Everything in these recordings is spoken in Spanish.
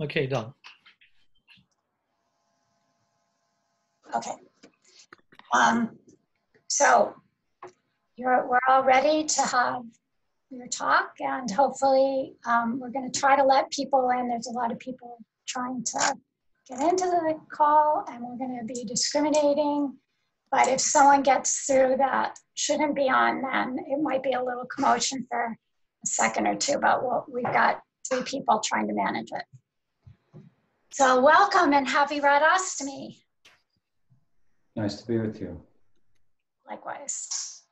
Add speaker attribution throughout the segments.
Speaker 1: Okay, done.
Speaker 2: Okay. Um, so we're all ready to have your talk and hopefully um, we're going to try to let people in. There's a lot of people trying to get into the call and we're going to be discriminating. But if someone gets through that shouldn't be on, then it might be a little commotion for a second or two, but we'll, we've got three people trying to manage it. So welcome and happy Radhastami.
Speaker 3: Nice to be with you.
Speaker 2: Likewise.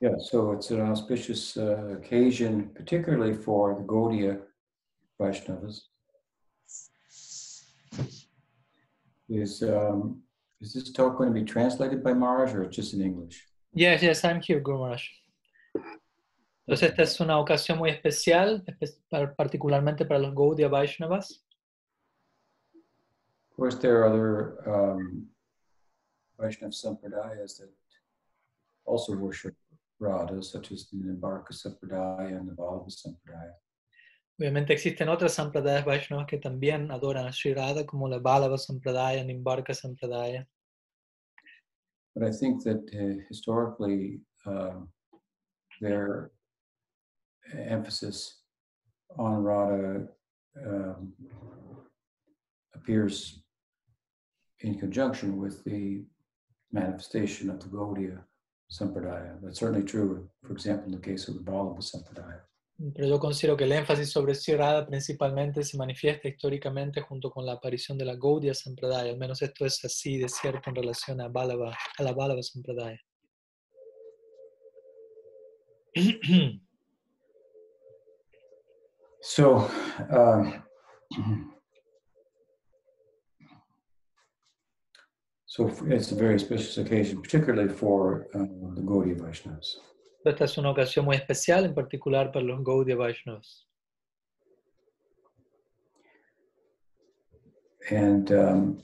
Speaker 3: Yeah, so it's an auspicious uh, occasion, particularly for the Gaudiya Vaishnavas. Is um, is this talk going to be translated by Maharaj or just in English?
Speaker 1: Yes, yes, I'm here, Guru Maharaj. Entonces, esta es una ocasión muy especial, espe- par- particularmente para los Gaudiya Vaishnavas.
Speaker 3: Of course, there are other um, Vaishnav sampradayas that also worship Radha, such as the Nimbarka Sampradaya and the Vallabha Sampradaya.
Speaker 1: Obviamente existen otras sampradayas Vaishnavas que también adoran a Sri Radha, como la Balava Sampradaya, Nimbarka Sampradaya.
Speaker 3: But I think that uh, historically, um, their emphasis on Radha um, appears in conjunction with the manifestation of the Gaudiya Sampradaya. That's certainly true, for example, in the case of the Vallabha Sampradaya.
Speaker 1: Pero yo considero que el énfasis sobre Sri Radha principalmente se manifiesta históricamente junto con la aparición de la Gaudiya Sampradaya. Al menos esto es así de cierto en relación a, Balava, a la Balava Sampradaya.
Speaker 3: So, um, so it's a very special occasion, particularly for uh, the Gaudiya Vaishnavas.
Speaker 1: Esta es una ocasión muy especial, en particular para los Gaudiya Vaishnavas.
Speaker 3: And um,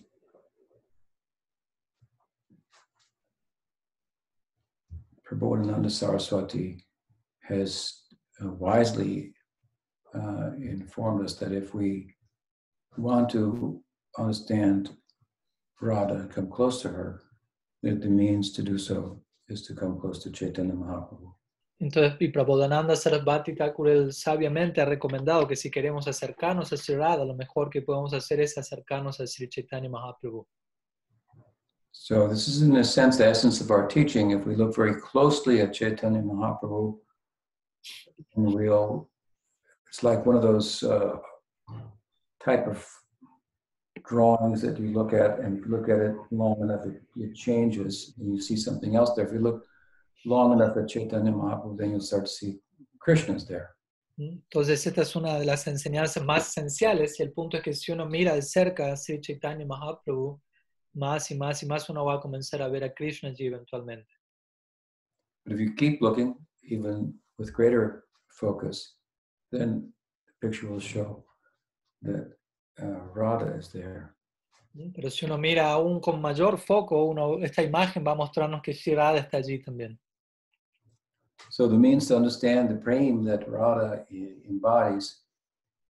Speaker 3: Prabodhananda Saraswati has uh, wisely uh, informed us that if we want to understand Radha and come close to her, that the means to do so is to come close to Chaitanya Mahaprabhu.
Speaker 1: Entonces, y Prabodhananda Sarasvati Thakur sabiamente ha recomendado que si queremos acercarnos a Sri Radha, lo mejor que podemos hacer es acercarnos a Sri Chaitanya Mahaprabhu.
Speaker 3: So this is in a sense the essence of our teaching. If we look very closely at Chaitanya Mahaprabhu, and we'll, it's like one of those uh, type of drawings that you look at and you look at it long enough, it, it changes and you see something else there. If you look long enough at Chaitanya Mahaprabhu, then you'll start to see Krishna's there.
Speaker 1: ¿Mm? Entonces, esta es una de las enseñanzas más esenciales y el punto es que si uno mira de cerca a Sri Chaitanya Mahaprabhu, más y más y más uno va a comenzar a ver a Krishna eventualmente.
Speaker 3: But if you keep looking, even with greater focus, then the picture will show that uh, Radha is there.
Speaker 1: Pero si uno mira aún con mayor foco, uno, esta imagen va a mostrarnos que Radha está allí también.
Speaker 3: So the means to understand the that Radha embodies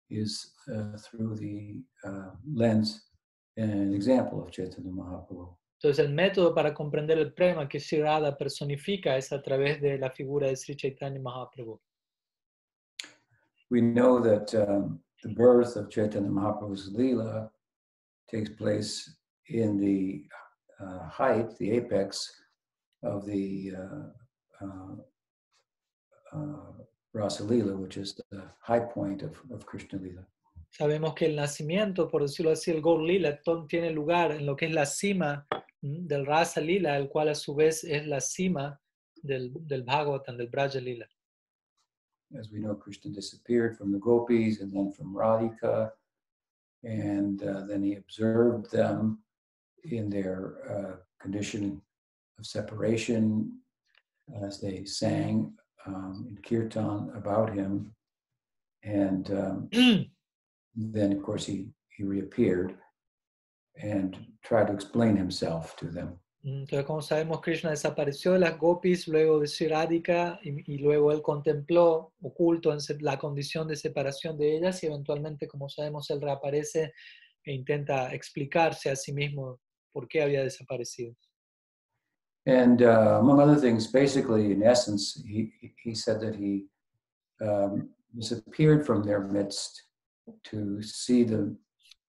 Speaker 3: is uh, through the uh, lens and example of Chaitanya Mahaprabhu.
Speaker 1: Entonces el método para comprender el prema que Sri Radha personifica es a través de la figura de Sri Chaitanya Mahaprabhu.
Speaker 3: We know that um, the birth of Chaitanya Mahaprabhu's Leela takes place in the uh, height, the apex of the uh, uh, uh, Rasa Leela, which is the high point of, of Krishna Leela.
Speaker 1: Sabemos que el nacimiento, por decirlo así, el Gaur Lila, tiene lugar en lo que es la cima ¿m? del Rasa Lila, el cual a su vez es la cima del, del Bhagavatam, del Braja Lila.
Speaker 3: As we know, Krishna disappeared from the gopis and then from Radhika, and uh, then he observed them in their uh, condition of separation as they sang um, in kirtan about him, and um, then, of course, he he reappeared and tried to explain himself to them.
Speaker 1: Entonces, como sabemos, Krishna desapareció de las gopis luego de Sri Radhika y, y luego él contempló oculto en la condición de separación de ellas y eventualmente, como sabemos, él reaparece e intenta explicarse a sí mismo por qué había desaparecido.
Speaker 3: And uh, among other things, basically, in essence, he, he said that he um, disappeared from their midst to see the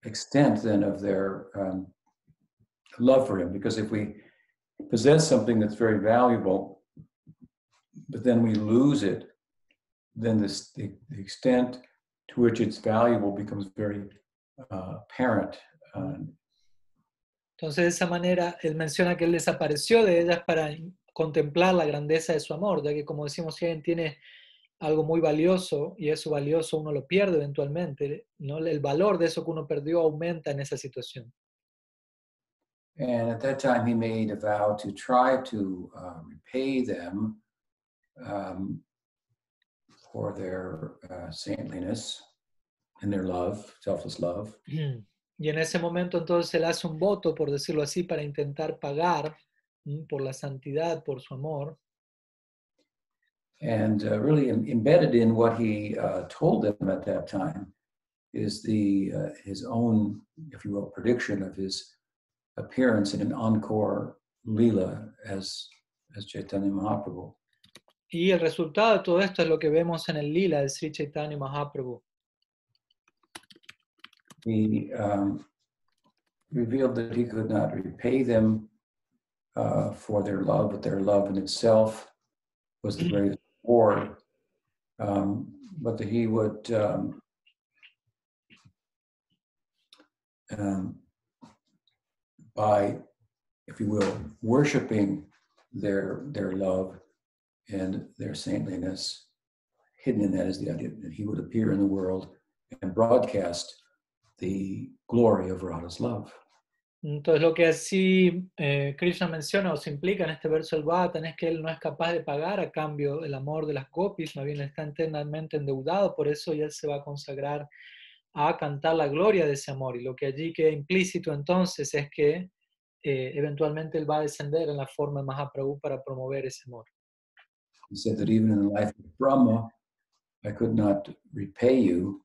Speaker 3: extent then of their um, love for him. Because if we possess something that's very valuable, but then we lose it, then this, the, the extent to which it's valuable becomes very uh, apparent.
Speaker 1: Entonces, de esa manera, él menciona que él desapareció de ellas para contemplar la grandeza de su amor, ya que como decimos, si alguien tiene algo muy valioso y eso valioso uno lo pierde eventualmente, ¿no? el valor de eso que uno perdió aumenta en esa situación.
Speaker 3: And at that time, he made a vow to try to uh, repay them um, for their uh, saintliness and their love, selfless love.
Speaker 1: Y en ese momento entonces él hace un voto, por decirlo así, para intentar pagar ¿m? por la santidad, por su amor.
Speaker 3: And uh, really em- embedded in what he uh, told them at that time is the uh, his own, if you will, prediction of his appearance in an encore lila as as Chaitanya Mahaprabhu.
Speaker 1: Y el resultado de todo esto es lo que vemos en el lila de Sri Chaitanya Mahaprabhu.
Speaker 3: he um, revealed that he could not repay them uh, for their love, but their love in itself was the greatest reward. Um, but that he would um, um, by, if you will, worshiping their their love and their saintliness, hidden in that is the idea that he would appear in the world and broadcast the glory of Radha's love.
Speaker 1: Entonces lo que así eh, Krishna menciona o se implica en este verso del Bhattan es que él no es capaz de pagar a cambio el amor de las gopis, más bien está internamente endeudado, por eso ya él se va a consagrar a cantar la gloria de ese amor. Y lo que allí queda implícito entonces es que eh, eventualmente él va a descender en la forma de Mahaprabhu para promover ese amor.
Speaker 3: He said that even in the life of Brahma, I could not repay you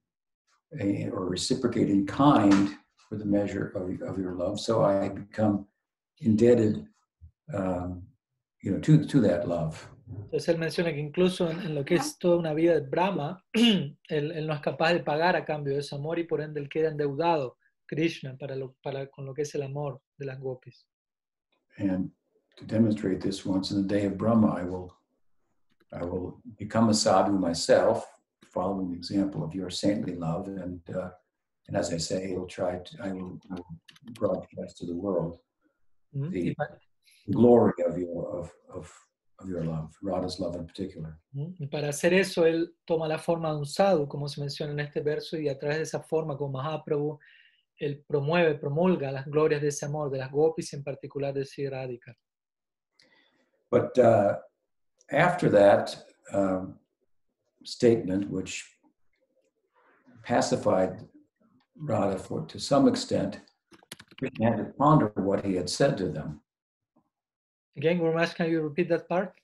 Speaker 3: eh, or reciprocate in kind for the measure of, of your love. So I become indebted, um, you know, to, to that love.
Speaker 1: Entonces él menciona que incluso en, en lo que es toda una vida de Brahma, él, él no es capaz de pagar a cambio de ese amor y por ende él queda endeudado, Krishna, para lo, para, con lo que es el amor de las gopis.
Speaker 3: And to demonstrate this, once in the day of Brahma, I will, I will become a sadhu myself, following the example of your saintly love, and uh, and as I say, I will try to, I will, I will broadcast to the world
Speaker 1: ¿Mm? Pa-
Speaker 3: the glory of your of of of your love, Radha's love in particular.
Speaker 1: Y para hacer eso él toma la forma de un sadhu, como se menciona en este verso, y a través de esa forma, como Mahaprabhu, él promueve, promulga las glorias de ese amor, de las gopis en particular de Sri Radhika.
Speaker 3: But uh, after that um, statement, which pacified Radha for to some extent, Krishna had to ponder what he had said to them.
Speaker 1: Again, Maharaj, can you repeat that part?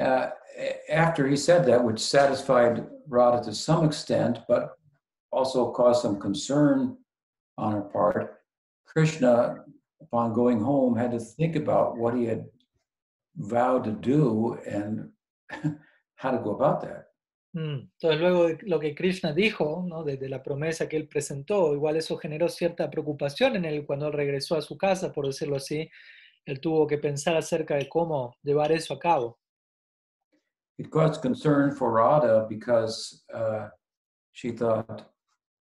Speaker 3: Uh, after he said that, which satisfied Radha to some extent, but also caused some concern on her part, Krishna, upon going home, had to think about what he had vowed to do and how to go about that.
Speaker 1: Mm, Entonces, luego de lo que Krishna dijo, ¿no? de, de la promesa que él presentó, igual eso generó cierta preocupación en él cuando él regresó a su casa, por decirlo así. Él tuvo que pensar acerca de cómo llevar eso a cabo.
Speaker 3: It caused concern for Radha because uh, she thought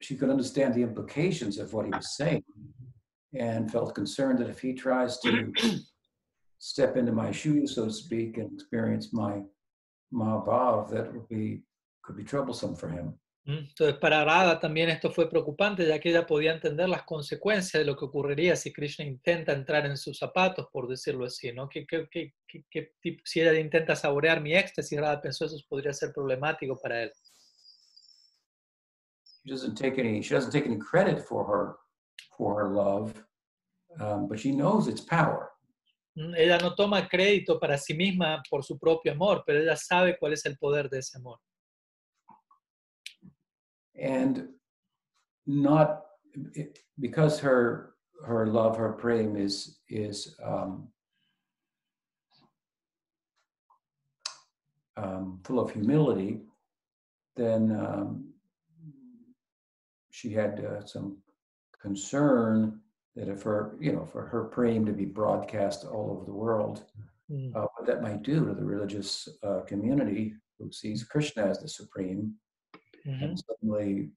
Speaker 3: she could understand the implications of what he was saying and felt concerned that if he tries to step into my shoes, so to speak, and experience my Mahabhav, that would be could be troublesome for him.
Speaker 1: Entonces, para Radha también esto fue preocupante, ya que ella podía entender las consecuencias de lo que ocurriría si Krishna intenta entrar en sus zapatos, por decirlo así, ¿no? Que, si ella intenta saborear mi éxtasis, Radha pensó eso podría ser problemático para él.
Speaker 3: She doesn't take any she doesn't take any credit for her for her love, um, but she knows its power.
Speaker 1: Mm, Ella no toma crédito para sí misma por su propio amor, pero ella sabe cuál es el poder de ese amor.
Speaker 3: And not because her her love her prem is is um, um, full of humility then um, she had uh, some concern that if her you know for her prem to be broadcast all over the world
Speaker 1: Mm,
Speaker 3: uh, what that might do to the religious uh, community who sees krishna as the supreme
Speaker 1: ujú.
Speaker 3: and suddenly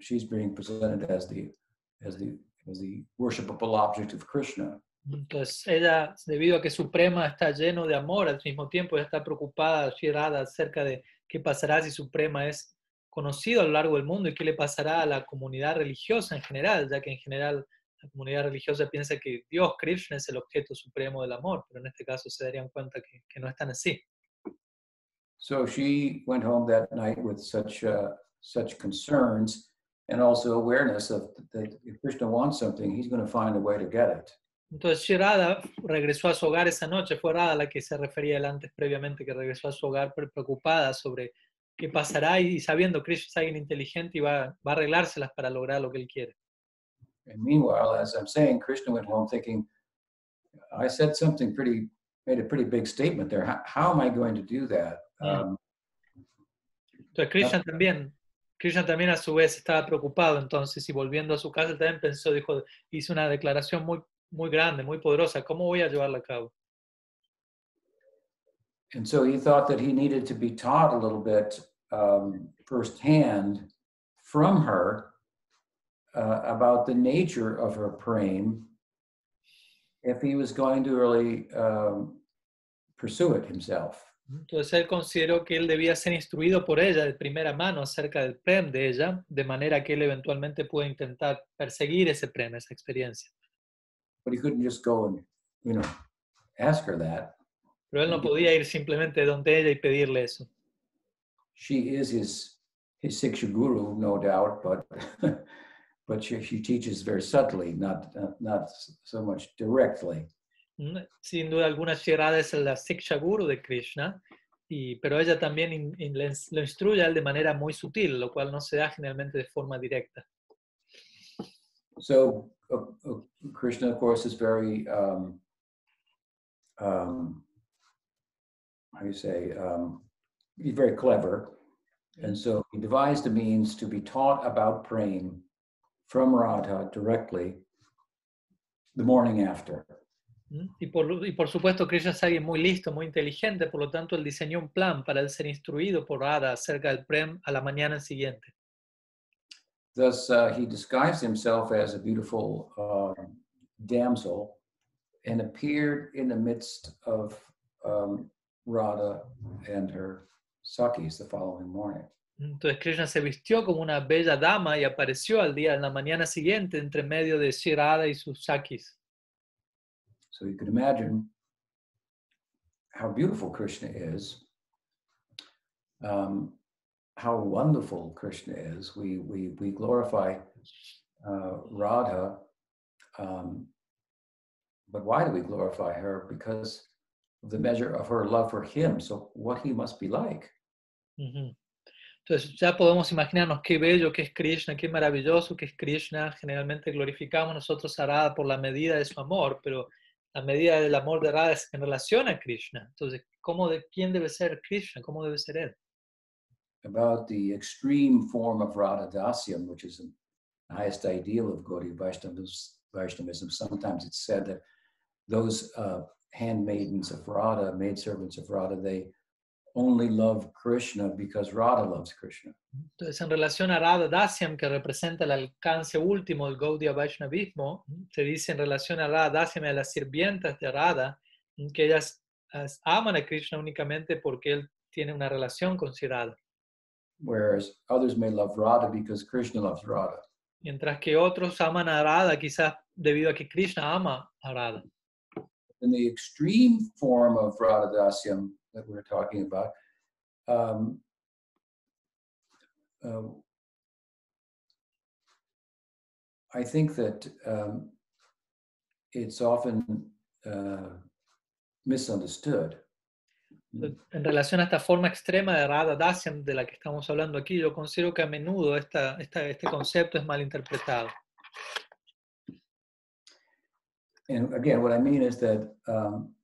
Speaker 3: she's being presented as the as the as the worshipable object of Krishna.
Speaker 1: Entonces ella, debido a que Suprema está lleno de amor, al mismo tiempo ella está preocupada, Shirada, acerca de qué pasará si Suprema es conocido a lo largo del mundo y qué le pasará a la comunidad religiosa en general, ya que en general la comunidad religiosa piensa que Dios, Krishna, es el objeto supremo del amor, pero en este caso se darían cuenta que, que no es tan así.
Speaker 3: So she went home that night with such uh, such concerns and also awareness of that if Krishna wants something, he's going to find a way to get it.
Speaker 1: Entonces Shirada regresó a su hogar esa noche, fue Radha la que se refería él antes previamente, que regresó a su hogar preocupada sobre qué pasará y sabiendo que Krishna es alguien inteligente y va, va a arreglárselas para lograr lo que él quiere.
Speaker 3: And meanwhile, as I'm saying, Krishna went home thinking, I said something pretty, made a pretty big statement there. How, how am I going to do that?
Speaker 1: Yeah.
Speaker 3: Um,
Speaker 1: Entonces Krishna también, Krishna también a su vez estaba preocupado entonces y volviendo a su casa también pensó, dijo, hizo una declaración muy, muy grande, muy poderosa, ¿cómo voy a llevarla a cabo?
Speaker 3: And so he thought that he needed to be taught a little bit um, firsthand from her uh, about the nature of her praying if he was going to really um, pursue it himself.
Speaker 1: Entonces él consideró que él debía ser instruido por ella de primera mano acerca del prem de ella, de manera que él eventualmente pueda intentar perseguir ese prem, esa experiencia.
Speaker 3: But he couldn't just go and, you know, ask her that.
Speaker 1: Pero él no podía ir simplemente donde ella y pedirle eso.
Speaker 3: She is his his Siksha guru, no doubt, but but she, she teaches very subtly, not uh, not so much directly.
Speaker 1: Sin duda alguna, Shirada es la Siksha Guru de Krishna, pero ella también in- lo instruye de manera muy sutil, lo cual no se da generalmente de forma directa.
Speaker 3: So Krishna, of course, is very um, um, how do you say? Um, very clever, and so he devised a means to be taught about praying from Radha directly the morning after.
Speaker 1: ¿Mm? Y por, y por supuesto, Krishna es alguien muy listo, muy inteligente, por lo tanto, él diseñó un plan para él ser instruido por Radha acerca del Prem a la mañana siguiente.
Speaker 3: Thus, uh, he disguised himself as a beautiful uh, damsel and appeared in the midst of um, Radha and her Sakis the following morning.
Speaker 1: Entonces Krishna se vistió como una bella dama y apareció al día en la mañana siguiente entre medio de Shirada y sus Sakis.
Speaker 3: So you can imagine how beautiful Krishna is, um, how wonderful Krishna is. We we we glorify uh, Radha, um, but why do we glorify her? Because of the measure of her love for him. So what he must be like.
Speaker 1: Ujú. Entonces ya podemos imaginarnos qué bello que es Krishna, qué maravilloso que es Krishna. Generalmente glorificamos nosotros a Radha por la medida de su amor, pero medida del amor de Radha es en relación a Krishna. Entonces, ¿cómo de, ¿quién debe ser Krishna? ¿Cómo debe ser él?
Speaker 3: About the extreme form of Radha Dasyam, which is the highest ideal of Gaudiya Vaishnavism, Vaishnavism. Sometimes it's said that those uh, handmaidens of Radha, maidservants of Radha, they only love Krishna because Radha loves Krishna.
Speaker 1: Entonces, en relación a Radha Dasyam, que representa el alcance último del Gaudiya Vaishnavismo, se dice en relación a Radha Dasyam y a las sirvientas de Radha, que ellas as- aman a Krishna únicamente porque él tiene una relación con Radha,
Speaker 3: Whereas others may love Radha because Krishna loves Radha.
Speaker 1: mientras que otros aman a Radha quizás debido a que Krishna ama a Radha.
Speaker 3: In the extreme form of Radha Dasyam that we're talking about, um, uh, I think that um, it's often uh, misunderstood.
Speaker 1: En relación a esta forma extrema de Radha Dasyam de la que estamos hablando aquí, yo considero que a menudo esta, esta, este concepto es mal interpretado.
Speaker 3: And again, what I mean is that um,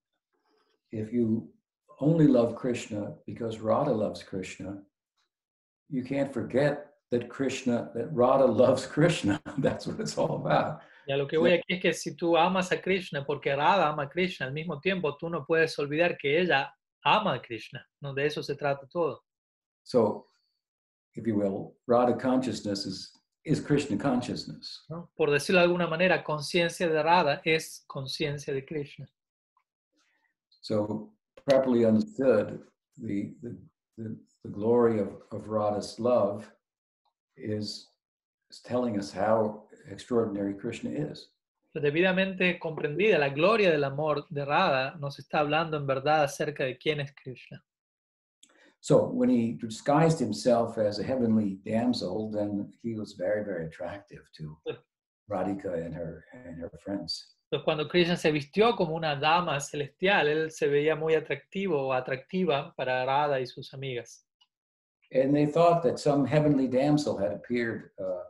Speaker 3: if you only love Krishna because Radha loves Krishna, you can't forget that Krishna, that Radha loves Krishna. That's what it's all about.
Speaker 1: Y a lo que voy aquí es que si tú amas a Krishna porque Radha ama a Krishna al mismo tiempo, tú no puedes olvidar que ella ama a Krishna. No, de eso se trata todo.
Speaker 3: So, if you will, Radha consciousness is, is Krishna consciousness.
Speaker 1: ¿no? Por decirlo de alguna manera, conciencia de Radha es conciencia de Krishna.
Speaker 3: So, properly understood, the, the, the, the glory of, of Radha's love is, is telling us how extraordinary Krishna is.
Speaker 1: Debidamente comprendida, la gloria del amor de Radha nos está hablando en verdad acerca de quién es Krishna.
Speaker 3: So, when he disguised himself as a heavenly damsel, then he was very, very attractive to Radhika and her, and her friends.
Speaker 1: Entonces, cuando Krishna se vistió como una dama celestial, él se veía muy atractivo o atractiva para Radha y sus amigas.
Speaker 3: And they thought that some heavenly damsel had appeared uh,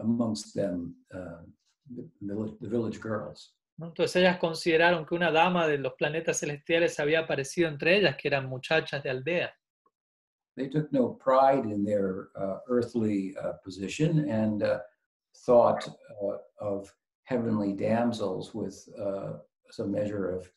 Speaker 3: amongst them, uh, the, village, the village girls.
Speaker 1: Entonces ellas consideraron que una dama de los planetas celestiales había aparecido entre ellas, que eran muchachas de aldea.
Speaker 3: They took no pride in their uh, earthly uh, position and uh, thought uh, of heavenly damsels with uh, some measure of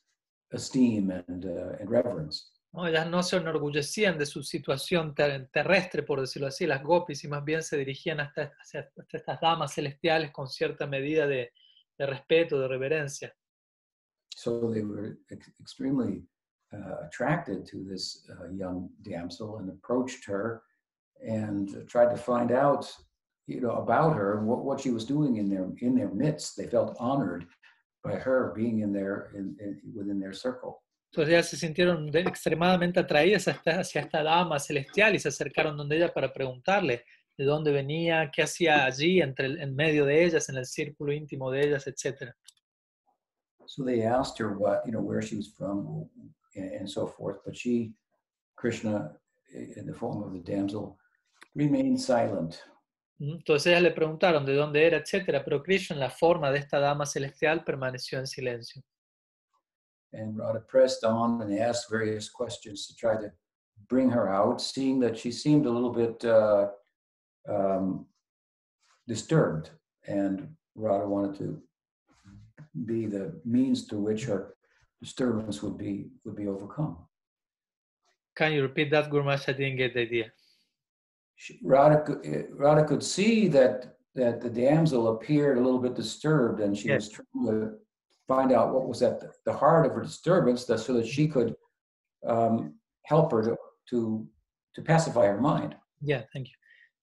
Speaker 3: esteem and, uh, and reverence.
Speaker 1: ¿no? Ellas no se enorgullecían de su situación ter- terrestre, por decirlo así, las gopis, y más bien se dirigían hasta, hacia- hasta estas damas celestiales con cierta medida de, de respeto, de reverencia.
Speaker 3: So they were ex- extremely uh, attracted to this uh, young damsel and approached her and tried to find out, you know, about her and what, what she was doing in their in their midst. They felt honored by her being in their in, in within their circle.
Speaker 1: Entonces ellas se sintieron extremadamente atraídas hacia esta dama celestial y se acercaron donde ella para preguntarle de dónde venía, qué hacía allí, entre en medio de ellas, en el círculo íntimo de ellas, etc.
Speaker 3: So they asked her what, you know, where she was from and, and so forth. But she, Krishna, in the form of the damsel, remained silent.
Speaker 1: Entonces ellas le preguntaron de dónde era, etc. Pero Krishna, la forma de esta dama celestial, permaneció en silencio.
Speaker 3: And Radha pressed on and asked various questions to try to bring her out, seeing that she seemed a little bit uh, um, disturbed. And Radha wanted to be the means through which her disturbance would be would be overcome.
Speaker 1: Can you repeat that, Guru Maharaj? I didn't get the idea.
Speaker 3: She, Radha, could, eh, Radha could see that that the damsel appeared a little bit disturbed, and she
Speaker 1: Yes.
Speaker 3: was trying to find out what was at the, heart of her disturbance, that, so that she could um, help her to, to to pacify her mind.
Speaker 1: Yeah, thank you.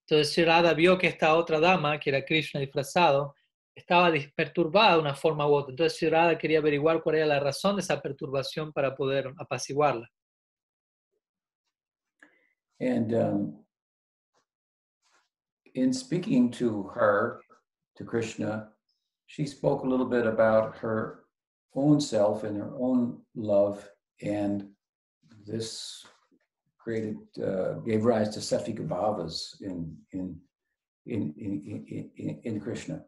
Speaker 1: Entonces Radha vio que esta otra dama, que era Krishna disfrazado, estaba perturbada de una forma u otra. Entonces Radha quería averiguar cuál era la razón de esa perturbación para poder apaciguarla.
Speaker 3: And um, in speaking to her, to Krishna, she spoke a little bit about her own self and her own love, and this created uh, gave rise to Satvika bhavas in in in in in, in, Krishna.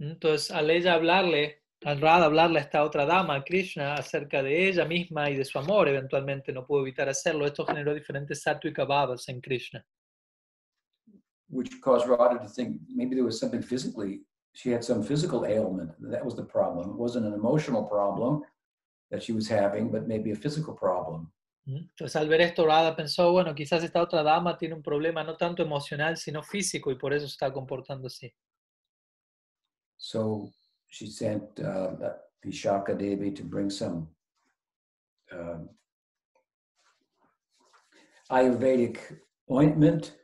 Speaker 1: Entonces al ella hablarle, al Radha hablarle a esta otra dama, a Krishna, acerca de ella misma y de su amor, eventualmente no pudo evitar hacerlo. Esto generó diferentes sattvica bhavas en Krishna.
Speaker 3: Which caused Radha to think maybe there was something physically, she had some physical ailment. That was the problem. It wasn't an emotional problem that she was having, but maybe a physical problem.
Speaker 1: ¿Mm? Entonces al ver esto, Radha pensó, bueno, quizás esta otra dama tiene un problema no tanto emocional, sino físico, y por eso está comportando así.
Speaker 3: So she sent uh, Vishaka Devi to bring some um, Ayurvedic ointment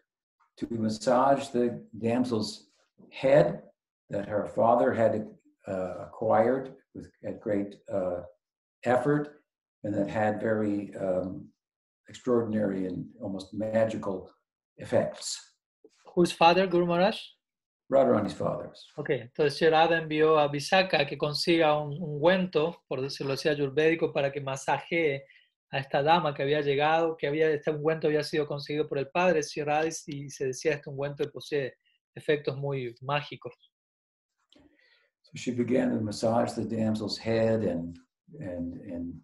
Speaker 3: to massage the damsel's head that her father had uh, acquired with at great uh, effort and that had very um, extraordinary and almost magical effects.
Speaker 1: Whose father, Guru Maharaj?
Speaker 3: Radharani's fathers.
Speaker 1: Ok, entonces Sri Radha envió a Visaka que consiga un un ungüento, por decirlo así, ayurvédico, para que masajee a esta dama que había llegado, que había, este ungüento había sido conseguido por el padre Radha y se decía este ungüento posee efectos muy mágicos.
Speaker 3: So she began to massage the damsel's head and and and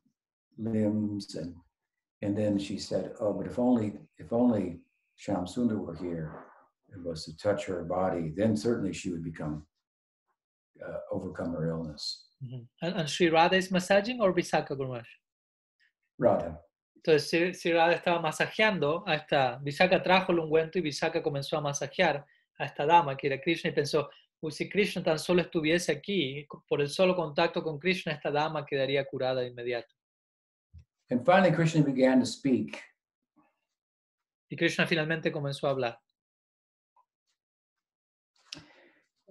Speaker 3: limbs and and then she said, "Oh, but if only if only Sham Sundar were here and was to touch her body, then certainly she would become uh, overcome her illness."
Speaker 1: Ujú. And, and Sri Radha is massaging or Visakha Maharaj?
Speaker 3: Radha.
Speaker 1: Entonces Sri, Sri Radha estaba masajeando a esta, Visakha trajo el ungüento y Visakha comenzó a masajear a esta dama que era Krishna y pensó, uy, si Krishna tan solo estuviese aquí, por el solo contacto con Krishna, esta dama quedaría curada de inmediato.
Speaker 3: And finally, Krishna began to speak,
Speaker 1: Y Krishna finalmente comenzó a hablar.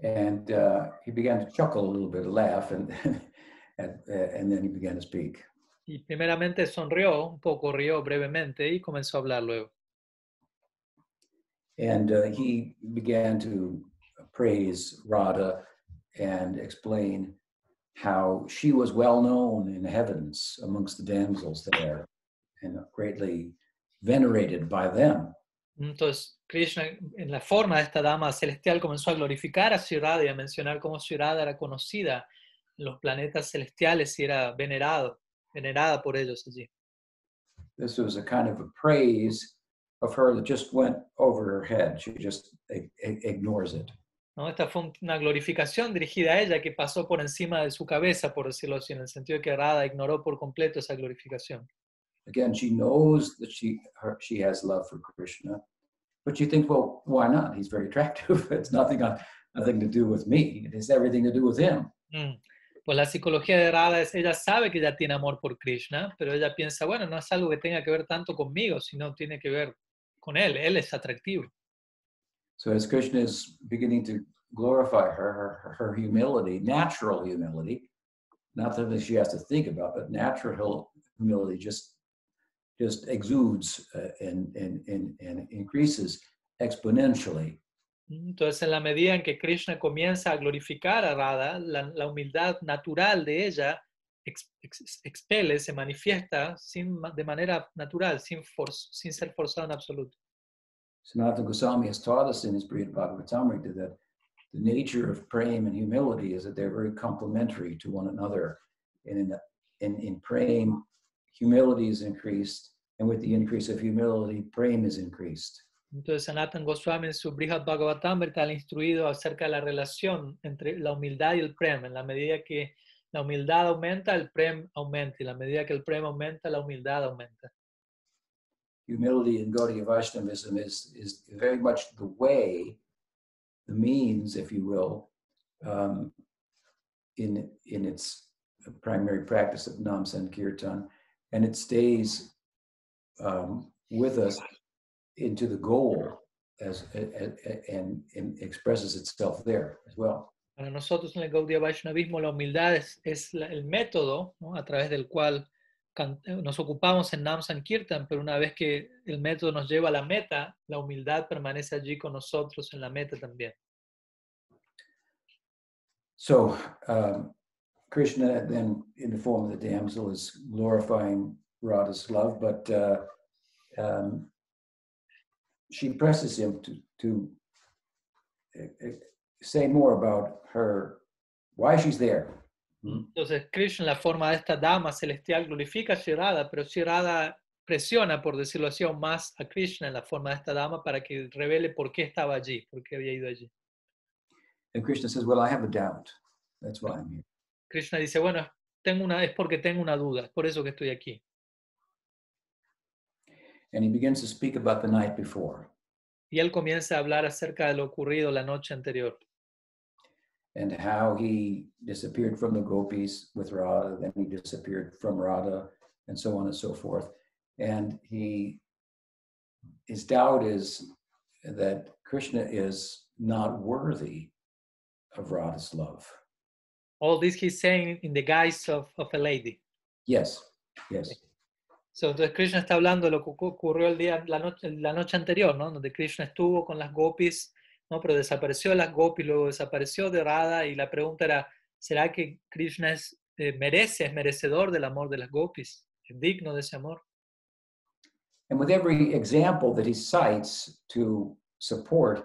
Speaker 3: and uh, he began to chuckle a little bit, laugh, and and, uh, and then he began to speak.
Speaker 1: Y primeramente sonrió, un poco rió brevemente y comenzó a hablar luego.
Speaker 3: And uh, he began to praise Radha and explain how she was well known in the heavens amongst the damsels there and greatly venerated by them.
Speaker 1: Entonces Krishna, en la forma de esta dama celestial, comenzó a glorificar a Sri Radha y a mencionar cómo Sri Radha era conocida en los planetas celestiales y era venerado, venerada por ellos allí.
Speaker 3: This was a kind of a praise of her that just went over her head. She just ignores it.
Speaker 1: ¿no? Esta fue una glorificación dirigida a ella que pasó por encima de su cabeza, por decirlo así, en el sentido que Radha ignoró por completo esa glorificación.
Speaker 3: Again, she knows that she her, she has love for Krishna, but she thinks, well, why not? He's very attractive. it's nothing on nothing to do with me. It has everything to do with him.
Speaker 1: Mm. Pues la psicología de Radha es, ella sabe que ella tiene amor por Krishna, pero ella piensa, bueno, no es algo que tenga que ver tanto conmigo, sino tiene que ver con él, él es atractivo.
Speaker 3: So as Krishna is beginning to glorify her, her, her humility, natural humility, not something she has to think about, but natural humility just just exudes uh, and, and, and, and increases exponentially.
Speaker 1: Entonces, en la medida en que Krishna comienza a glorificar a Radha, la, la humildad natural de ella ex- ex- expele, se manifiesta sin, de manera natural, sin, for- sin ser forzada en absoluto.
Speaker 3: Sanatana Goswami has taught us in his Brihad Bhagavatamrita that the nature of praying and humility is that they're very complementary to one another. And in, in, in praying, humility is increased, and with the increase of humility, praying is increased.
Speaker 1: Entonces, Sanatan Goswami en su Brihad Bhagavatamrita ha instruido acerca de la relación entre la humildad y el prem. En la medida que la humildad aumenta, el prem aumenta. Y la medida que el prem aumenta, la humildad aumenta.
Speaker 3: Humility in Gaudiya Vaishnavism is, is very much the way, the means, if you will, um, in, in its primary practice of Nam Sankirtan, and it stays um, with us into the goal as, a- a- a- and, and expresses itself there as well.
Speaker 1: Para nosotros en el Gaudiya Vaishnavismo la humildad es, es la- el método ¿no? a través del cual can- eh, nos ocupamos en Nam Sankirtan, pero una vez que el método nos lleva a la meta, la humildad permanece allí con nosotros en la meta también.
Speaker 3: So um, Krishna, then in the form of the damsel, is glorifying Radha's love, but uh, um, she presses him to to uh, uh, say more about her, why she's there.
Speaker 1: Entonces Krishna la forma de esta dama celestial glorifica a Sri Radha, pero Sri Radha presiona, por decirlo así, aún más a Krishna en la forma de esta dama para que revele por qué estaba allí, por qué había ido allí.
Speaker 3: And Krishna says, "Well, I have a doubt. That's why I'm here."
Speaker 1: Krishna dice, bueno, tengo una, es porque tengo una duda, es por eso que estoy aquí.
Speaker 3: And he begins to speak about the night before
Speaker 1: Y él comienza a hablar acerca de lo ocurrido la noche anterior.
Speaker 3: and how he disappeared from the gopis with Radha, then he disappeared from Radha, and so on and so forth. And he, his doubt is that Krishna is not worthy of Radha's love.
Speaker 1: All this he's saying in the guise of, of a lady.
Speaker 3: Yes, yes.
Speaker 1: So, entonces Krishna está hablando de lo que ocu- ocurrió el día, la, noche, la noche anterior, ¿no? Donde Krishna estuvo con las gopis ¿no? pero desapareció de las gopis, luego desapareció de Radha y la pregunta era, ¿será que Krishna es, eh, merece, es merecedor del amor de las gopis? ¿Es digno de ese amor?
Speaker 3: And with every example that he cites to support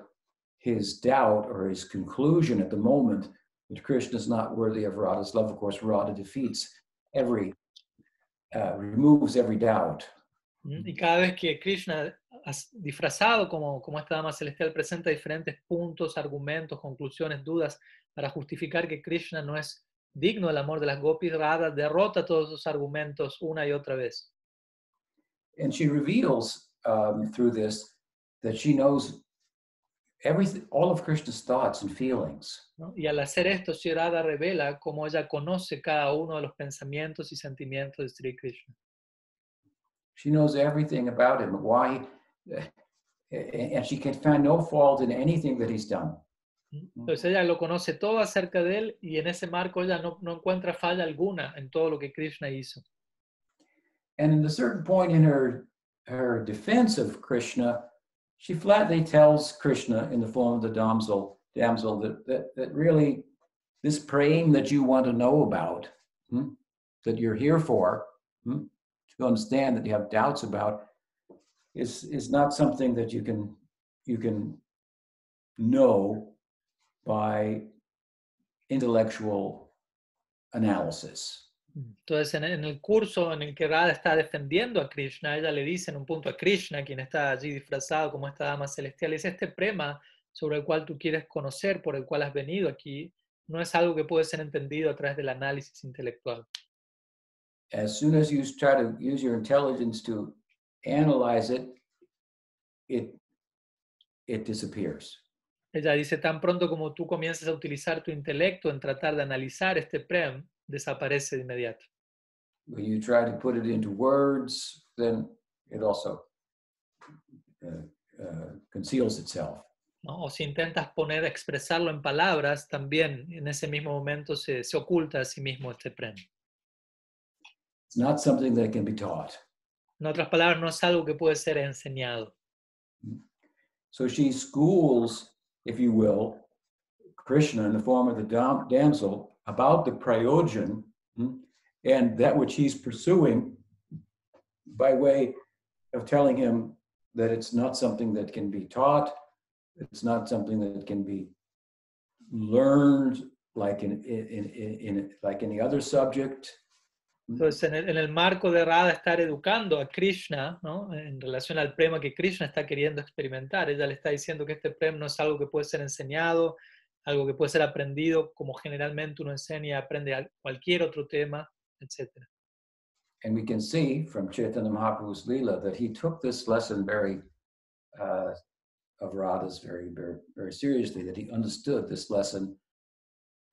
Speaker 3: his doubt or his conclusion at the moment that Krishna is not worthy of Radha's love, of course, Radha defeats every, uh, removes every doubt.
Speaker 1: Y cada vez que Krishna, as- disfrazado como, como esta dama celestial, presenta diferentes puntos, argumentos, conclusiones, dudas para justificar que Krishna no es digno del amor de las gopis, Radha derrota todos esos argumentos una y otra vez.
Speaker 3: And she reveals um, through this that she knows everything, all of Krishna's thoughts and feelings.
Speaker 1: ¿no? Y al hacer esto, Sri Radha revela cómo ella conoce cada uno de los pensamientos y sentimientos de Sri Krishna.
Speaker 3: She knows everything about him, why, and she can find no fault in anything that he's done.
Speaker 1: ¿Mm? Entonces ella lo conoce todo acerca de él y en ese marco ella no, no encuentra falla alguna en todo lo que Krishna hizo.
Speaker 3: And in a certain point in her her defense of Krishna, she flatly tells Krishna in the form of the damsel, damsel that that, that really this praying that you want to know about, hmm, that you're here for, hmm, to understand that you have doubts about, is is not something that you can you can know by intellectual analysis.
Speaker 1: Entonces, en, el curso en el que Radha está defendiendo a Krishna, ella le dice en un punto a Krishna, quien está allí disfrazado como esta dama celestial, es este prema sobre el cual tú quieres conocer, por el cual has venido aquí, no es algo que puede ser entendido a través del análisis intelectual.
Speaker 3: As soon as you try to use your intelligence to analyze it, it it disappears.
Speaker 1: Ella dice, tan pronto como tú comiences a utilizar tu intelecto en tratar de analizar este prem, desaparece de inmediato.
Speaker 3: When you try to put it into words, then it also uh, uh, conceals itself.
Speaker 1: ¿no? O si intentas poner, expresarlo en palabras, también en ese mismo momento se, se oculta a sí mismo este prem.
Speaker 3: It's not something that can be taught.
Speaker 1: En otras palabras, no es algo que puede ser enseñado.
Speaker 3: So she schools, if you will, Krishna in the form of the dam- damsel about the prayojan hmm, and that which he's pursuing by way of telling him that it's not something that can be taught, it's not something that can be learned like in, in, in, in like any other subject.
Speaker 1: Entonces, en el, en el marco de Radha estar educando a Krishna, ¿no? en relación al prema que Krishna está queriendo experimentar, ella le está diciendo que este prema no es algo que puede ser enseñado, algo que puede ser aprendido como generalmente uno enseña y aprende cualquier otro tema, etc.
Speaker 3: And we can see from Chaitanya Mahaprabhu's Leela that he took this lesson very, uh, of Radha's very, very, very seriously, that he understood this lesson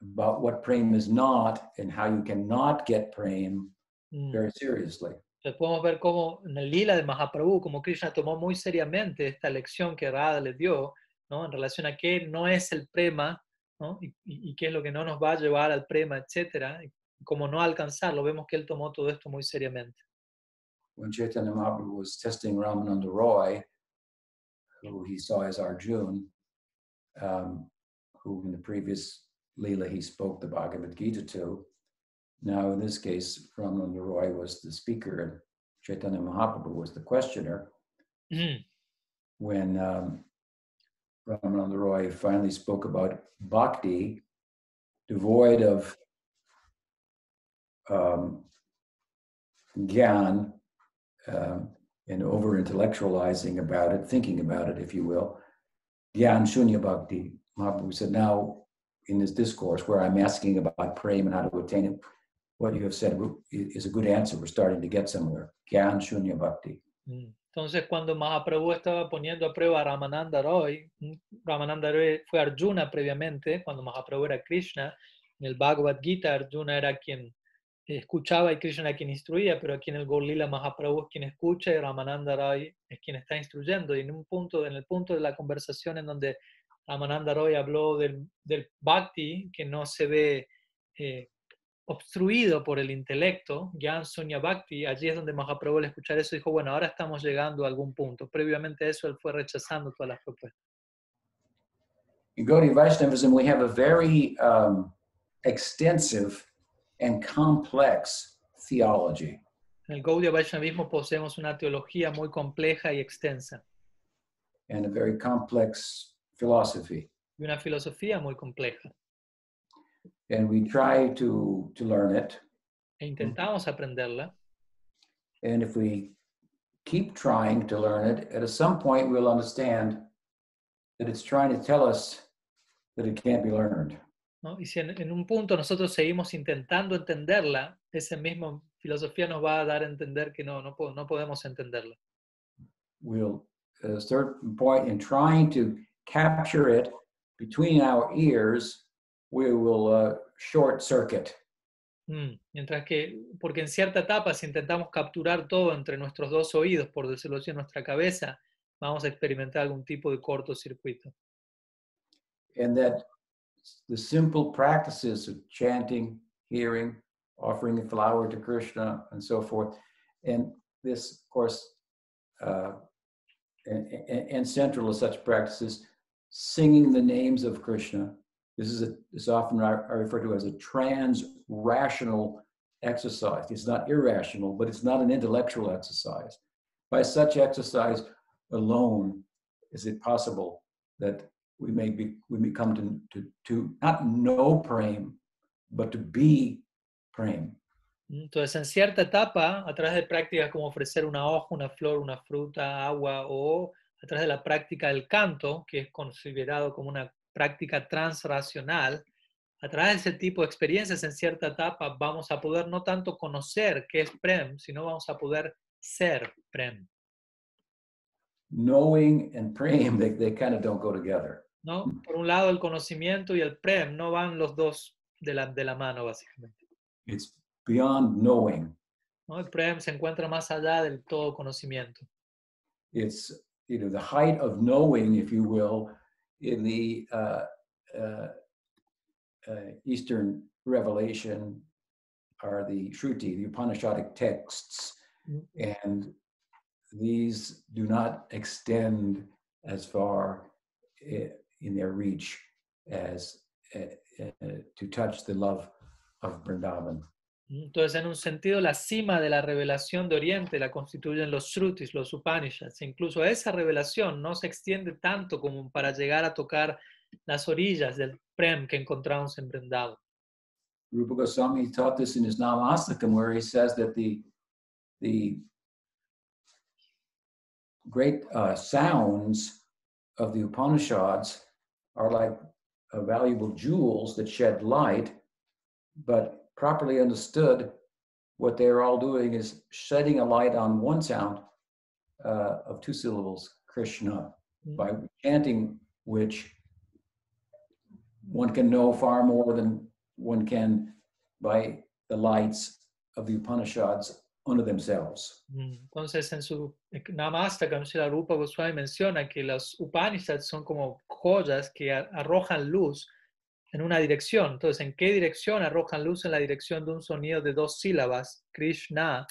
Speaker 3: about what prem is not and how you cannot get prem
Speaker 1: Mm.
Speaker 3: very seriously.
Speaker 1: Entonces podemos ver cómo en el lila de Mahaprabhu, como Krishna tomó muy seriamente esta lección que Radha le dio, ¿no? en relación a qué no es el prema, ¿no? y, y- qué es lo que no nos va a llevar al prema, etc. Y cómo no alcanzarlo, vemos que él tomó todo esto muy seriamente.
Speaker 3: When Chaitanya Mahaprabhu was testing Ramananda Roy, who he saw as Arjun, um, who in the previous Leela he spoke the Bhagavad Gita to. Now, in this case, Ramananda Roy was the speaker and Chaitanya Mahaprabhu was the questioner.
Speaker 1: Mm.
Speaker 3: When um, Ramananda Roy finally spoke about bhakti, devoid of um, gyan um, and over intellectualizing about it, thinking about it, if you will, gyan shunya bhakti. Mahaprabhu said, now in this discourse where I'm asking about prem and how to attain it, what you have said is a good answer. We're starting to get somewhere. Gyan shunya bhakti.
Speaker 1: Mm. Entonces, cuando Mahaprabhu estaba poniendo a prueba a Ramananda Roy, Ramananda Roy fue Arjuna previamente, cuando Mahaprabhu era Krishna, en el Bhagavad Gita Arjuna era quien escuchaba y Krishna quien instruía, pero aquí en el Gorlila Mahaprabhu es quien escucha y Ramananda Roy es quien está instruyendo. Y en un punto, en el punto de la conversación en donde Ramananda Roy habló del, del Bhakti, que no se ve eh, obstruido por el intelecto, Gyan Sunya Bhakti, allí es donde Mahaprabhu al escuchar eso dijo, bueno, ahora estamos llegando a algún punto. Previamente a eso él fue rechazando todas las propuestas.
Speaker 3: in Gaudiya Vaishnavism, we have a very um, extensive and complex theology.
Speaker 1: En el Gaudiya Vaishnavismo poseemos una teología muy compleja y extensa
Speaker 3: and a very complex philosophy.
Speaker 1: y una filosofía muy compleja.
Speaker 3: And we try to, to learn it.
Speaker 1: E intentamos aprenderla
Speaker 3: And if we keep trying to learn it, at some point we'll understand that it's trying to tell us that it can't be learned.
Speaker 1: ¿no? Y si en, en un punto nosotros seguimos intentando entenderla, esa misma filosofía nos va a dar a entender que no, no, po- no podemos entenderla.
Speaker 3: We'll, at a certain point in trying to capture it between our ears, we will uh, short circuit.
Speaker 1: Mm, Mientras que, porque en cierta etapa, si intentamos capturar todo entre nuestros dos oídos, por decirlo así, en nuestra cabeza, vamos a experimentar algún tipo de cortocircuito.
Speaker 3: and that the simple practices of chanting, hearing, offering a flower to Krishna, and so forth, and this, of course, uh, and, and, and central to such practices, singing the names of Krishna. This is a, is often I refer to as a trans-rational exercise. It's not irrational, but it's not an intellectual exercise. By such exercise alone is it possible that we may be we may come to, to, to not know prem, but to be prem.
Speaker 1: Entonces, en cierta etapa, a través de prácticas como ofrecer una hoja, una flor, una fruta, agua, o a través de la práctica del canto, que es considerado como una práctica transracional, a través de ese tipo de experiencias, en cierta etapa, vamos a poder no tanto conocer qué es Prem, sino vamos a poder ser Prem.
Speaker 3: Knowing and prem, they, they kind of don't go together.
Speaker 1: ¿no? Por un lado, el conocimiento y el Prem no van los dos de la, de la mano, básicamente.
Speaker 3: It's beyond knowing.
Speaker 1: ¿no? El Prem se encuentra más allá del todo conocimiento.
Speaker 3: It's you know the height of knowing, if you will, in the uh, uh, uh, Eastern revelation are the Shruti, the Upanishadic texts,
Speaker 1: Mm.
Speaker 3: and these do not extend as far in their reach as uh, uh, to touch the love of Vrindavan.
Speaker 1: Entonces, en un sentido, la cima de la revelación de Oriente la constituyen los Shrutis, los Upanishads. Incluso esa revelación no se extiende tanto como para llegar a tocar las orillas del Prem que encontramos en Vrindavan.
Speaker 3: Rupa Goswami taught this in his Namastakam, where he says that the the great uh, sounds of the Upanishads are like uh, valuable jewels that shed light, but properly understood, what they're all doing is shedding a light on one sound uh, of two syllables, Krishna,
Speaker 1: Mm.
Speaker 3: by chanting which one can know far more than one can by the lights of the Upanishads unto themselves.
Speaker 1: Mm, Entonces, en su Namastakam, Srila Rupa Goswami menciona que los Upanishads son como joyas que arrojan luz en una dirección. Entonces, ¿en qué dirección arrojan luz? En la dirección de un sonido de dos sílabas, Krishna.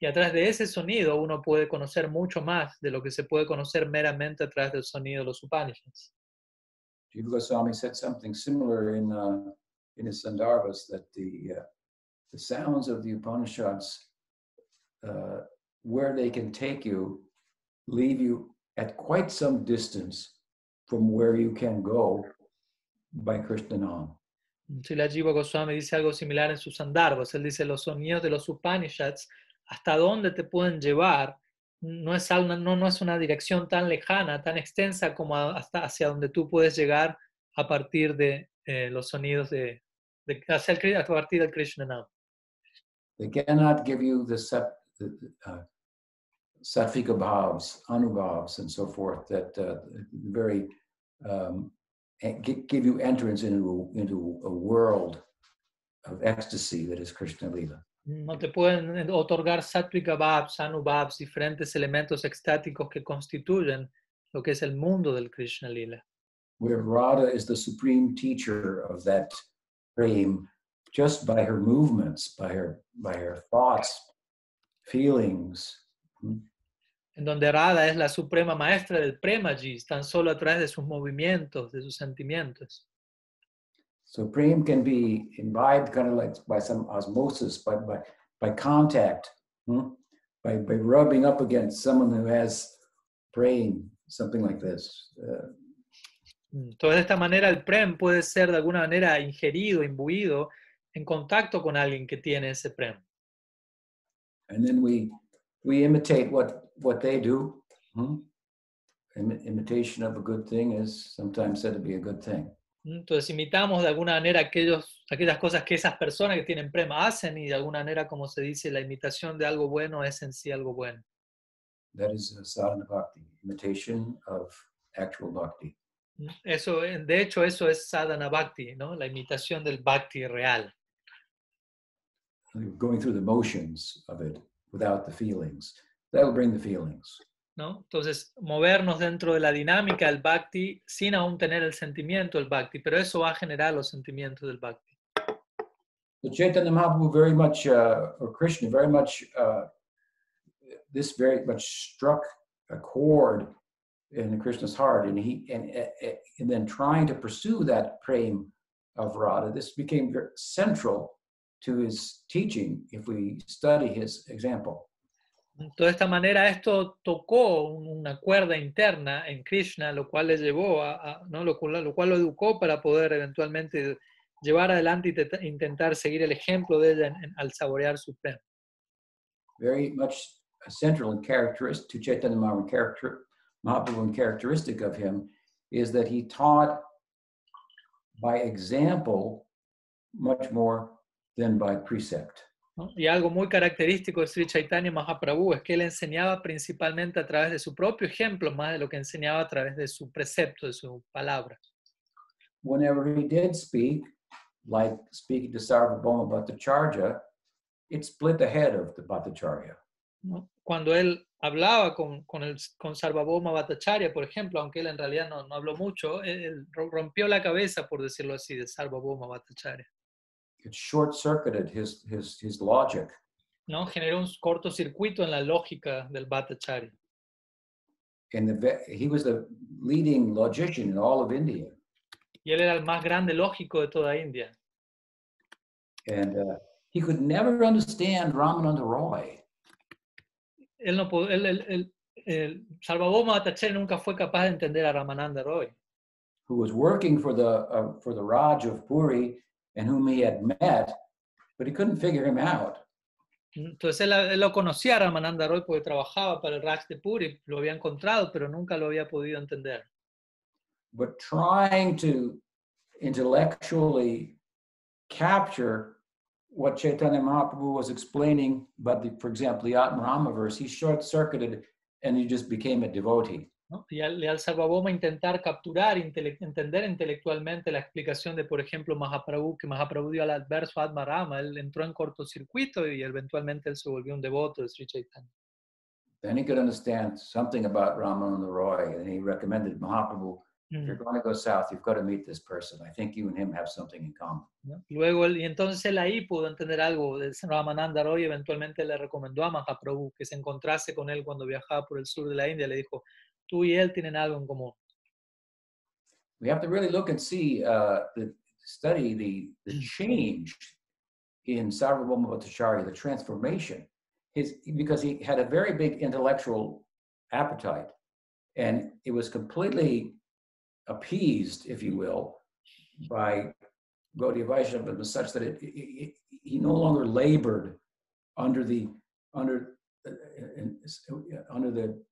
Speaker 1: Y a través de ese sonido uno puede conocer mucho más de lo que se puede conocer meramente a través del sonido de los Upanishads.
Speaker 3: Jiva Goswami said something similar in uh, in his Sandarbhas that the uh, sounds of the Upanishads, uh, where they can take you, leave you at quite some distance from where you can go by Krishna Nam.
Speaker 1: Srila Jiva Goswami dice algo similar en sus Sandarbhas. Él dice, los sonidos de los Upanishads, hasta dónde te pueden llevar, no es, algo- no, no es una dirección tan lejana, tan extensa como hasta hacia donde tú puedes llegar a partir de eh, los sonidos de, de hacia el a partir del Krishna Nam.
Speaker 3: They cannot give you the sat, the, uh, sattvika bhavs, anubhavs, and so forth that uh, very um, give you entrance into into a world of ecstasy that is Krishna Lila.
Speaker 1: No te pueden otorgar Sattvika Bhavs, Anubhavs, diferentes elementos extáticos que constituyen lo que es el mundo del Krishna Lila.
Speaker 3: Where Radha is the supreme teacher of that frame, just by her movements, by her by her thoughts, feelings. Hmm,
Speaker 1: en donde Radha es la suprema maestra del Premaji, tan solo a través de sus movimientos, de sus sentimientos.
Speaker 3: So prem can be imbibed kind of like by some osmosis, by by, by contact, hmm? by by rubbing up against someone who has praying, something like this. Uh,
Speaker 1: Entonces, de esta manera, el Prem puede ser de alguna manera ingerido, imbuido, en contacto con alguien que tiene ese Prem.
Speaker 3: and then we we imitate what what they do. hmm? Imi- imitation of a good thing is sometimes said to be a good thing.
Speaker 1: Entonces, imitamos de alguna manera aquellos, aquellas cosas que esas personas que tienen Prem hacen y de alguna manera, como se dice, la imitación de algo bueno es en sí algo bueno.
Speaker 3: That is sadhana bhakti, imitation of actual bhakti.
Speaker 1: Eso, eh, de hecho, eso es sadhana bhakti, ¿no? La imitación del bhakti real.
Speaker 3: Going through the motions of it without the feelings. That'll bring the feelings.
Speaker 1: ¿no? Entonces, movernos dentro de la dinámica del bhakti sin aún tener el sentimiento del bhakti, pero eso va a generar los sentimientos del bhakti.
Speaker 3: So Chaitanya Mahaprabhu very much, uh, or Krishna very much, uh, this very much struck a chord in Krishna's heart, and he and, and then trying to pursue that prem of Radha, this became very central to his teaching. If we study his example,
Speaker 1: De esta manera esto tocó una cuerda interna en Krishna, lo cual le llevó a, a- ¿no? lo, lo cual lo educó para poder eventualmente llevar adelante te- intentar seguir el ejemplo de ella en- en- al saborear su
Speaker 3: very much central and characteristic to Chaitanya Mahaprabhu, character, Mahaprabhu and characteristic of him is that he taught by example much more than by precept.
Speaker 1: Y algo muy característico de Sri Chaitanya Mahaprabhu es que él enseñaba principalmente a través de su propio ejemplo, más de lo que enseñaba a través de su precepto, de su palabra.
Speaker 3: Whenever he did speak, like speaking to Sarvabhauma Bhattacharya, it split the head of the Bhattacharya.
Speaker 1: Cuando él hablaba con, con, el, con Sarvabhauma Bhattacharya, por ejemplo, aunque él en realidad no, no habló mucho, él, él ro- rompió la cabeza, por decirlo así, de Sarvabhauma Bhattacharya.
Speaker 3: It short-circuited his, his, his logic.
Speaker 1: ¿no? Generó un cortocircuito en la lógica del Bhattacharya.
Speaker 3: And the, he was the leading logician in all of India.
Speaker 1: Y él era el más grande lógico de toda India.
Speaker 3: And uh, he could never understand Ramananda Roy.
Speaker 1: Él no pod- él, él, él- el Sarvabhauma Bhattacharya nunca fue capaz de entender a Ramananda Roy,
Speaker 3: who was working for the uh, for the Raj of Puri and whom he had met, but he couldn't figure him out.
Speaker 1: Entonces él, él lo conocía a Ramananda Roy porque trabajaba para el Raj de Puri, lo había encontrado, pero nunca lo había podido entender.
Speaker 3: But trying to intellectually capture what Chaitanya Mahaprabhu was explaining, but the, for example, the Atmarama verse, he short-circuited and he just became a devotee.
Speaker 1: ¿No? Y al, y al Sarvabhauma intentar capturar, intele- entender intelectualmente la explicación de, por ejemplo, Mahaprabhu, que Mahaprabhu dio al adverso Atmarama, él entró en cortocircuito y eventualmente él se volvió un devoto de Sri Chaitanya.
Speaker 3: Then he could understand something about Ramananda Roy, and he recommended Mahaprabhu, if you're going to go south, you've got to meet this person. I think you and him have something in common.
Speaker 1: Luego, y entonces él ahí pudo entender algo Ramananda Roy, eventualmente le recomendó a Mahaprabhu que se encontrase con él cuando viajaba por el sur de la India, le dijo, tú y él tienen algo en común.
Speaker 3: we have to really look and see uh, the study the the change in Sarvabhauma Bhattacharya, the transformation. His because he had a very big intellectual appetite, and it was completely appeased, if you will, by Gaudiya Vaishnavism such that it, it, it- he no longer labored under the under uh, uh, under the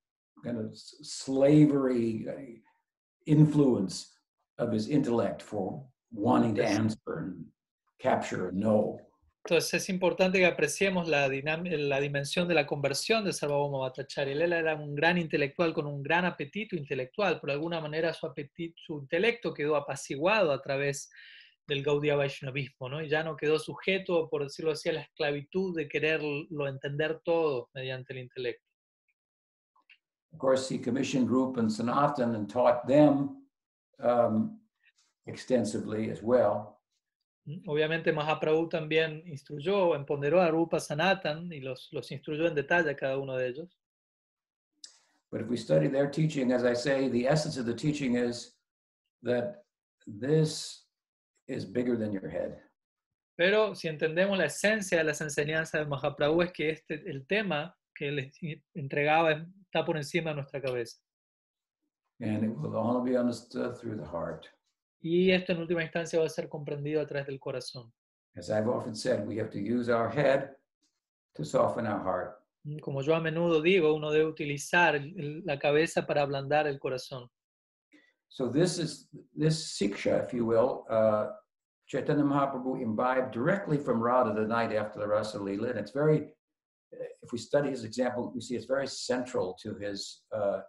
Speaker 3: kind of slavery uh, influence of his intellect for wanting to answer and capture and know.
Speaker 1: Entonces es importante que apreciemos la, la dimensión de la conversión de Sarvabhauma Bhattacharya. Él era un gran intelectual con un gran apetito intelectual. Por alguna manera su, apetito, su intelecto quedó apaciguado a través del Gaudiya Vaishnavismo, ¿no? Y ya no quedó sujeto, por decirlo así, a la esclavitud de quererlo entender todo mediante el intelecto.
Speaker 3: Of course, he commissioned Rupa and Sanatan and taught them um, extensively as well.
Speaker 1: Obviamente Mahaprabhu también instruyó, empoderó a Rupa Sanatan y los, los instruyó en detalle a cada uno de ellos.
Speaker 3: But if we study their teaching, as I say, the essence of the teaching is that this is bigger than your head.
Speaker 1: Pero si entendemos la esencia de las enseñanzas de Mahaprabhu es que este, el tema que él entregaba está por encima de nuestra cabeza.
Speaker 3: And it will only be understood through the heart.
Speaker 1: Y esto en última instancia va a ser comprendido a través del corazón.
Speaker 3: As I've often said, we have to use our head to soften our heart.
Speaker 1: Mm, Como yo a menudo digo, uno debe utilizar la cabeza para ablandar el corazón.
Speaker 3: So this is this siksha, if you will, uh, Chaitanya Mahaprabhu imbibed directly from Radha the night after the Rasa Leela, and it's very. If we study his example, we see it's very central to his uh,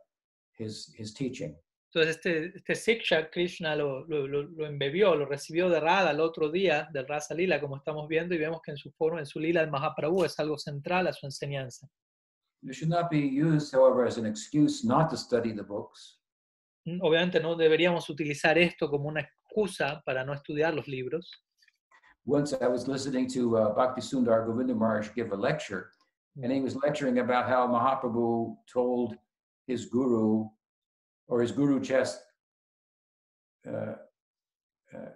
Speaker 3: his his teaching.
Speaker 1: Entonces este, este Siksha Krishna lo, lo, lo- embebió, lo recibió de Radha el otro día del Rasa Lila, como estamos viendo, y vemos que en su forma, en su lila, el Mahaprabhu es algo central a su enseñanza.
Speaker 3: It should not be used, however, as an excuse not to study the books.
Speaker 1: Mm, Obviamente no deberíamos utilizar esto como una excusa para no estudiar los libros.
Speaker 3: Once I was listening to uh, Bhakti Sundar Govinda Maharaj give a lecture, and he was lecturing about how Mahaprabhu told his guru, or his guru just, uh, uh,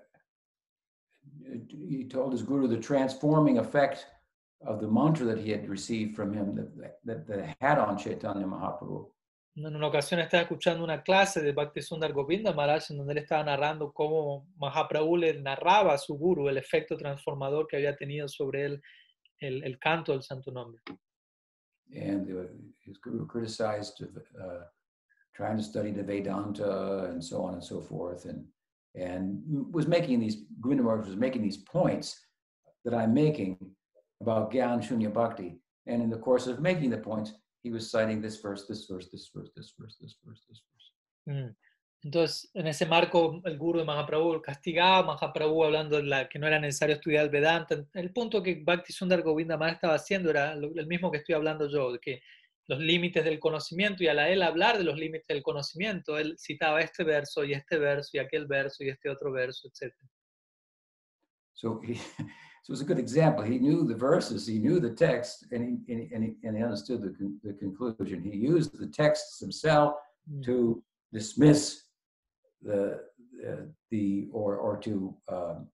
Speaker 3: he told his guru the transforming effect of the mantra that he had received from him that, that, that had on Chaitanya Mahaprabhu.
Speaker 1: En una ocasión estaba escuchando una clase de Bhakti Sundar Govinda Maharaj en donde él estaba narrando cómo Mahaprabhu le narraba a su guru el efecto transformador que había tenido sobre él el, el canto del santo nombre.
Speaker 3: And uh, his guru criticized uh, trying to study the Vedanta and so on and so forth, and and was making these Govinda was making these points that I'm making about Gyan Shunya Bhakti, and in the course of making the points, he was citing this verse, this verse, this verse, this verse, this verse, this verse.
Speaker 1: Mm. Entonces, en ese marco, el guru de Mahaprabhu castigaba a Mahaprabhu hablando de la, que no era necesario estudiar el Vedanta. El punto que Bhakti Sundar Govinda Maharaj estaba haciendo era el mismo que estoy hablando yo, de que los límites del conocimiento, y al él hablar de los límites del conocimiento, él citaba este verso y este verso y aquel verso y este otro verso, etc.
Speaker 3: So he, so it was a good example. He knew the verses, he knew the text, and he and he, and he, understood the the conclusion. He used the texts himself
Speaker 1: Mm.
Speaker 3: to dismiss the uh, the or or to um,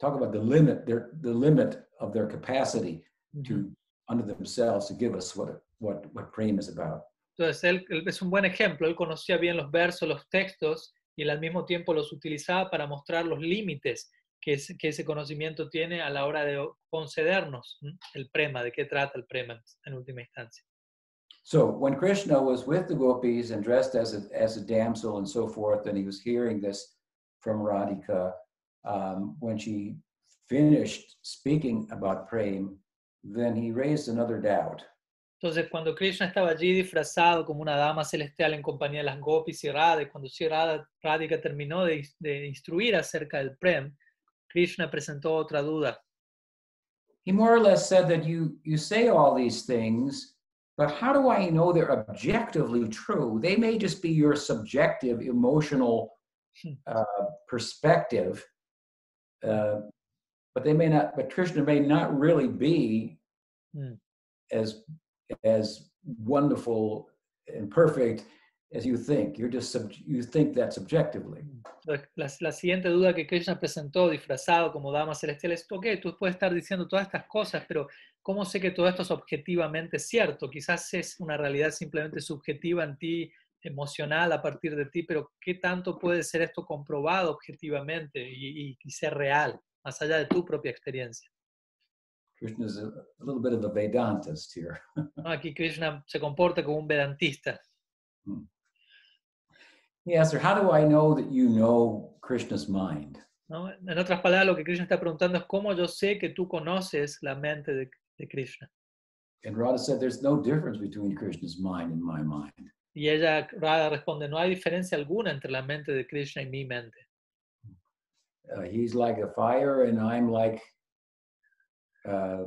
Speaker 3: talk about the limit their the limit of their capacity to under themselves to give us what what what prema is about.
Speaker 1: Entonces, él, él es un buen ejemplo, él conocía bien los versos, los textos, y él al mismo tiempo los utilizaba para mostrar los límites que, es- que ese conocimiento tiene a la hora de concedernos el prema, de qué trata el prema en última instancia.
Speaker 3: So when Krishna was with the gopis and dressed as a as a damsel and so forth, and he was hearing this from Radhika, um, when she finished speaking about prem, then he raised another doubt.
Speaker 1: Entonces, cuando Krishna estaba allí disfrazado como una dama celestial en compañía de las gopis y Radha, cuando Sri Radha- Radhika terminó de, de instruir acerca del prem, Krishna presentó otra duda.
Speaker 3: He more or less said that you you say all these things, but how do I know they're objectively true? They may just be your subjective emotional
Speaker 1: Hmm.
Speaker 3: uh, perspective, uh, but they may not. But Krishna may not really be
Speaker 1: Hmm.
Speaker 3: as as wonderful and perfect as you think. You're just sub, you think that subjectively.
Speaker 1: La, la siguiente duda que Krishna presentó disfrazado como dama celestial es, ok, tú puedes estar diciendo todas estas cosas, pero ¿cómo sé que todo esto es objetivamente cierto? Quizás es una realidad simplemente subjetiva en ti, emocional a partir de ti, pero ¿qué tanto puede ser esto comprobado objetivamente y, y- y ser real, más allá de tu propia experiencia?
Speaker 3: Krishna is a, a little bit of a Vedantist here.
Speaker 1: ¿no? Aquí Krishna se comporta como un vedantista.
Speaker 3: He asked her, "How do I know that you know Krishna's mind?"
Speaker 1: ¿no? En otras palabras, lo que Krishna está preguntando es cómo yo sé que tú conoces la mente de, de Krishna.
Speaker 3: And Radha said, There's no difference between Krishna's mind and my mind.
Speaker 1: Y ella, Radha, responde, no hay diferencia alguna entre la mente de Krishna y mi mente.
Speaker 3: Uh, he's like a fire, and I'm like uh,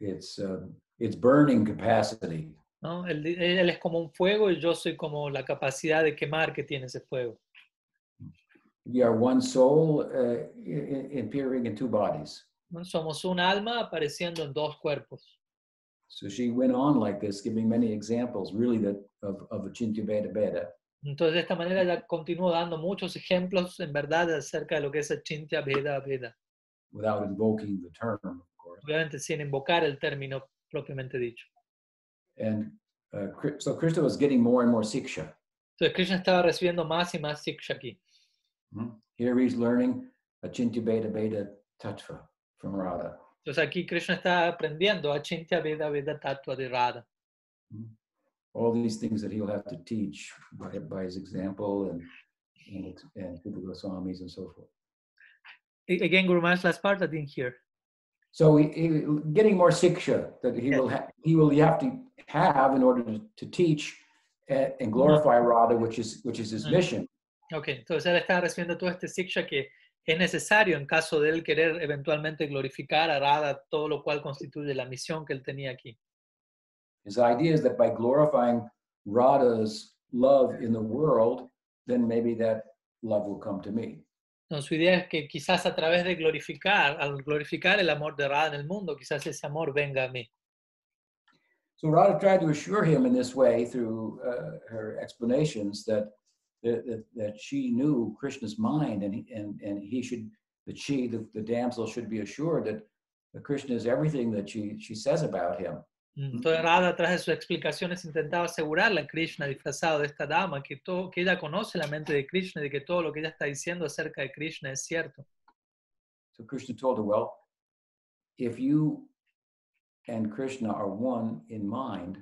Speaker 3: its uh, its burning capacity.
Speaker 1: ¿no? Él, él es como un fuego y yo soy como la capacidad de quemar que tiene ese fuego.
Speaker 3: We are one soul uh, in, in appearing in two bodies.
Speaker 1: ¿No? Somos un alma apareciendo en dos cuerpos.
Speaker 3: So she went on like this, giving many examples, really, that of, of Achintya Veda.
Speaker 1: Entonces, de esta manera ella continuó dando muchos ejemplos, en verdad, acerca de lo que es Achintya Veda.
Speaker 3: without invoking the term, of course.
Speaker 1: Obviamente sin invocar el término propiamente dicho.
Speaker 3: And uh, so Krishna was getting more and more siksha.
Speaker 1: Entonces, Krishna estaba recibiendo más y más siksha aquí.
Speaker 3: Mhm. Here he's learning Achintya Beta Beta Tattva from Radha.
Speaker 1: Entonces, aquí Krishna está aprendiendo Achintya Veda Veda Tattva de Radha.
Speaker 3: All these things that he'll have to teach by, by his example and and, and the Goswamis and so forth.
Speaker 1: Again, Guru Maharaj, last part I didn't hear.
Speaker 3: So he, he getting more siksha that he will ha- he will have to have in order to, to teach and, and glorify Radha, which is which is his
Speaker 1: Mhm.
Speaker 3: mission.
Speaker 1: Ok, entonces él está recibiendo todo este siksha que es necesario en caso de él querer eventualmente glorificar a Radha, todo lo cual constituye la misión que él tenía aquí.
Speaker 3: His idea is that by glorifying Radha's love in the world, then maybe that love will come to me.
Speaker 1: No, su idea es que quizás a través de glorificar, al glorificar el amor de Radha en el mundo, quizás ese amor venga a mí.
Speaker 3: So Radha tried to assure him in this way through uh, her explanations that, that that that she knew Krishna's mind and he, and and he should that she the, the damsel should be assured that, that Krishna is everything that she she says about him. Mm-hmm.
Speaker 1: Entonces Radha, a través de sus explicaciones, intentaba asegurarle a Krishna, disfrazado de esta dama, que, todo, que ella conoce la mente de Krishna y de que todo lo que ella está diciendo acerca de Krishna es cierto.
Speaker 3: So Krishna told her, well, if you and Krishna are one in mind,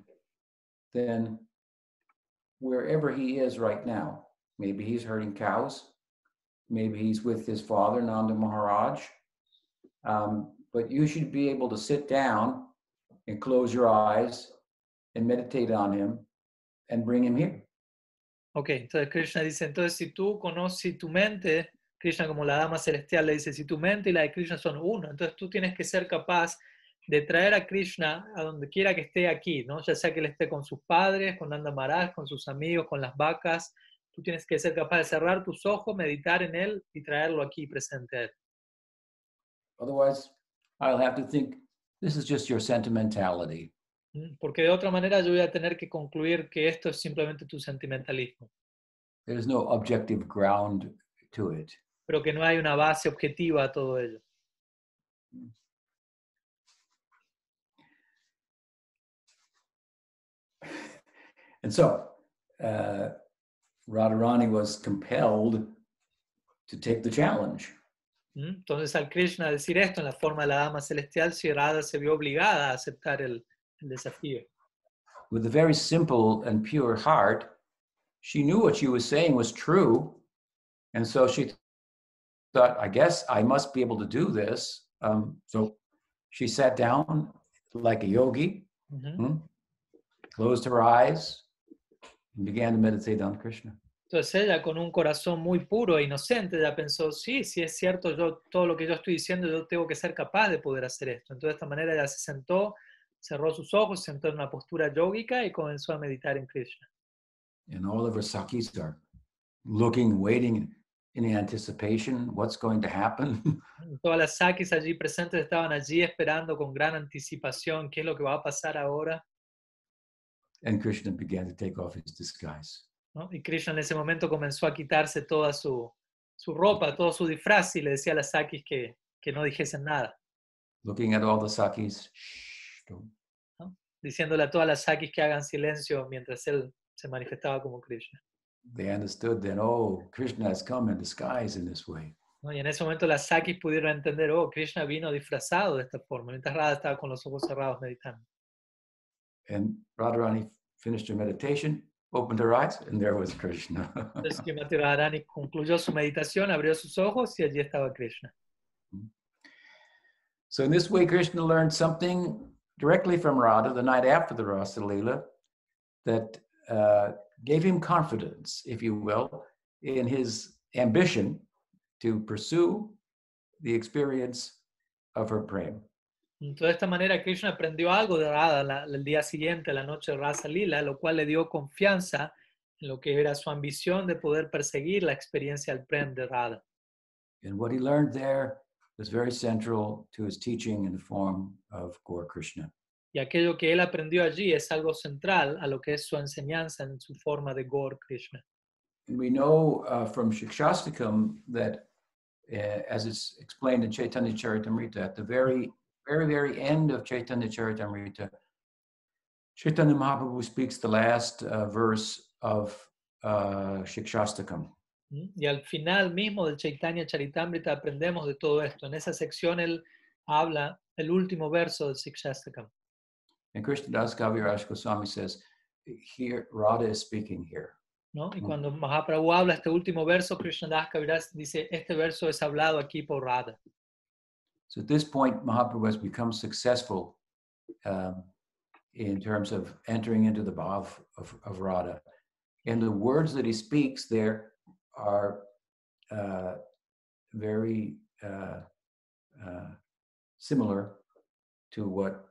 Speaker 3: then wherever he is right now, maybe he's herding cows, maybe he's with his father, Nanda Maharaj, um, but you should be able to sit down and close your eyes and meditate on him and bring him here.
Speaker 1: Ok, entonces Krishna dice, entonces si tú conoces tu mente, Krishna como la dama celestial le dice, si tu mente y la de Krishna son uno, entonces tú tienes que ser capaz de traer a Krishna a donde quiera que esté aquí, ¿no? Ya sea que él esté con sus padres, con Nanda Maharaj, con sus amigos, con las vacas, tú tienes que ser capaz de cerrar tus ojos, meditar en él y traerlo aquí presente a él.
Speaker 3: Otherwise, I'll have to think this is just your sentimentality.
Speaker 1: ¿Mm? Porque de otra manera yo voy a tener que concluir que esto es simplemente tu sentimentalismo,
Speaker 3: There's no objective ground to it.
Speaker 1: pero que no hay una base objetiva a todo ello.
Speaker 3: And so uh, Radharani was compelled to take the challenge.
Speaker 1: ¿Mm? Entonces al Krishna decir esto en la forma de la dama celestial, si Radha se vio obligada a aceptar el, el desafío.
Speaker 3: With a very simple and pure heart, she knew what she was saying was true. And so she thought, I guess I must be able to do this. Um, so she sat down like a yogi,
Speaker 1: Ujú.
Speaker 3: hmm, closed her eyes, and began to meditate on Krishna.
Speaker 1: Entonces ella con un corazón muy puro e inocente, ella pensó, sí, sí es cierto, yo todo lo que yo estoy diciendo, yo tengo que ser capaz de poder hacer esto. Entonces de esta manera ella se sentó, cerró sus ojos, se sentó en una postura yógica y comenzó a meditar en Krishna.
Speaker 3: And all of her sakis are looking, waiting in anticipation what's going to happen.
Speaker 1: Todas las sakis allí presentes estaban allí esperando con gran anticipación qué es lo que va a pasar ahora.
Speaker 3: And Krishna began to take off his disguise.
Speaker 1: ¿no? Y Krishna en ese momento comenzó a quitarse toda su, su ropa, todo su disfraz y le decía a las sakis que, que no dijesen nada,
Speaker 3: Looking at all the sakis, shh, don't.
Speaker 1: diciéndole a todas las sakis que hagan silencio mientras él se manifestaba como Krishna.
Speaker 3: They understood then, oh, Krishna has come in disguise in this way.
Speaker 1: ¿no? Y en ese momento las sakis pudieron entender, oh, Krishna vino disfrazado de esta forma, mientras Radha estaba con los ojos cerrados meditando.
Speaker 3: And Radharani finished her meditation, opened her eyes, and there was Krishna.
Speaker 1: Entonces Srimati Radharani concluyó su meditación, abrió sus ojos y allí estaba Krishna.
Speaker 3: so in this way, Krishna learned something directly from Radha the night after the Rasa Leela that uh, gave him confidence, if you will, in his ambition to pursue the experience of her prema.
Speaker 1: Entonces, de esta manera, Krishna aprendió algo de Radha la- el día siguiente, la noche de Rasa Lila, lo cual le dio confianza en lo que era su ambición de poder perseguir la experiencia del Prem de Radha.
Speaker 3: And what he learned there was very central to his teaching in the form of Gaur Krishna.
Speaker 1: y aquello que él aprendió allí es algo central a lo que es su enseñanza en su forma de Gaur Krishna.
Speaker 3: And we know uh, from Shikshastakam that, uh, as it's explained in Chaitanya Charitamrita, at the very, very, very end of Chaitanya Charitamrita, Chaitanya Mahaprabhu speaks the last uh, verse of uh, Shikshastakam.
Speaker 1: ¿Mm? Y al final mismo del Chaitanya Charitamrita aprendemos de todo esto. En esa sección él habla el último verso del Sikshastakam.
Speaker 3: And Krishnadas Kaviraj Goswami says, here, Radha is speaking here.
Speaker 1: ¿no? Y
Speaker 3: Mm.
Speaker 1: cuando Mahaprabhu habla este último verso, Krishnadas Kaviraj dice, este verso es hablado aquí por Radha.
Speaker 3: So at this point, Mahaprabhu has become successful um, in terms of entering into the bhav of, of Radha. And the words that he speaks there are uh, very uh, uh, similar to what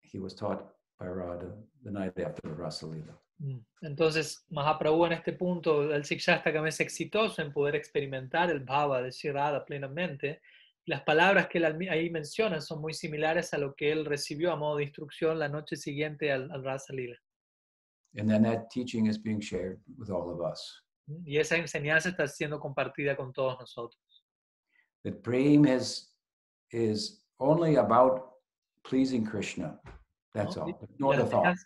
Speaker 3: he was taught by Radha the night after Rasa Lila.
Speaker 1: Mm. Entonces, Mahaprabhu en este punto, el Sikshastakam es exitoso en poder experimentar el bhava de Sri Radha plenamente. Las palabras que él ahí menciona son muy similares a lo que él recibió a modo de instrucción la noche siguiente al, al Rasa Lila.
Speaker 3: And then that teaching is being shared with all of us.
Speaker 1: Y esa enseñanza está siendo compartida con todos nosotros.
Speaker 3: That prem has, is only about pleasing Krishna. That's all. No other thought.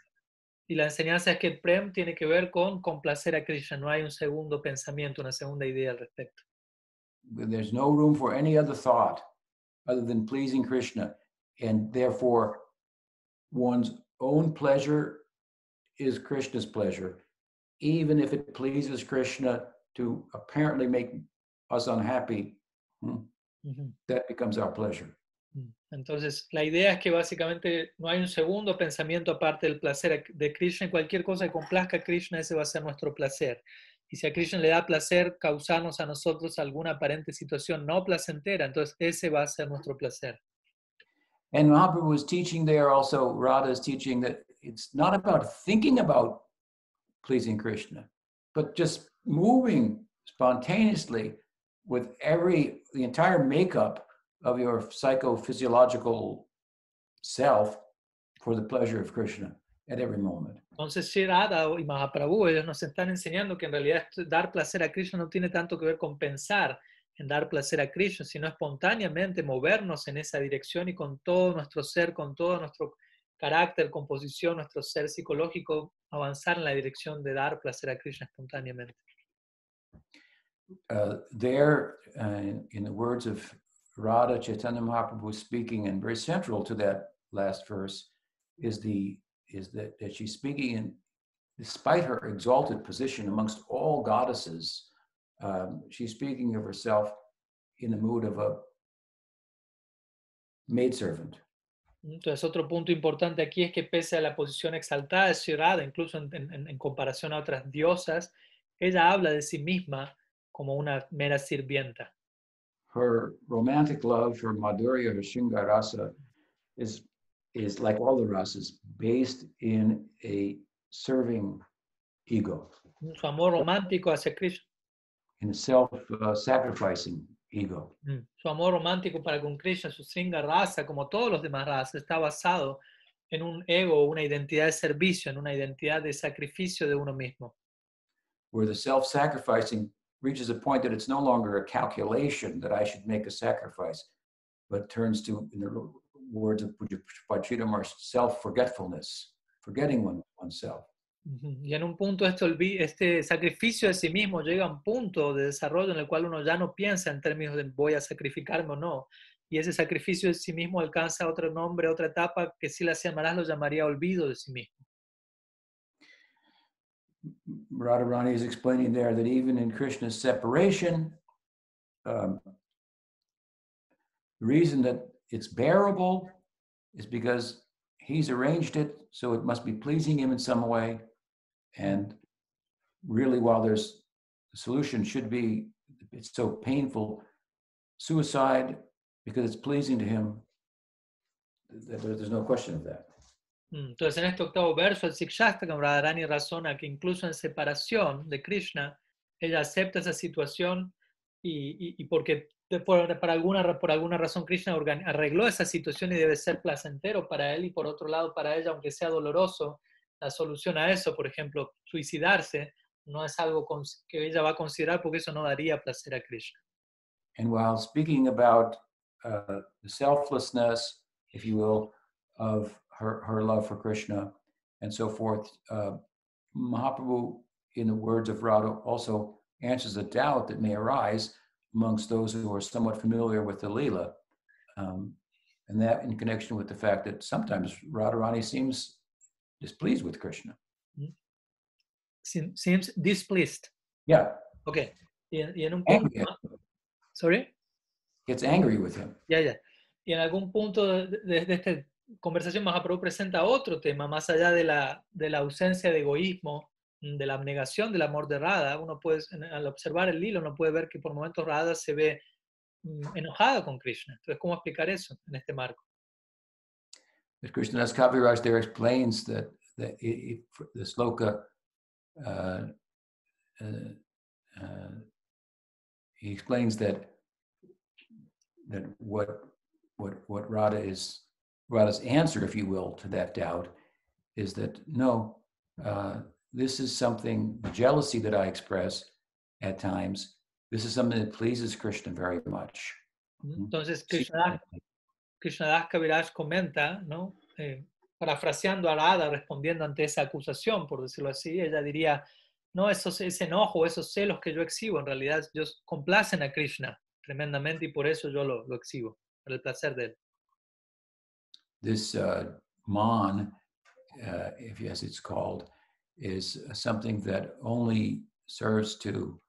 Speaker 1: Y la enseñanza es que el Prem tiene que ver con complacer a Krishna, no hay un segundo pensamiento, una segunda idea al respecto.
Speaker 3: There's no room for any other thought other than pleasing Krishna. And therefore, one's own pleasure is Krishna's pleasure, even if it pleases Krishna to apparently make us unhappy, hmm, that becomes our pleasure.
Speaker 1: Mm. Entonces, la idea es que básicamente no hay un segundo pensamiento aparte del placer de Krishna cualquier cosa que complazca a Krishna, ese va a ser nuestro placer. Y si a Krishna le da placer causarnos a nosotros alguna aparente situación no placentera, entonces ese va a ser nuestro placer.
Speaker 3: And Mahaprabhu was teaching there also, Radha is teaching that it's not about thinking about pleasing Krishna, but just moving spontaneously with every, the entire makeup of your psychophysiological self for the pleasure of Krishna at every moment.
Speaker 1: Entonces, Sri y Mahaprabhu, ellos nos están enseñando que en realidad dar placer a Krishna no tiene tanto que ver con pensar en dar placer a Krishna, sino espontáneamente movernos en esa dirección y con todo nuestro ser, con todo nuestro carácter, composición, nuestro ser psicológico, avanzar en la dirección de dar placer a Krishna espontáneamente.
Speaker 3: Uh, there, uh, in the words of Radha, Chaitanya Mahaprabhu speaking, and very central to that last verse is the is that, that she's speaking in despite her exalted position amongst all goddesses, um, she's speaking of herself in the mood of a maidservant.
Speaker 1: Entonces, otro punto importante aquí es que pese a la posición exaltada de Sri Radha, incluso en, en- en comparación a otras diosas, ella habla de sí misma como una mera sirvienta.
Speaker 3: Her romantic love, her madhurya, her shingarasa is is like all the rasas, based in a serving ego.
Speaker 1: Su amor romántico hacia Krishna,
Speaker 3: in a self-sacrificing ego.
Speaker 1: mm, su amor romántico para con Krishna, su singa raza, como todos los demás razas, está basado en un ego, una identidad de servicio, en una identidad de sacrificio de uno mismo.
Speaker 3: Where the self-sacrificing reaches a point that it's no longer a calculation that I should make a sacrifice, but turns to, in the words of Pachidamar, self-forgetfulness, forgetting one, oneself.
Speaker 1: Y en un punto este, este sacrificio de sí mismo llega a un punto de desarrollo en el cual uno ya no piensa en términos de voy a sacrificarme o no. Y ese sacrificio de sí mismo alcanza otro nombre, otra etapa que si las llamarás lo llamaría olvido de sí mismo.
Speaker 3: Radharani is explaining there that even in Krishna's separation, um, the reason that it's bearable is because he's arranged it so it must be pleasing him in some way. And really, while there's the solution should be it's so painful, suicide because it's pleasing to him. th- th- There's no question of that.
Speaker 1: Mm, Entonces, en este octavo verso, el Sikshastakam Radharani razona que incluso en separación de Krishna, ella acepta esa situación y, y- y porque por, para alguna, por alguna razón Krishna arregló esa situación y debe ser placentero para él y por otro lado para ella, aunque sea doloroso, la solución a eso, por ejemplo, suicidarse, no es algo que ella va a considerar porque eso no daría placer a Krishna.
Speaker 3: And while speaking about uh, the selflessness, if you will, of her, her love for Krishna and so forth, uh, Mahaprabhu, in the words of Radha, also answers a doubt that may arise amongst those who are somewhat familiar with the Leela. Um, and that in connection with the fact that sometimes Radharani seems displeased with Krishna.
Speaker 1: Seems displeased.
Speaker 3: Yeah,
Speaker 1: Ok. Y en, un
Speaker 3: angry,
Speaker 1: Sorry?
Speaker 3: gets angry with him.
Speaker 1: Ya, ya. Y en algún punto de, de- esta conversación Mahaprabhu presenta otro tema, más allá de la, de la ausencia de egoísmo, de la abnegación del amor de Radha, uno puede, al observar el hilo, uno puede ver que por momentos Radha se ve mm, enojada con Krishna. Entonces, ¿cómo explicar eso en este marco?
Speaker 3: But Krishnadas Kaviraj there explains that, that i- i- the sloka, uh, uh, uh, he explains that that what what what Radha is Radha's answer, if you will, to that doubt is that no, uh, this is something jealousy that I express at times. This is something that pleases Krishna very much.
Speaker 1: ¿Mm? Entonces,
Speaker 3: Sí,
Speaker 1: Krishnadas Krishnadas Kaviraj comenta, ¿no? Eh, parafraseando a Radha, respondiendo ante esa acusación, por decirlo así, ella diría, no, esos, ese enojo, esos celos que yo exhibo, en realidad ellos complacen a Krishna tremendamente y por eso yo lo, lo exhibo, por el placer de él.
Speaker 3: this uh, mon, uh, if yes, it's called, is something that only serves to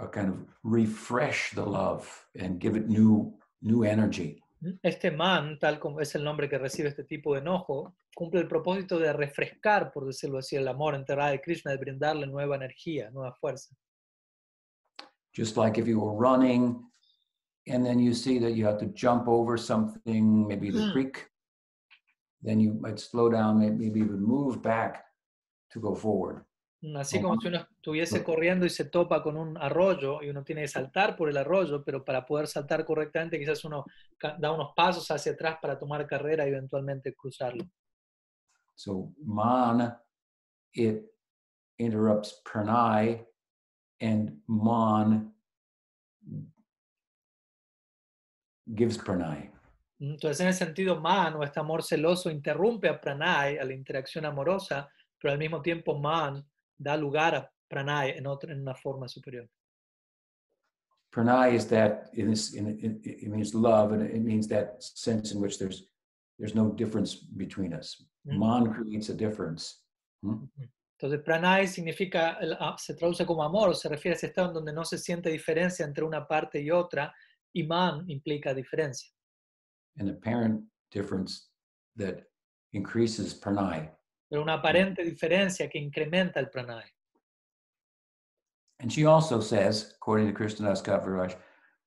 Speaker 3: uh, kind of refresh the love and give it new new energy.
Speaker 1: Este man, tal como es el nombre que recibe este tipo de enojo, cumple el propósito de refrescar, por decirlo así, el amor entre Radha y Krishna, de brindarle nueva energía, nueva fuerza.
Speaker 3: Just like if you were running and then you see that you have to jump over something, maybe the
Speaker 1: Mm.
Speaker 3: creek, then you might slow down, may- maybe even move back to go forward.
Speaker 1: Así como si uno estuviese corriendo y se topa con un arroyo y uno tiene que saltar por el arroyo, pero para poder saltar correctamente quizás uno da unos pasos hacia atrás para tomar carrera y eventualmente cruzarlo.
Speaker 3: So man, it interrupts pranay, and man gives pranay.
Speaker 1: Entonces, en ese sentido, man o este amor celoso interrumpe a pranay, a la interacción amorosa, pero al mismo tiempo man da lugar a pranay en, otra, en una forma superior.
Speaker 3: Pranay is that in this, in, in, it means love, and it means that sense in which there's there's no difference between us.
Speaker 1: Mm.
Speaker 3: Man creates a difference.
Speaker 1: Entonces, pranay significa, ah, se traduce como amor, o se refiere a ese estado en donde no se siente diferencia entre una parte y otra, y man implica diferencia.
Speaker 3: an apparent difference that increases pranay.
Speaker 1: Pero una aparente diferencia que incrementa el pranay.
Speaker 3: And she also says, according to Krishnadas Kaviraj,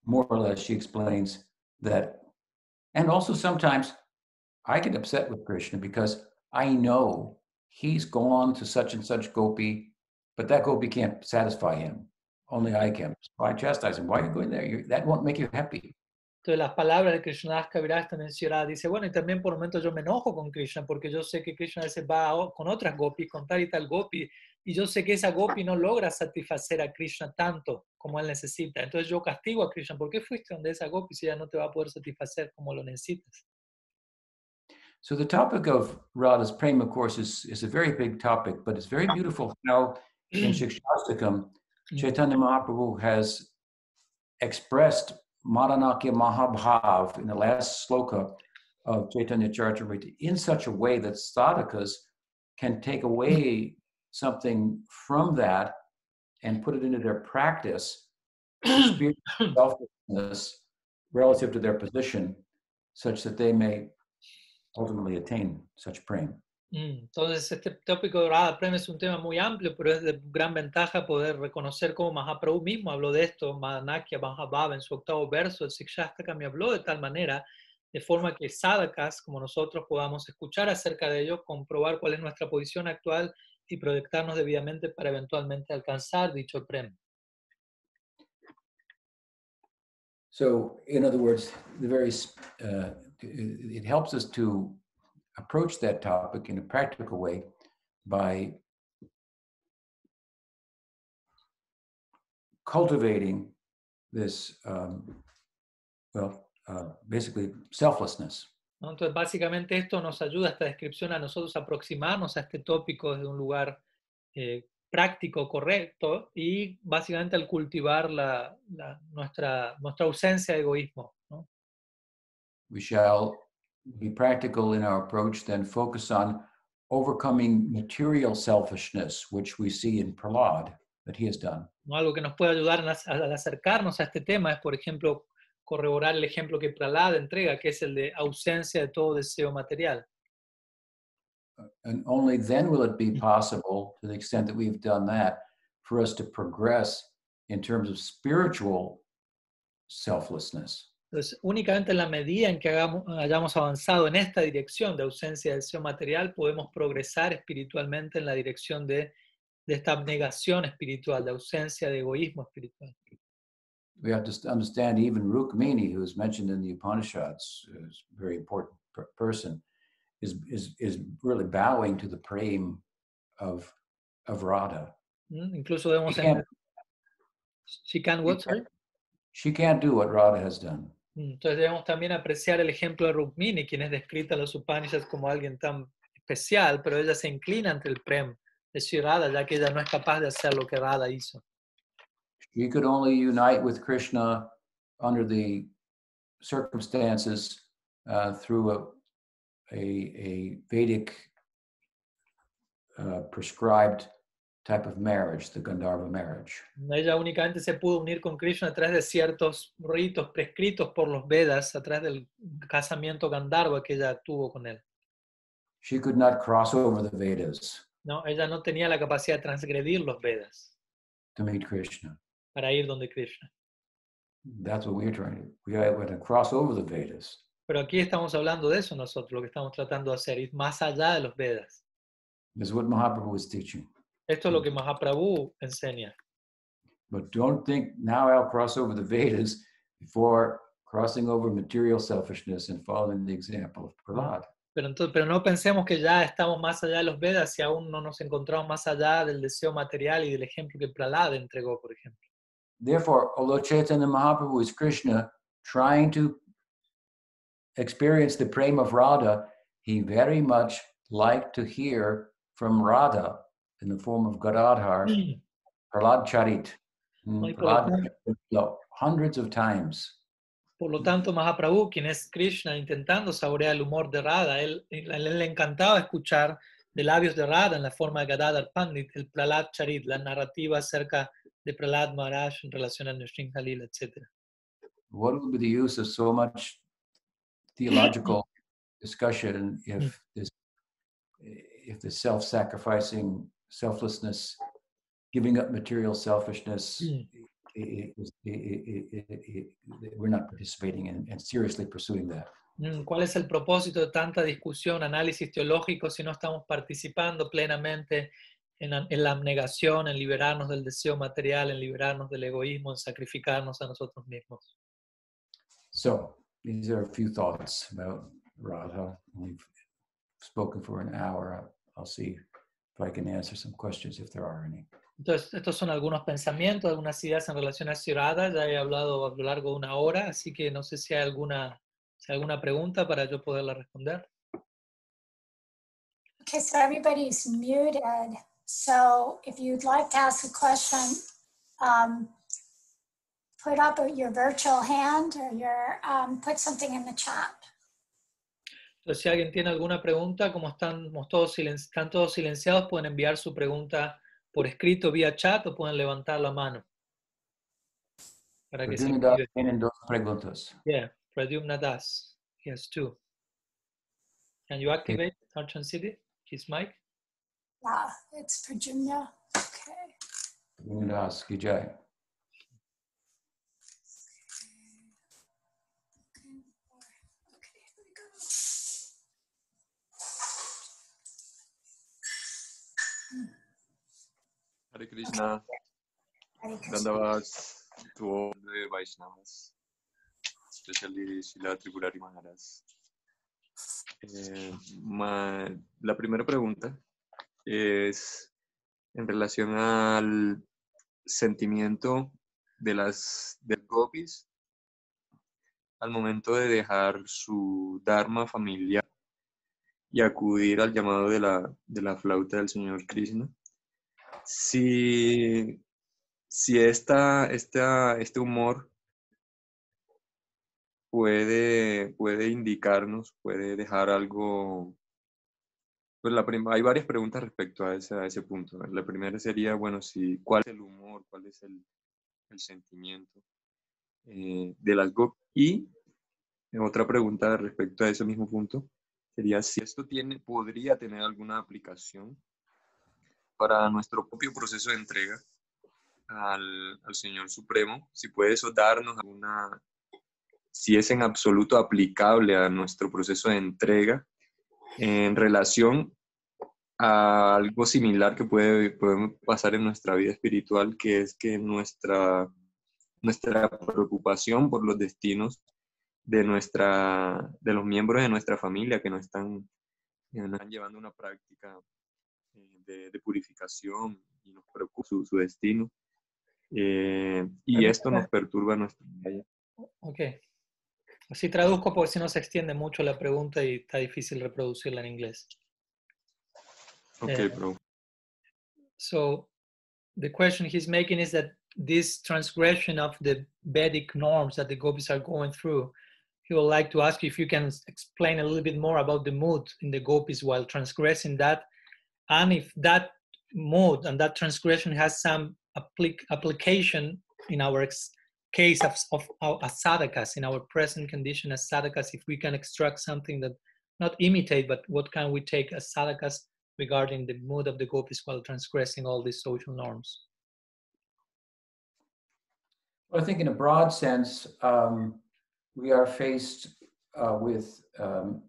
Speaker 3: more or less, she explains that, and also sometimes I get upset with Krishna because I know he's gone to such and such gopi, but that gopi can't satisfy him. Only I can. So I chastise him. Why are you going there? You, that won't make you happy.
Speaker 1: Entonces las palabras de Krishnadas Kaviraj están mencionadas. Dice, bueno, y también por momentos yo me enojo con Krishna porque yo sé que Krishna a veces va con otras gopis, con tal y tal gopi, y yo sé que esa gopi no logra satisfacer a Krishna tanto como él necesita. Entonces yo castigo a Krishna, ¿por qué fuiste donde esa gopi si ella no te va a poder satisfacer como lo necesitas?
Speaker 3: So the topic of Radha's prema, of course, is, is a very big topic, but it's very beautiful how in Shikshastakam, Chaitanya Mahaprabhu has expressed Madanakya Mahabhav in the last sloka of Chaitanya Charitamrita in such a way that sadhakas can take away something from that and put it into their practice, selflessness relative to their position, such that they may ultimately attain such prema.
Speaker 1: Mm, Entonces, este tópico de Radha Prem es un tema muy amplio, pero es de gran ventaja poder reconocer cómo Mahaprabhu mismo habló de esto, Madanakya Mahabhava, en su octavo verso, el Sikshastaka me habló de tal manera, de forma que sadhakas, como nosotros, podamos escuchar acerca de ello, comprobar cuál es nuestra posición actual y proyectarnos debidamente para eventualmente alcanzar dicho premio.
Speaker 3: So, in other words, the very uh, it helps us to approach that topic in a practical way by cultivating this, um, well, uh, basically selflessness.
Speaker 1: ¿no? Entonces, básicamente esto nos ayuda, esta descripción, a nosotros aproximarnos a este tópico desde un lugar eh, práctico, correcto, y básicamente al cultivar la, la- nuestra, nuestra ausencia de egoísmo. ¿no?
Speaker 3: We shall be practical in our approach, then focus on overcoming material selfishness, which we see in Prahlad that he has done.
Speaker 1: Algo que nos puede ayudar al acercarnos a este tema es, por ejemplo, corroborar el ejemplo que Prahlad entrega, que es el de ausencia de todo deseo material.
Speaker 3: Uh, and only then will it be mm. possible, to the extent that we've done that, for us to progress in terms of spiritual selflessness.
Speaker 1: Entonces, únicamente en la medida en que hagamos- hayamos avanzado en esta dirección de ausencia de deseo material, podemos progresar espiritualmente en la dirección de, de esta abnegación espiritual, de ausencia de egoísmo espiritual.
Speaker 3: We have to st- understand even Rukmini, who is mentioned in the Upanishads, is a very important per- person, is, is, is really bowing to the prem of, of Radha.
Speaker 1: ¿Mm? Incluso debemos...
Speaker 3: She can't,
Speaker 1: en- She can what, sorry?
Speaker 3: she can't do what Radha has done.
Speaker 1: Entonces debemos también apreciar el ejemplo de Rukmini, quien es descrita en los Upanishads como alguien tan especial, pero ella se inclina ante el Prem de ya que ella no es capaz de hacer lo que Radha hizo.
Speaker 3: She could only unite with Krishna under the circumstances uh, through a, a, a Vedic uh, prescribed type of marriage, the Gandharva marriage.
Speaker 1: Ella únicamente se pudo unir con Krishna a través de ciertos ritos prescritos por los Vedas, a través del casamiento Gandharva que ella tuvo con él.
Speaker 3: She could not cross over the Vedas
Speaker 1: ¿no? Ella no tenía la capacidad de transgredir los Vedas
Speaker 3: to meet Krishna.
Speaker 1: para ir donde Krishna.
Speaker 3: That's what we're trying to. We want to cross over the Vedas.
Speaker 1: Pero aquí estamos hablando de eso nosotros, lo que estamos tratando de hacer, ir más allá de los Vedas.
Speaker 3: Is what Mahaprabhu was teaching.
Speaker 1: Esto es lo que Mahaprabhu enseña.
Speaker 3: But don't think now I'll cross over the Vedas before crossing over material selfishness and following the example of Prahlad.
Speaker 1: Pero, entonces, pero no pensemos que ya estamos más allá de los Vedas y aún no nos encontramos más allá del deseo material y del ejemplo que Prahlad entregó, por ejemplo.
Speaker 3: Therefore, although Chaitanya Mahaprabhu is Krishna trying to experience the prema of Radha, he very much liked to hear from Radha in the form of Gadadhar, Prahlad Charit. Mm,
Speaker 1: Ay, por lo
Speaker 3: Prahlad Charit, hundreds of times.
Speaker 1: Por lo tanto, Mahaprabhu, quien es Krishna, intentando saborear el humor de Radha, él, él- le encantaba escuchar de labios de Radha en la forma de Gadadhar Pandit, el Prahlad Charit, la narrativa acerca de Prahlad Maharaj en relación a Nrsimha Lila, etc.
Speaker 3: What would be the use of so much theological discussion if this, if the self-sacrificing selflessness, giving up material selfishness,
Speaker 1: Mm.
Speaker 3: we're not participating in and seriously pursuing that.
Speaker 1: Mm, ¿Cuál es el propósito de tanta discusión, análisis teológico, si no estamos participando plenamente en, en la abnegación, en liberarnos del deseo material, en liberarnos del egoísmo, en sacrificarnos a nosotros mismos?
Speaker 3: So these are a few thoughts about Radha. We've spoken for an hour. I'll see if I can answer some questions if there are any.
Speaker 1: Entonces, estos son algunos pensamientos, algunas ideas en relación a Shirada. Ya he hablado a lo largo de una hora, así que no sé si hay alguna, si hay alguna pregunta para yo poderla responder.
Speaker 2: Okay, so everybody's muted. So if you'd like to ask a question, um, put up your virtual hand or your, um, put something in the chat.
Speaker 1: Entonces, si alguien tiene alguna pregunta, como estamos todos, silen- están todos silenciados, pueden enviar su pregunta por escrito vía chat o pueden levantar la mano. Para que se
Speaker 3: Pradyumna Das tienen dos preguntas.
Speaker 1: Yeah, Pradyumna Das. He has two. Can you activate Archan City, his mic?
Speaker 2: Yeah, it's Prajumna. Okay.
Speaker 3: Pradyumna Das, ki
Speaker 4: Hare Krishna. Dandavats to all the Vaishnavas. especially Srila Tripurari Maharaj. Eh, ma- la primera pregunta es en relación al sentimiento de las de gopis al momento de dejar su dharma familiar y acudir al llamado de la, de la flauta del Señor Krishna. Si, si esta, esta, este humor puede, puede indicarnos, puede dejar algo. Pues la hay varias preguntas respecto a ese, a ese punto. La primera sería, bueno, si, ¿cuál es el humor? ¿Cuál es el, el sentimiento eh, de las GOP? Y otra pregunta respecto a ese mismo punto sería si esto tiene, podría tener alguna aplicación para nuestro propio proceso de entrega al, al Señor Supremo, si puede eso darnos alguna, si es en absoluto aplicable a nuestro proceso de entrega en relación a algo similar que puede, puede pasar en nuestra vida espiritual, que es que nuestra, nuestra preocupación por los destinos de, nuestra, de los miembros de nuestra familia que no están, no están llevando una práctica eh, de, de purificación y nos preocupa su, su destino. Eh, y esto nos perturba nuestra vida.
Speaker 1: Ok. Así traduzco porque si no se extiende mucho la pregunta y está difícil reproducirla en inglés.
Speaker 4: Ok,
Speaker 1: Eh,
Speaker 4: bro.
Speaker 1: So the question he's making is that this transgression of the Vedic norms that the gopis are going through, he would like to ask you if you can explain a little bit more about the mood in the gopis while transgressing that, and if that mode and that transgression has some applic- application in our ex- case of, of our as sadhakas, in our present condition as sadhakas, if we can extract something that not imitate, but what can we take as sadhakas regarding the mood of the gopis while transgressing all these social norms.
Speaker 3: Well, I think in a broad sense, um, we are faced uh, with um,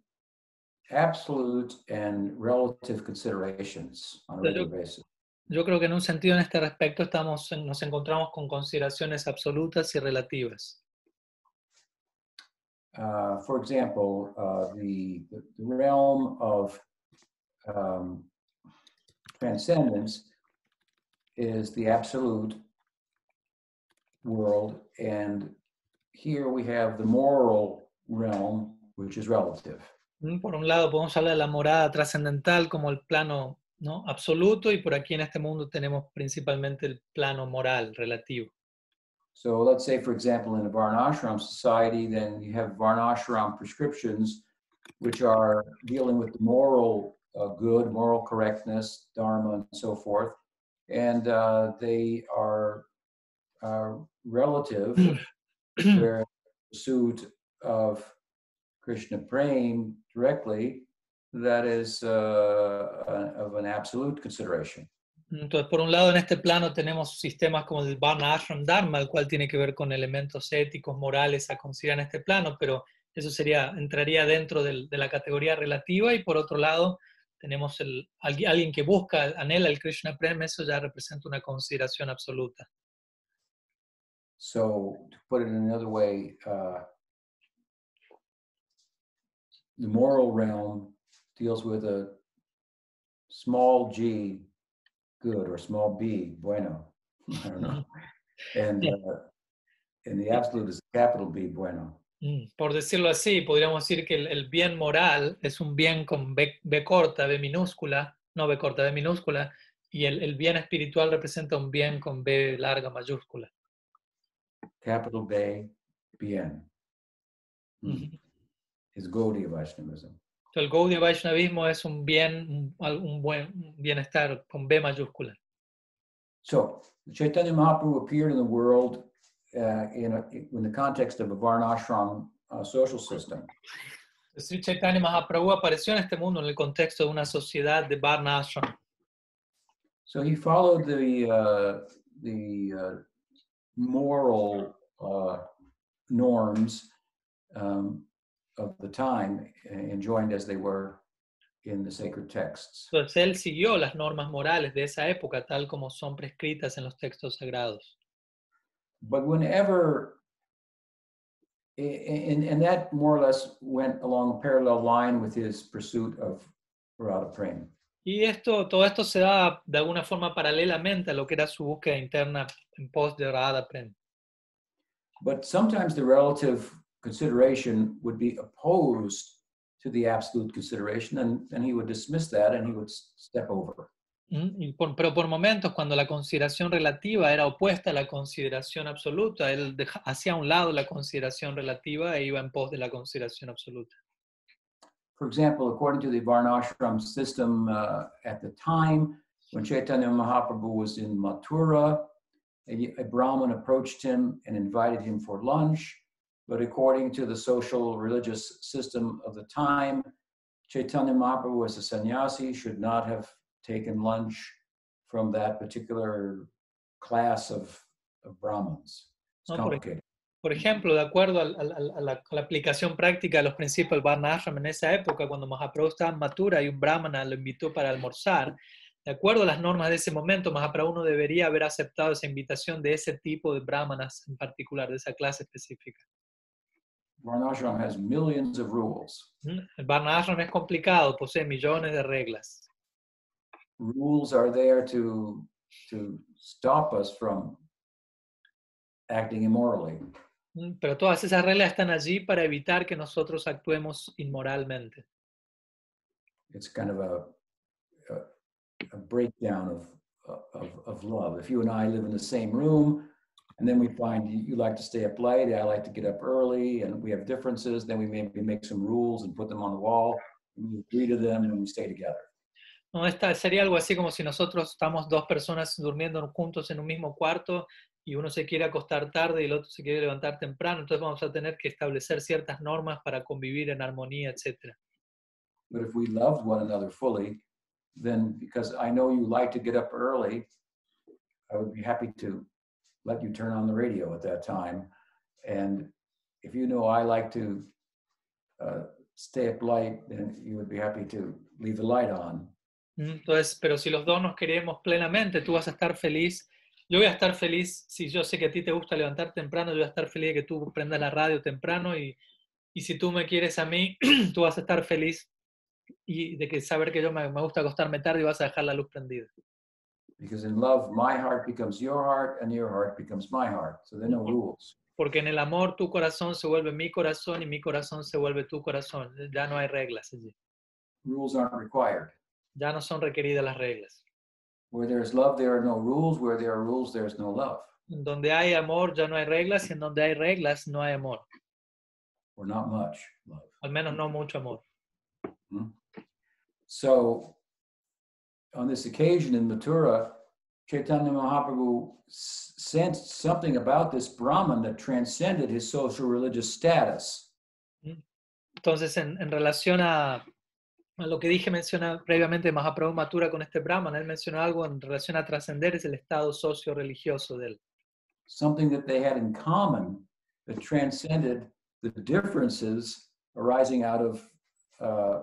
Speaker 3: absolute and relative considerations on a regular basis.
Speaker 1: Yo creo que en un sentido en este respecto estamos, nos encontramos con consideraciones absolutas y relativas.
Speaker 3: Uh, for example, uh, the, the the realm of um, transcendence is the absolute world, and here we have the moral realm, which is relative.
Speaker 1: Por un lado podemos hablar de la morada trascendental como el plano ¿no? absoluto y por aquí en este mundo tenemos principalmente el plano moral relativo.
Speaker 3: So let's say, for example, in a Varnashram society, then you have Varnashram prescriptions, which are dealing with the moral uh, good, moral correctness, dharma, and so forth. And uh, they are uh, relative, where pursuit of Krishna praying directly, that is uh, a- of an absolute consideration.
Speaker 1: Entonces, por un lado, en este plano tenemos sistemas como el Varna Ashram Dharma, el cual tiene que ver con elementos éticos, morales a considerar en este plano, pero eso sería, entraría dentro del- de la categoría relativa. Y por otro lado, tenemos el, alguien que busca, anhela el Krishna Prem, eso ya representa una consideración absoluta.
Speaker 3: So to put it another way, uh, the moral realm deals with a small g, good, or small b, bueno. I don't know. And, uh, and the absolute is capital B, bueno.
Speaker 1: Mm, Por decirlo así, podríamos decir que el, el bien moral es un bien con B, B corta, B minúscula, no B corta, B minúscula, y el, el bien espiritual representa un bien con B larga mayúscula.
Speaker 3: Capital B, bien. Hmm. Is Gaudiya Vaishnavism.
Speaker 1: El Gaudiya Vaishnavismo es un bien, un, un buen un bienestar con B mayúscula.
Speaker 3: So Chaitanya Mahaprabhu appeared in the world uh, in, a, in the context of a Varnashram uh, social system.
Speaker 1: Sri Chaitanya Mahaprabhu apareció en este mundo en el contexto de una sociedad de Varna Ashram.
Speaker 3: So he followed the uh, the uh, moral uh, norms um, of the time, and joined as they were in the sacred texts.
Speaker 1: Entonces él siguió las normas morales de esa época tal como son prescritas en los textos sagrados.
Speaker 3: But whenever And, and that more or less went along a parallel line with his pursuit of Radha Prem.
Speaker 1: Y esto, todo esto se da de alguna forma paralelamente a lo que era su búsqueda interna en pos de Radha Prem.
Speaker 3: But sometimes the relative consideration would be opposed to the absolute consideration, and, and he would dismiss that and he would step over.
Speaker 1: ¿Mm? Y por- pero por momentos, cuando la consideración relativa era opuesta a la consideración absoluta, él hacía a un lado la consideración relativa e iba en pos de la consideración absoluta.
Speaker 3: For example, according to the Varnashram system uh, at the time, when Chaitanya Mahaprabhu was in Mathura, a, a Brahmin approached him and invited him for lunch. But according to the social religious system of the time, Chaitanya Mahaprabhu, as a sannyasi, should not have taken lunch from that particular class of, of Brahmins. It's complicated.
Speaker 1: Por ejemplo, de acuerdo al- al- a, la, a la aplicación práctica de los principios del Varnashram en esa época, cuando Mahaprabhu estaba en Mathura y un brahmana lo invitó para almorzar, de acuerdo a las normas de ese momento, Mahaprabhu no debería haber aceptado esa invitación de ese tipo de brahmanas en particular, de esa clase específica.
Speaker 3: Varnashram has millions of rules.
Speaker 1: El Varna Ashram es complicado, posee millones de reglas.
Speaker 3: rules are there to to stop us from acting immorally.
Speaker 1: ¿Mm? Pero todas esas reglas están allí para evitar que nosotros actuemos inmoralmente.
Speaker 3: It's kind of a a, a breakdown of, of of love. If you and I live in the same room, and then we find you, you like to stay up late, I like to get up early, and we have differences, then we maybe make some rules and put them on the wall. And we agree to them, and we stay together.
Speaker 1: No, esta sería algo así como si nosotros estamos dos personas durmiendo juntos en un mismo cuarto y uno se quiere acostar tarde y el otro se quiere levantar temprano, entonces vamos a tener que establecer ciertas normas para convivir en armonía, etc.
Speaker 3: But if we loved one another fully, then because I know you like to get up early, I would be happy to let you turn on the radio at that time. And if you know I like to uh, stay up late, then you would be happy to leave the light on.
Speaker 1: Entonces, pero si los dos nos queremos plenamente, tú vas a estar feliz, yo voy a estar feliz, si yo sé que a ti te gusta levantar temprano, yo voy a estar feliz de que tú prendas la radio temprano y, y si tú me quieres a mí, tú vas a estar feliz y de que saber que yo me, me gusta acostarme tarde y vas a dejar la luz prendida.
Speaker 3: Because in love, my heart becomes your heart and your heart becomes my heart. So there are no rules.
Speaker 1: Porque en el amor tu corazón se vuelve mi corazón y mi corazón se vuelve tu corazón. Ya no hay reglas allí.
Speaker 3: Rules aren't required.
Speaker 1: Ya no son requeridas las reglas.
Speaker 3: Where there's love, there are no rules. Where there are rules, there's no love,
Speaker 1: donde hay amor ya no hay reglas y en donde hay reglas no hay amor.
Speaker 3: or not much love.
Speaker 1: Al menos no mucho amor. Hmm?
Speaker 3: So, on this occasion in Mathura, Chaitanya Mahaprabhu sensed something about this Brahman that transcended his social religious status.
Speaker 1: Entonces, en, en relación a, a lo que dije menciona previamente Mahaprabhu Mathura con este Brahman, él mencionó algo en relación a trascender es el estado socio-religioso de él.
Speaker 3: something that they had in common that transcended the differences arising out of uh,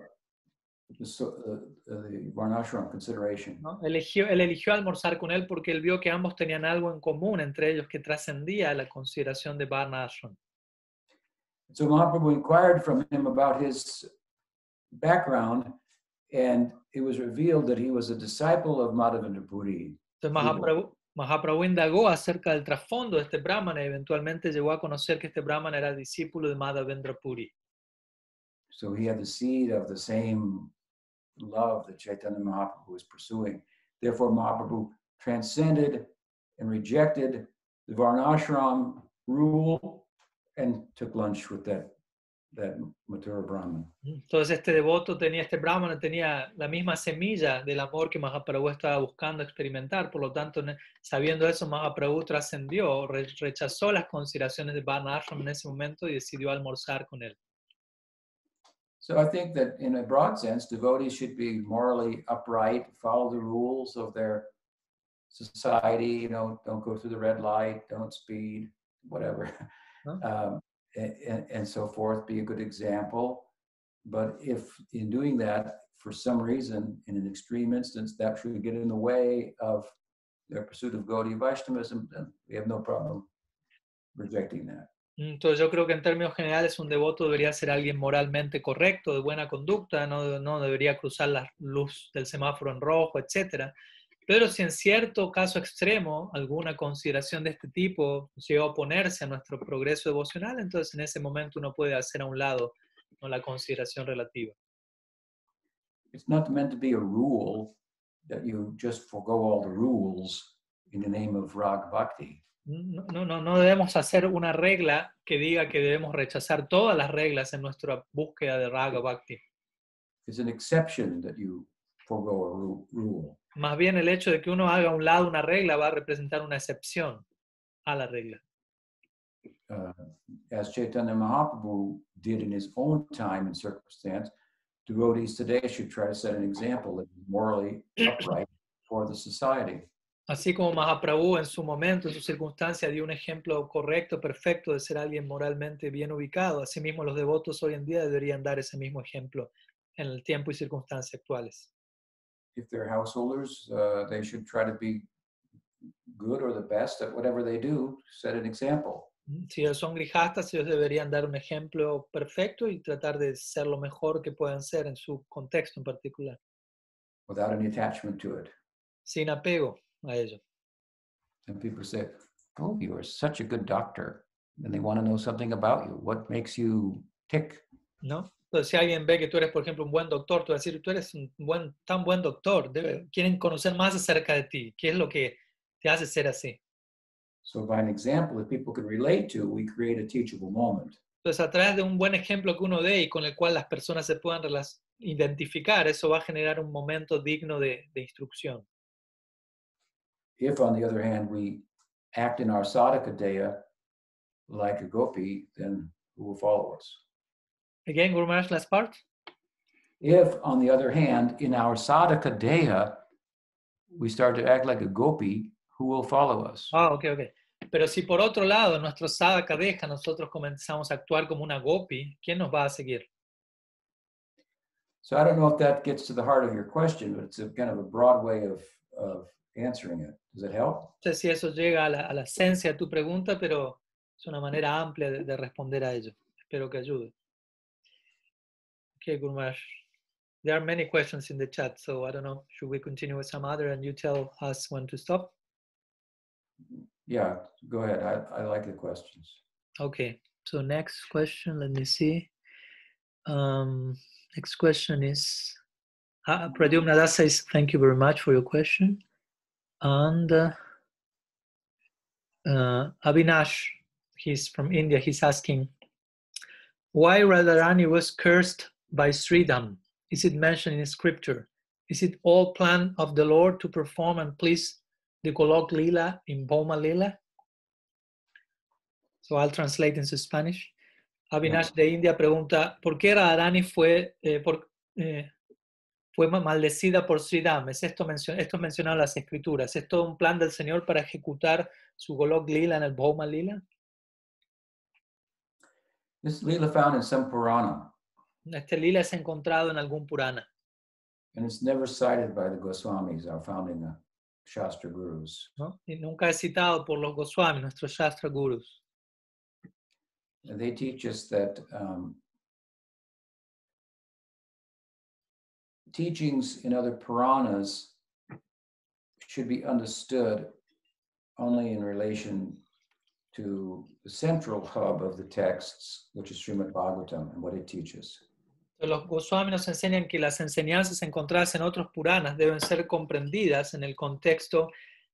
Speaker 3: the, so- uh, uh, Varnashram consideration.
Speaker 1: ¿no? Eligió, él eligió almorzar con él porque él vio que ambos tenían algo en común entre ellos que trascendía la consideración de Varna Ashram.
Speaker 3: So Mahaprabhu inquired from him about his background, and it was revealed that he was a disciple of Madhavendra Puri.
Speaker 1: Entonces Mahaprabhu, Mahaprabhu indagó acerca del trasfondo de este Brahmana y eventualmente llegó a conocer que este Brahmana era discípulo de Madhavendra Puri.
Speaker 3: So he had the seed of the same love that Chaitanya Mahaprabhu was pursuing. Therefore, Mahaprabhu transcended and rejected the Varnashram rule and took lunch with that, that Mathura Brahmin.
Speaker 1: Entonces este devoto tenía, este brahmana tenía la misma semilla del amor que Mahaprabhu estaba buscando experimentar, por lo tanto, ne- sabiendo eso, Mahaprabhu trascendió, re- rechazó las consideraciones de Varna Ashram en ese momento y decidió almorzar con él.
Speaker 3: So I think that in a broad sense, devotees should be morally upright, follow the rules of their society, you know, don't go through the red light, don't speed, whatever.
Speaker 1: Huh?
Speaker 3: Um, and, and, so forth, be a good example. But if in doing that, for some reason, in an extreme instance, that should get in the way of their pursuit of Gaudiya Vaishnavism, then we have no problem rejecting that.
Speaker 1: Entonces yo creo que en términos generales un devoto debería ser alguien moralmente correcto, de buena conducta, no, no debería cruzar la luz del semáforo en rojo, etc. Pero si en cierto caso extremo alguna consideración de este tipo llega a oponerse a nuestro progreso devocional, entonces en ese momento uno puede hacer a un lado ¿no? la consideración relativa.
Speaker 3: It's not meant to be a rule that you just forgo all the rules in the name of rag bhakti.
Speaker 1: No, no, no, debemos hacer una regla que diga que debemos rechazar todas las reglas en nuestra búsqueda de raga bhakti.
Speaker 3: It's an exception that you forgo a ru- rule.
Speaker 1: Más bien el hecho de que uno haga a un lado una regla va a representar una excepción a la regla.
Speaker 3: Uh, as Chaitanya Mahaprabhu did in his own time and circumstance, devotees today should try to set an example that is morally upright for the society.
Speaker 1: Así como Mahaprabhu en su momento, en su circunstancia, dio un ejemplo correcto, perfecto de ser alguien moralmente bien ubicado, asimismo los devotos hoy en día deberían dar ese mismo ejemplo en el tiempo y circunstancias actuales.
Speaker 3: If they're householders, uh, they should try to be good or the best at whatever they do, set an example.
Speaker 1: Si ellos son grijastas, ellos deberían dar un ejemplo perfecto y tratar de ser lo mejor que puedan ser en su contexto en particular,
Speaker 3: without any attachment to it.
Speaker 1: sin apego a ello.
Speaker 3: And people say, Oh, you are such a good doctor. And they want to know something about you. What makes you tick?
Speaker 1: ¿no? Entonces, si alguien ve que tú eres, por ejemplo, un buen doctor, tú vas a decir, tú eres un buen, tan buen doctor, debe- quieren conocer más acerca de ti, qué es lo que te hace ser así.
Speaker 3: So, by an example that people can relate to, we create a teachable moment.
Speaker 1: Entonces, a través de un buen ejemplo que uno dé y con el cual las personas se puedan identificar, eso va a generar un momento digno de, de instrucción.
Speaker 3: If, on the other hand, we act in our sadhaka daya like a gopi, then who will follow us?
Speaker 1: Again, Guru Maharaj, last part.
Speaker 3: If, on the other hand, in our sadhaka daya, we start to act like a gopi, who will follow us?
Speaker 1: Ah, ok, ok. Pero si por otro lado, en nuestro sadhaka deja, nosotros comenzamos a actuar como una gopi, ¿quién nos va a seguir?
Speaker 3: So I don't know if that gets to the heart of your question, but it's a kind of a broad way of, of answering it. Does it help?
Speaker 1: No sé si eso llega a la, a la esencia de tu pregunta, pero es una manera amplia de, de responder a ello. Espero que ayude. Okay, Maharaj. There are many questions in the chat, so I don't know. Should we continue with some other and you tell us when to stop?
Speaker 3: Yeah, go ahead. I, I like the questions.
Speaker 1: Okay, so next question, let me see. Um, next question is uh, Pradyumna Das says, Thank you very much for your question. And uh, Avinash, he's from India, he's asking, Why Radharani was cursed by Sridham? Is it mentioned in scripture? Is it all plan of the Lord to perform and please the Golok Lila in Boma Lila? So I'll translate into Spanish. Avinash de India pregunta, ¿por qué Radharani fue, eh, por, eh, fue ma- maldecida por Sridham? ¿Es esto, esto es mencionado en las escrituras? ¿Es todo un plan del Señor para ejecutar su Golok Lila en el Bhoma Lila?
Speaker 3: This is Leela found in some Purana,
Speaker 1: Este Lila es encontrado en algún Purana
Speaker 3: and it's never cited by the Goswamis, our founding uh, Shastra gurus.
Speaker 1: ¿no? y nunca es citado por los Goswami, nuestros Shastra Gurus.
Speaker 3: And they teach us that um, teachings in other Puranas should be understood only in relation to the central hub of the texts, which is Srimad Bhagavatam and what it teaches.
Speaker 1: Los Goswami nos enseñan que las enseñanzas encontradas en otros Puranas deben ser comprendidas en el contexto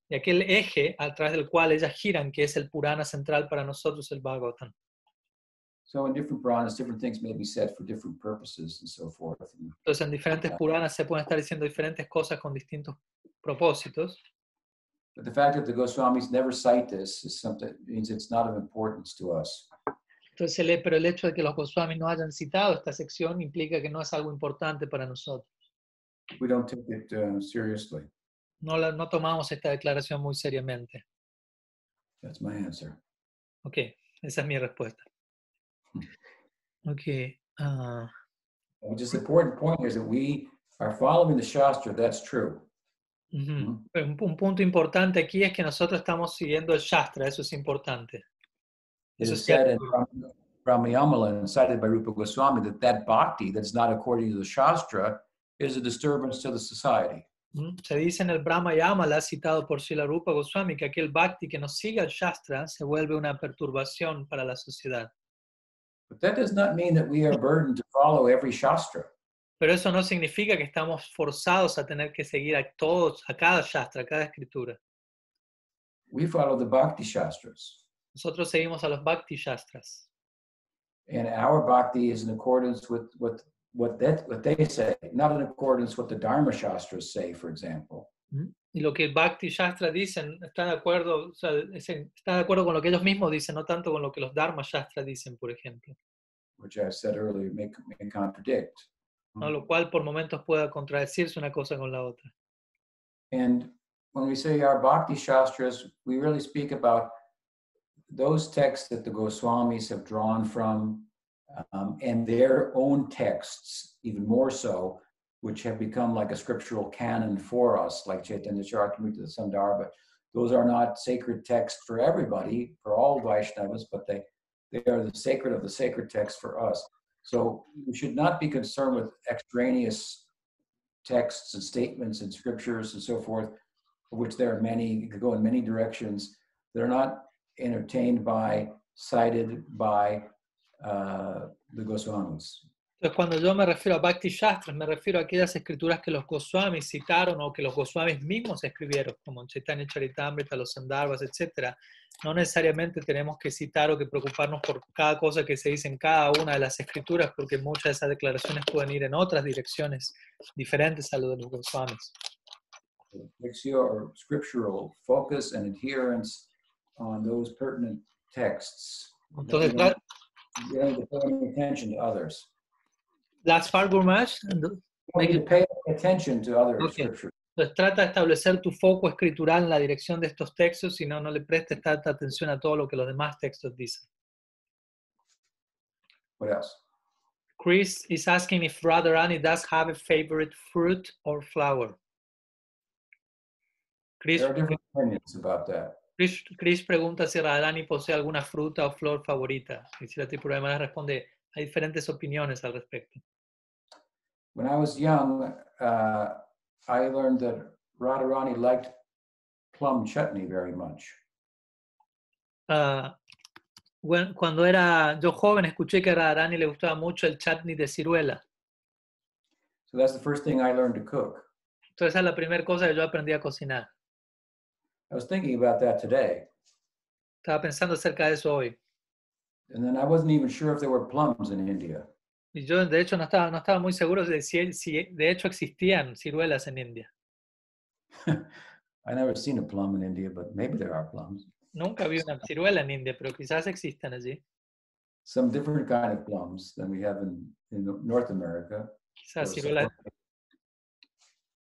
Speaker 1: de aquel eje a través del cual ellas giran, que es el Purana central para nosotros, el Bhagavatam.
Speaker 3: So in different Puranas, different things may be said for different purposes and so forth.
Speaker 1: Entonces, en diferentes Puranas se pueden estar diciendo diferentes cesas con distintos propósitos.
Speaker 3: But the fact that the Goswamis never cite this is something means it's not of importance to us.
Speaker 1: Entonces, pero el hecho de que los Goswami no hayan citado esta sección implica que no es algo importante para nosotros.
Speaker 3: We don't take it uh, seriously.
Speaker 1: No, la- no tomamos esta declaración muy seriamente.
Speaker 3: That's my answer.
Speaker 1: Ok, esa es mi respuesta. Ok. ah,
Speaker 3: And Which is important point is that we are following the Shastra. That's true.
Speaker 1: Pero Un, un punto importante aquí es que nosotros estamos siguiendo el Shastra, eso es importante.
Speaker 3: It
Speaker 1: Eso
Speaker 3: is
Speaker 1: es
Speaker 3: said in and cited by Rupa Goswami that that bhakti that's not according to the Shastra is a disturbance to the society.
Speaker 1: Se dice en el Brahma Yamala, citado por Srila Rupa Goswami, que aquel bhakti que no siga el Shastra se vuelve una perturbación para la sociedad.
Speaker 3: But that does not mean that we are burdened to follow every Shastra.
Speaker 1: Pero eso no significa que estamos forzados a tener que seguir a todos, a cada Shastra, a cada escritura.
Speaker 3: We follow the Bhakti Shastras.
Speaker 1: Nosotros seguimos a los Bhakti Shastras.
Speaker 3: And our bhakti is in accordance with what, what, that, what they say, not in accordance with the Dharma Shastras say, for example.
Speaker 1: Y lo que el Bhakti Shastra dicen está de acuerdo, o sea, está de acuerdo con lo que ellos mismos dicen, no tanto con lo que los Dharma Shastra dicen, por ejemplo.
Speaker 3: which I said earlier may, may contradict.
Speaker 1: ¿no? Lo cual por momentos pueda contradecirse una cosa con la otra.
Speaker 3: And when we say our bhakti shastras, we really speak about those texts that the Goswamis have drawn from um, and their own texts, even more so, which have become like a scriptural canon for us, like Chaitanya Charitamrita, the Sandarbha. Those are not sacred texts for everybody, for all Vaishnavas, but they, they are the sacred of the sacred texts for us. So we should not be concerned with extraneous texts and statements and scriptures and so forth, which there are many, could go in many directions. They're not entertained by, cited by uh, the Goswamis.
Speaker 1: Entonces, cuando yo me refiero a Bhakti Shastras, me refiero a aquellas escrituras que los Goswamis citaron o que los Goswamis mismos escribieron, como Chaitanya Charitamrita, los Sandarbhas, etc. No necesariamente tenemos que citar o que preocuparnos por cada cosa que se dice en cada una de las escrituras, porque muchas de esas declaraciones pueden ir en otras direcciones diferentes a lo de los Goswamis.
Speaker 3: Makes your scriptural focus and adherence on those pertinent texts.
Speaker 1: Entonces,
Speaker 3: You don't- you don't need to pay attention to others. Pay attention to other
Speaker 1: Okay.
Speaker 3: scriptures.
Speaker 1: Entonces trata de establecer tu foco escritural en la dirección de estos textos, si no, no le prestes tanta atención a todo lo que los demás textos dicen.
Speaker 3: What else?
Speaker 1: Chris is asking if Radharani does have a favorite fruit or flower. Chris,
Speaker 3: There are different opinions about that.
Speaker 1: Chris, Chris pregunta si Radharani posee alguna fruta o flor favorita. Y si la Tripurana responde, hay diferentes opiniones al respecto.
Speaker 3: When I was young, uh, I learned that Radharani liked plum chutney very much.
Speaker 1: Ah, bueno, cuando era yo joven escuché que a Radharani le gustaba mucho el chutney de ciruela.
Speaker 3: So that's the first thing I learned to cook.
Speaker 1: Entonces esa es la primera cosa que yo aprendí a cocinar.
Speaker 3: I was thinking about that today,
Speaker 1: Estaba pensando acerca de eso hoy.
Speaker 3: And then I wasn't even sure if there were plums in India.
Speaker 1: Y yo, de hecho, no estaba, no estaba muy seguro de si, si de hecho existían ciruelas en India.
Speaker 3: I never seen a plum in India, but maybe there are plums.
Speaker 1: Nunca vi una ciruela en India, pero quizás existan allí.
Speaker 3: Some different kind of plums than we have in, in North America.
Speaker 1: Quizás, ciruela,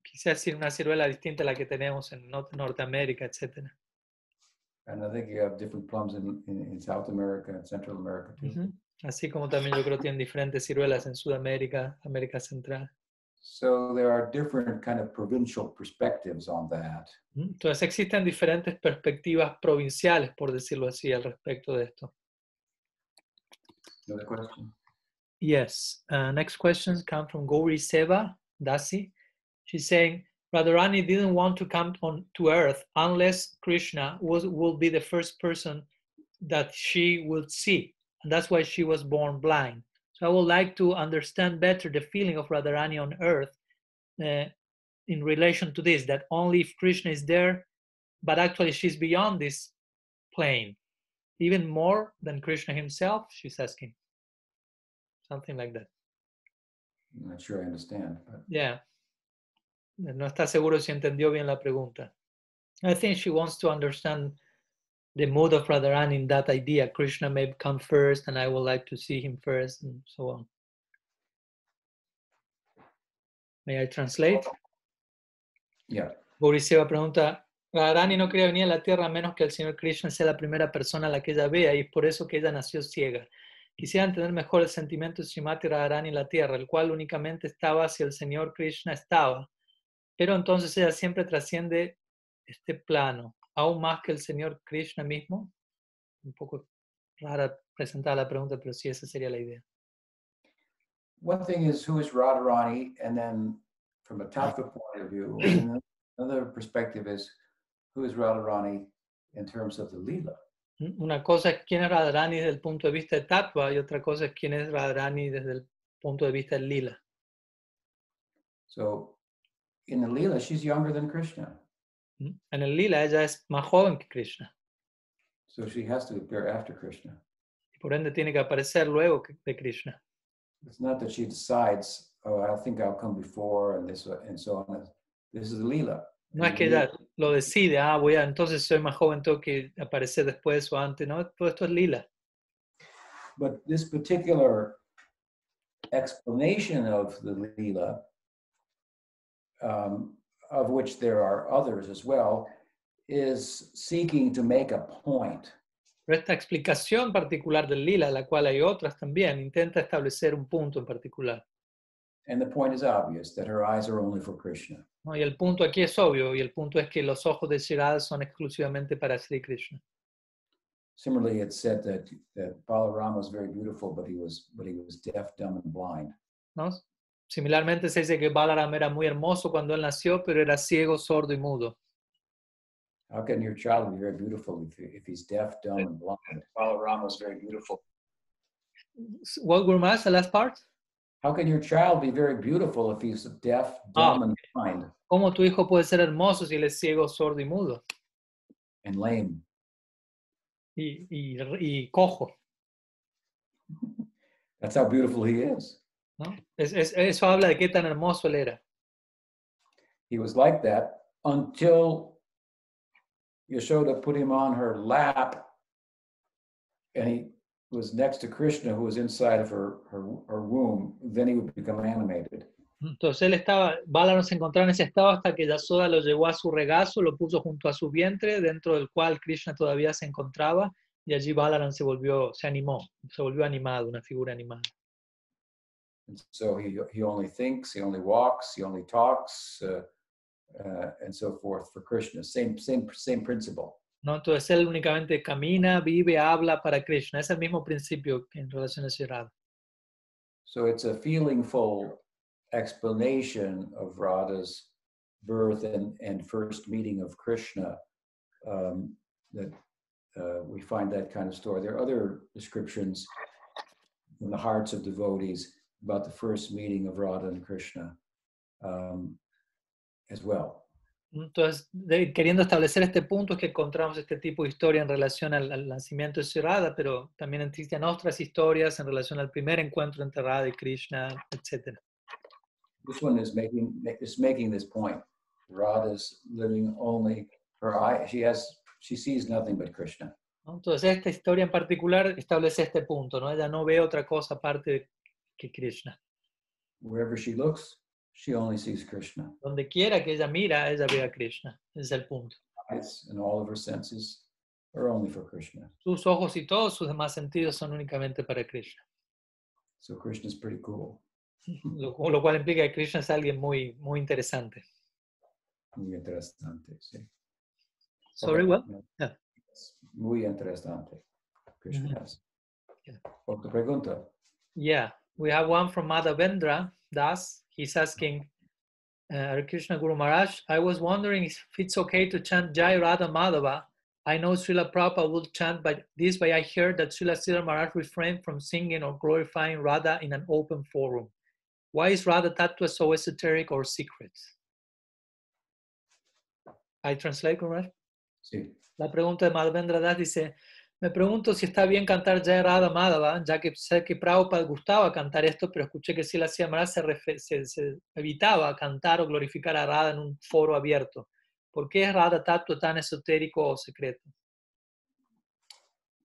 Speaker 1: quizás una ciruela distinta a la que tenemos en Nor- Norteamérica, etc.
Speaker 3: And I think you have different plums in, in, in South America and Central America too.
Speaker 1: Así como también yo creo tienen diferentes ciruelas en Sudamérica, América Central.
Speaker 3: So there are different kind of provincial perspectives on that.
Speaker 1: Entonces existen diferentes perspectivas provinciales, por decirlo así, al respecto de esto.
Speaker 3: Another question?
Speaker 1: Yes. Uh, next questions come from Gauri Seva Dasi. She's saying Radharani didn't want to come on to earth unless Krishna was will be the first person that she would see, and that's why she was born blind. So I would like to understand better the feeling of Radharani on earth uh, in relation to this. That only if Krishna is there, but actually she's beyond this plane, even more than Krishna himself. She's asking something like that.
Speaker 3: I'm not sure I understand, but
Speaker 1: Yeah. No está seguro si entendió bien la pregunta. I think she wants to understand the mood of Radharani in that idea. Krishna may come first, and I would like to see him first, and so on. May I translate?
Speaker 3: yeah.
Speaker 1: Boriseva pregunta, Radharani no quería venir a la tierra a menos que el Señor Krishna sea la primera persona a la que ella vea y es por eso que ella nació ciega. Quisiera entender mejor el sentimiento de Srimati Radharani en la tierra, el cual únicamente estaba si el Señor Krishna estaba. Pero entonces ella siempre trasciende este plano, aún más que el Señor Krishna mismo. Un poco rara presentar la pregunta, pero sí, esa sería la idea.
Speaker 3: One thing is who is Radharani, and then from a tattva point of view, another perspective is who is Radharani in terms of the.
Speaker 1: Mm, Una cosa es quién es Radharani desde el punto de vista de Tattva y otra cosa es quién es Radharani desde el punto de vista del Lila.
Speaker 3: So in the lila, she's younger than Krishna,
Speaker 1: Mm, En el Lila ella es más joven que Krishna
Speaker 3: so she has to appear after Krishna.
Speaker 1: y por ende tiene que aparecer luego de Krishna.
Speaker 3: It's not that she decides, oh, I think I'll come before, and this and so on. This is the lila.
Speaker 1: No es que ella lo decide, ah, voy a, entonces soy más joven, tengo que aparecer después o antes, no, todo esto es Lila.
Speaker 3: But this particular explanation of the Leela, um, of which there are others as well, is seeking to make a point.
Speaker 1: Pero esta explicación particular del Lila, la cual hay otras también, intenta establecer un punto en particular.
Speaker 3: And the point is obvious that her eyes are only for Krishna.
Speaker 1: ¿no? Y el punto aquí es obvio, y el punto es que los ojos de Shirada son exclusivamente para Sri Krishna.
Speaker 3: Similarly, it's said that, that Balarama was very beautiful, but he was but he was deaf, dumb, and blind.
Speaker 1: ¿no? Similarmente se dice que Balaram era muy hermoso cuando él nació, pero era ciego, sordo y mudo.
Speaker 3: How can your child be very beautiful if, he- if he's deaf, dumb, and blind? Balarama was very beautiful.
Speaker 1: What the last part?
Speaker 3: How can your child be very beautiful if he's deaf,
Speaker 1: Ah.
Speaker 3: dumb, and blind
Speaker 1: ¿Cómo tu hijo puede ser hermoso si él es ciego, sordo y mudo?
Speaker 3: and lame?
Speaker 1: Y, y, y cojo.
Speaker 3: That's how beautiful he is.
Speaker 1: ¿No? Es- es- eso habla de qué tan hermoso él era.
Speaker 3: He was like that until Yashoda put him on her lap and he was next to Krishna, who was inside of her, her, her womb. Then he would become animated.
Speaker 1: Entonces él estaba, Balaram se encontraba en ese estado hasta que Yasoda lo llevó a su regazo, lo puso junto a su vientre, dentro del cual Krishna todavía se encontraba, y allí Balaram se volvió, se animó, se volvió animado, una figura animada.
Speaker 3: And so he, he only thinks, he only walks, he only talks, uh, uh, and so forth for Krishna. Same, same, same principle.
Speaker 1: ¿no? Entonces él únicamente camina, vive, habla para Krishna. Es el mismo principio en relación a Sri Radha.
Speaker 3: So it's a feelingful explanation of Radha's birth and, and first meeting of Krishna um, that uh, we find that kind of story. There are other descriptions in the hearts of devotees about the first meeting of Radha and Krishna um, as well.
Speaker 1: Entonces, de- queriendo establecer este punto es que encontramos este tipo de historia en relación al, al nacimiento de Radha, pero también existen otras historias en relación al primer encuentro entre Radha y Krishna, etc.
Speaker 3: This one is making is making this point. Radha's living only her eye. She has she sees nothing but Krishna.
Speaker 1: Entonces, esta historia en particular establece este punto, ¿no? Ella no ve otra cosa aparte que Krishna.
Speaker 3: Wherever she looks, she only sees Krishna.
Speaker 1: Donde quiera que ella mira, ella ve a Krishna. Es el punto.
Speaker 3: eyes and all of her senses are only for Krishna.
Speaker 1: Sus ojos y todos sus demás sentidos son únicamente para Krishna.
Speaker 3: So Krishna's pretty cool.
Speaker 1: Lo, lo cual implica que Krishna es alguien muy, muy interesante.
Speaker 3: Muy interesante, sí.
Speaker 1: Sorry, what?
Speaker 3: Yeah. Muy interesante. Krishna
Speaker 1: Mhm.
Speaker 3: es.
Speaker 1: Yeah.
Speaker 3: Otra pregunta.
Speaker 1: Yeah, we have one from Madhavendra Das. He's asking, uh, Krishna Guru Maharaj, I was wondering if it's okay to chant Jai Radha Madhava. I know Srila Prabhupada will chant, but this way I heard that Srila Sridhar Maharaj refrained from singing or glorifying Radha in an open forum. Why is Radha Tattva so esoteric or secret? I translate, Guru Maharaj.
Speaker 3: Sí.
Speaker 1: La pregunta de Madhavendra Das dice, me pregunto si está bien cantar Jai Radha Madhava, ya que sé que Prabhupada gustaba cantar esto, pero escuché que si la hacía Maharaj se, se- se evitaba cantar o glorificar a Radha en un foro abierto. ¿Por qué es Radha Tattva tan esotérico o secreto?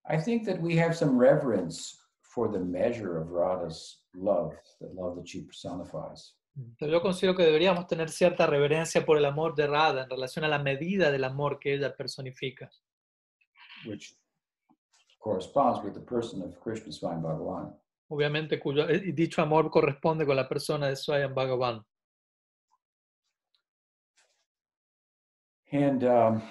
Speaker 3: I think that we have some reverence for the measure of Radha's love, the love that she personifies.
Speaker 1: Pero yo considero que deberíamos tener cierta reverencia por el amor de Radha en relación a la medida del amor que ella personifica,
Speaker 3: which corresponds with the person of Krishna Swami Bhagavan.
Speaker 1: Obviamente, cuyo eh, dicho amor corresponde con la persona de Swayam Bhagavan.
Speaker 3: And um,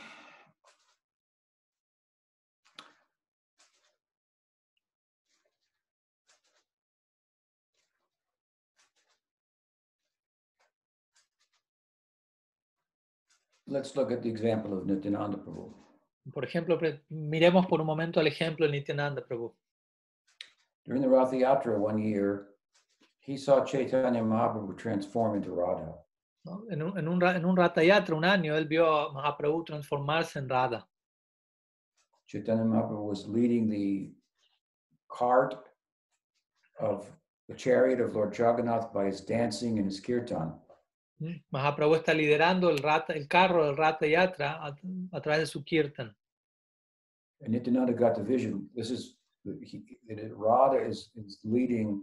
Speaker 3: let's look at the example of Nityananda Prabhu.
Speaker 1: Por ejemplo, miremos por un momento el ejemplo de Nityananda Prabhu.
Speaker 3: During the Rath Yatra one year, he saw Chaitanya Mahaprabhu transform into Radha.
Speaker 1: ¿no? En, un, en, un, ra- en un Ratha Yatra, un año, él vio a Mahaprabhu transformarse en Radha.
Speaker 3: Chaitanya Mahaprabhu was leading the cart of the chariot of Lord Jagannath by his dancing and his kirtan.
Speaker 1: ¿Mm? Mahaprabhu está liderando el, rata, el carro del Ratha Yatra a, a través de su kirtan.
Speaker 3: And Nityananda got the vision. This is he, Radha is, is leading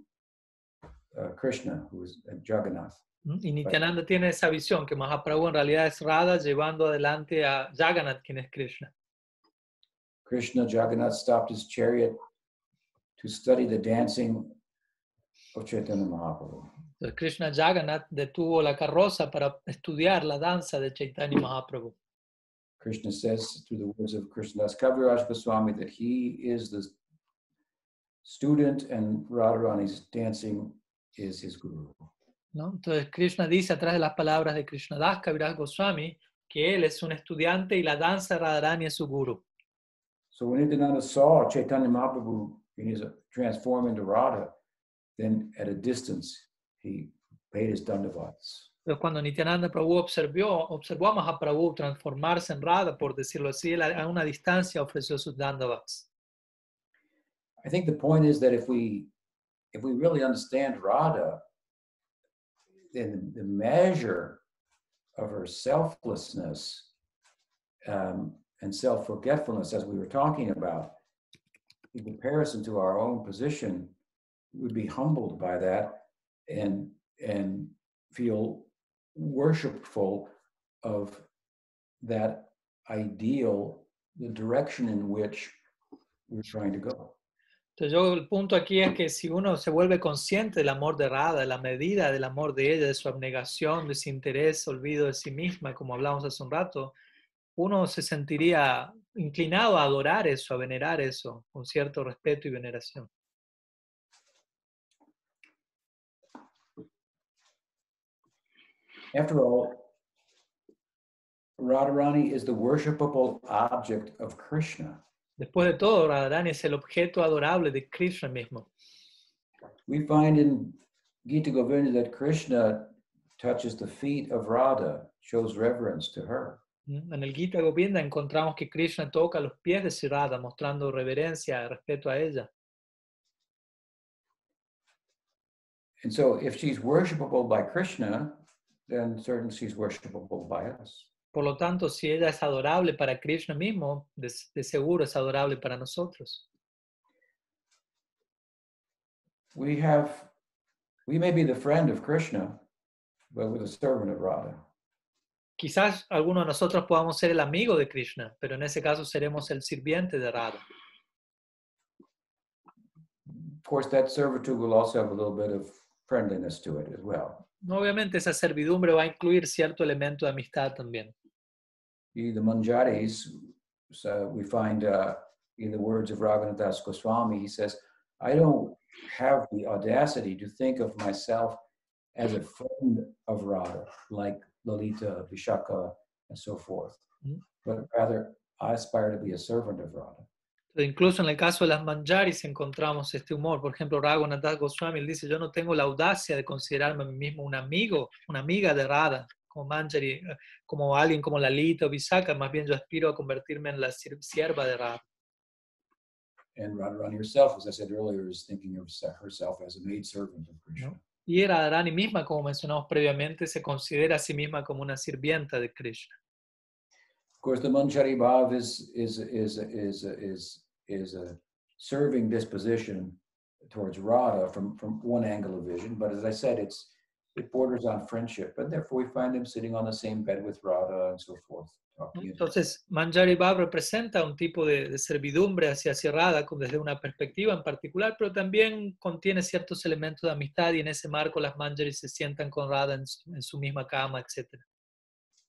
Speaker 3: uh, Krishna, who is uh, Jagannath.
Speaker 1: ¿Mm? Y Nityananda tiene esa visión, que Mahaprabhu en realidad es Radha llevando adelante a Jagannath, quien es Krishna.
Speaker 3: Krishna, Jagannath stopped his chariot to study the dancing of Chaitanya Mahaprabhu.
Speaker 1: Entonces Krishna Jagannath detuvo la carroza para estudiar la danza de Chaitanya Mahaprabhu.
Speaker 3: Krishna says through the words of Krishnadas Kaviraj Goswami that he is the student and Radharani's dancing is his guru.
Speaker 1: ¿no? Entonces Krishna dice a través de las palabras de Krishnadas Kaviraj Goswami que él es un estudiante y la danza de Radharani es su guru.
Speaker 3: So when Nityananda saw Chaitanya Mahaprabhu in his transform into Radha, then at a distance he paid his dandavats.
Speaker 1: Pero cuando Nityananda Prabhu observó, observó a Mahaprabhu transformarse en Radha, por decirlo así, él a una distancia ofreció sus dandavats.
Speaker 3: I think the point is that if we if we really understand Radha, then the measure of her selflessness um, and self-forgetfulness, as we were talking about, in comparison to our own position, would be humbled by that and and feel worshipful of that ideal, the direction in which we're trying to go.
Speaker 1: Entonces yo el punto aquí es que si uno se vuelve consciente del amor de Radha, de la medida del amor de ella, de su abnegación, de su interés, olvido de sí misma, como hablamos hace un rato, uno se sentiría inclinado a adorar eso, a venerar eso, con cierto respeto y veneración.
Speaker 3: After all, Radharani is the worshipable object of Krishna.
Speaker 1: Después de todo, Radharani es el objeto adorable de Krishna mismo.
Speaker 3: We find in Gita Govinda that Krishna touches the feet of Radha, shows reverence to her.
Speaker 1: ¿Mm? En el Gita Govinda encontramos que Krishna toca los pies de Sri Radha, mostrando reverencia, respeto a ella.
Speaker 3: And so, if she's worshipable by Krishna, then certainly she's worshipable by us.
Speaker 1: Por lo tanto, si ella es adorable para Krishna mismo, de, de seguro es adorable para nosotros.
Speaker 3: We have, we may be the friend of Krishna, but we're the servant of Radha.
Speaker 1: Quizás alguno de nosotros podamos ser el amigo de Krishna, pero en ese caso seremos el sirviente de Radha.
Speaker 3: Of course, that servitude will also have a little bit of friendliness to it as well.
Speaker 1: Obviamente esa servidumbre va a incluir cierto elemento de amistad también.
Speaker 3: The Manjaris, so we find uh, in the words of Raghunath Das Goswami, he says, I don't have the audacity to think of myself as a friend of Radha, like Lalita, Vishaka, and so forth,
Speaker 1: Mhm.
Speaker 3: but rather I aspire to be a servant of Radha.
Speaker 1: Incluso en el caso de las manjaris encontramos este humor. Por ejemplo, Raghunath Goswami él dice, yo no tengo la audacia de considerarme a mí mismo un amigo, una amiga de Radha, como manjari, eh, como alguien como Lalita o Visakha, más bien yo aspiro a convertirme en la sierva de Radha.
Speaker 3: And Radharani herself, as I said earlier, is thinking of se- herself as a maidservant of Krishna.
Speaker 1: Y Radharani misma, como mencionamos previamente, se considera a sí misma como una sirvienta de Krishna.
Speaker 3: Of course, the Manjari Bhav is, is, is, is, is, is a serving disposition towards Radha from, from one angle of vision, but as I said, it's, it borders on friendship, and therefore we find him sitting on the same bed with Radha and so forth.
Speaker 1: Entonces, Manjari Bhav representa un tipo de, de servidumbre hacia hacia Radha desde una perspectiva en particular, pero también contiene ciertos elementos de amistad y en ese marco las Manjaris se sientan con Radha en su, en su misma cama, etc.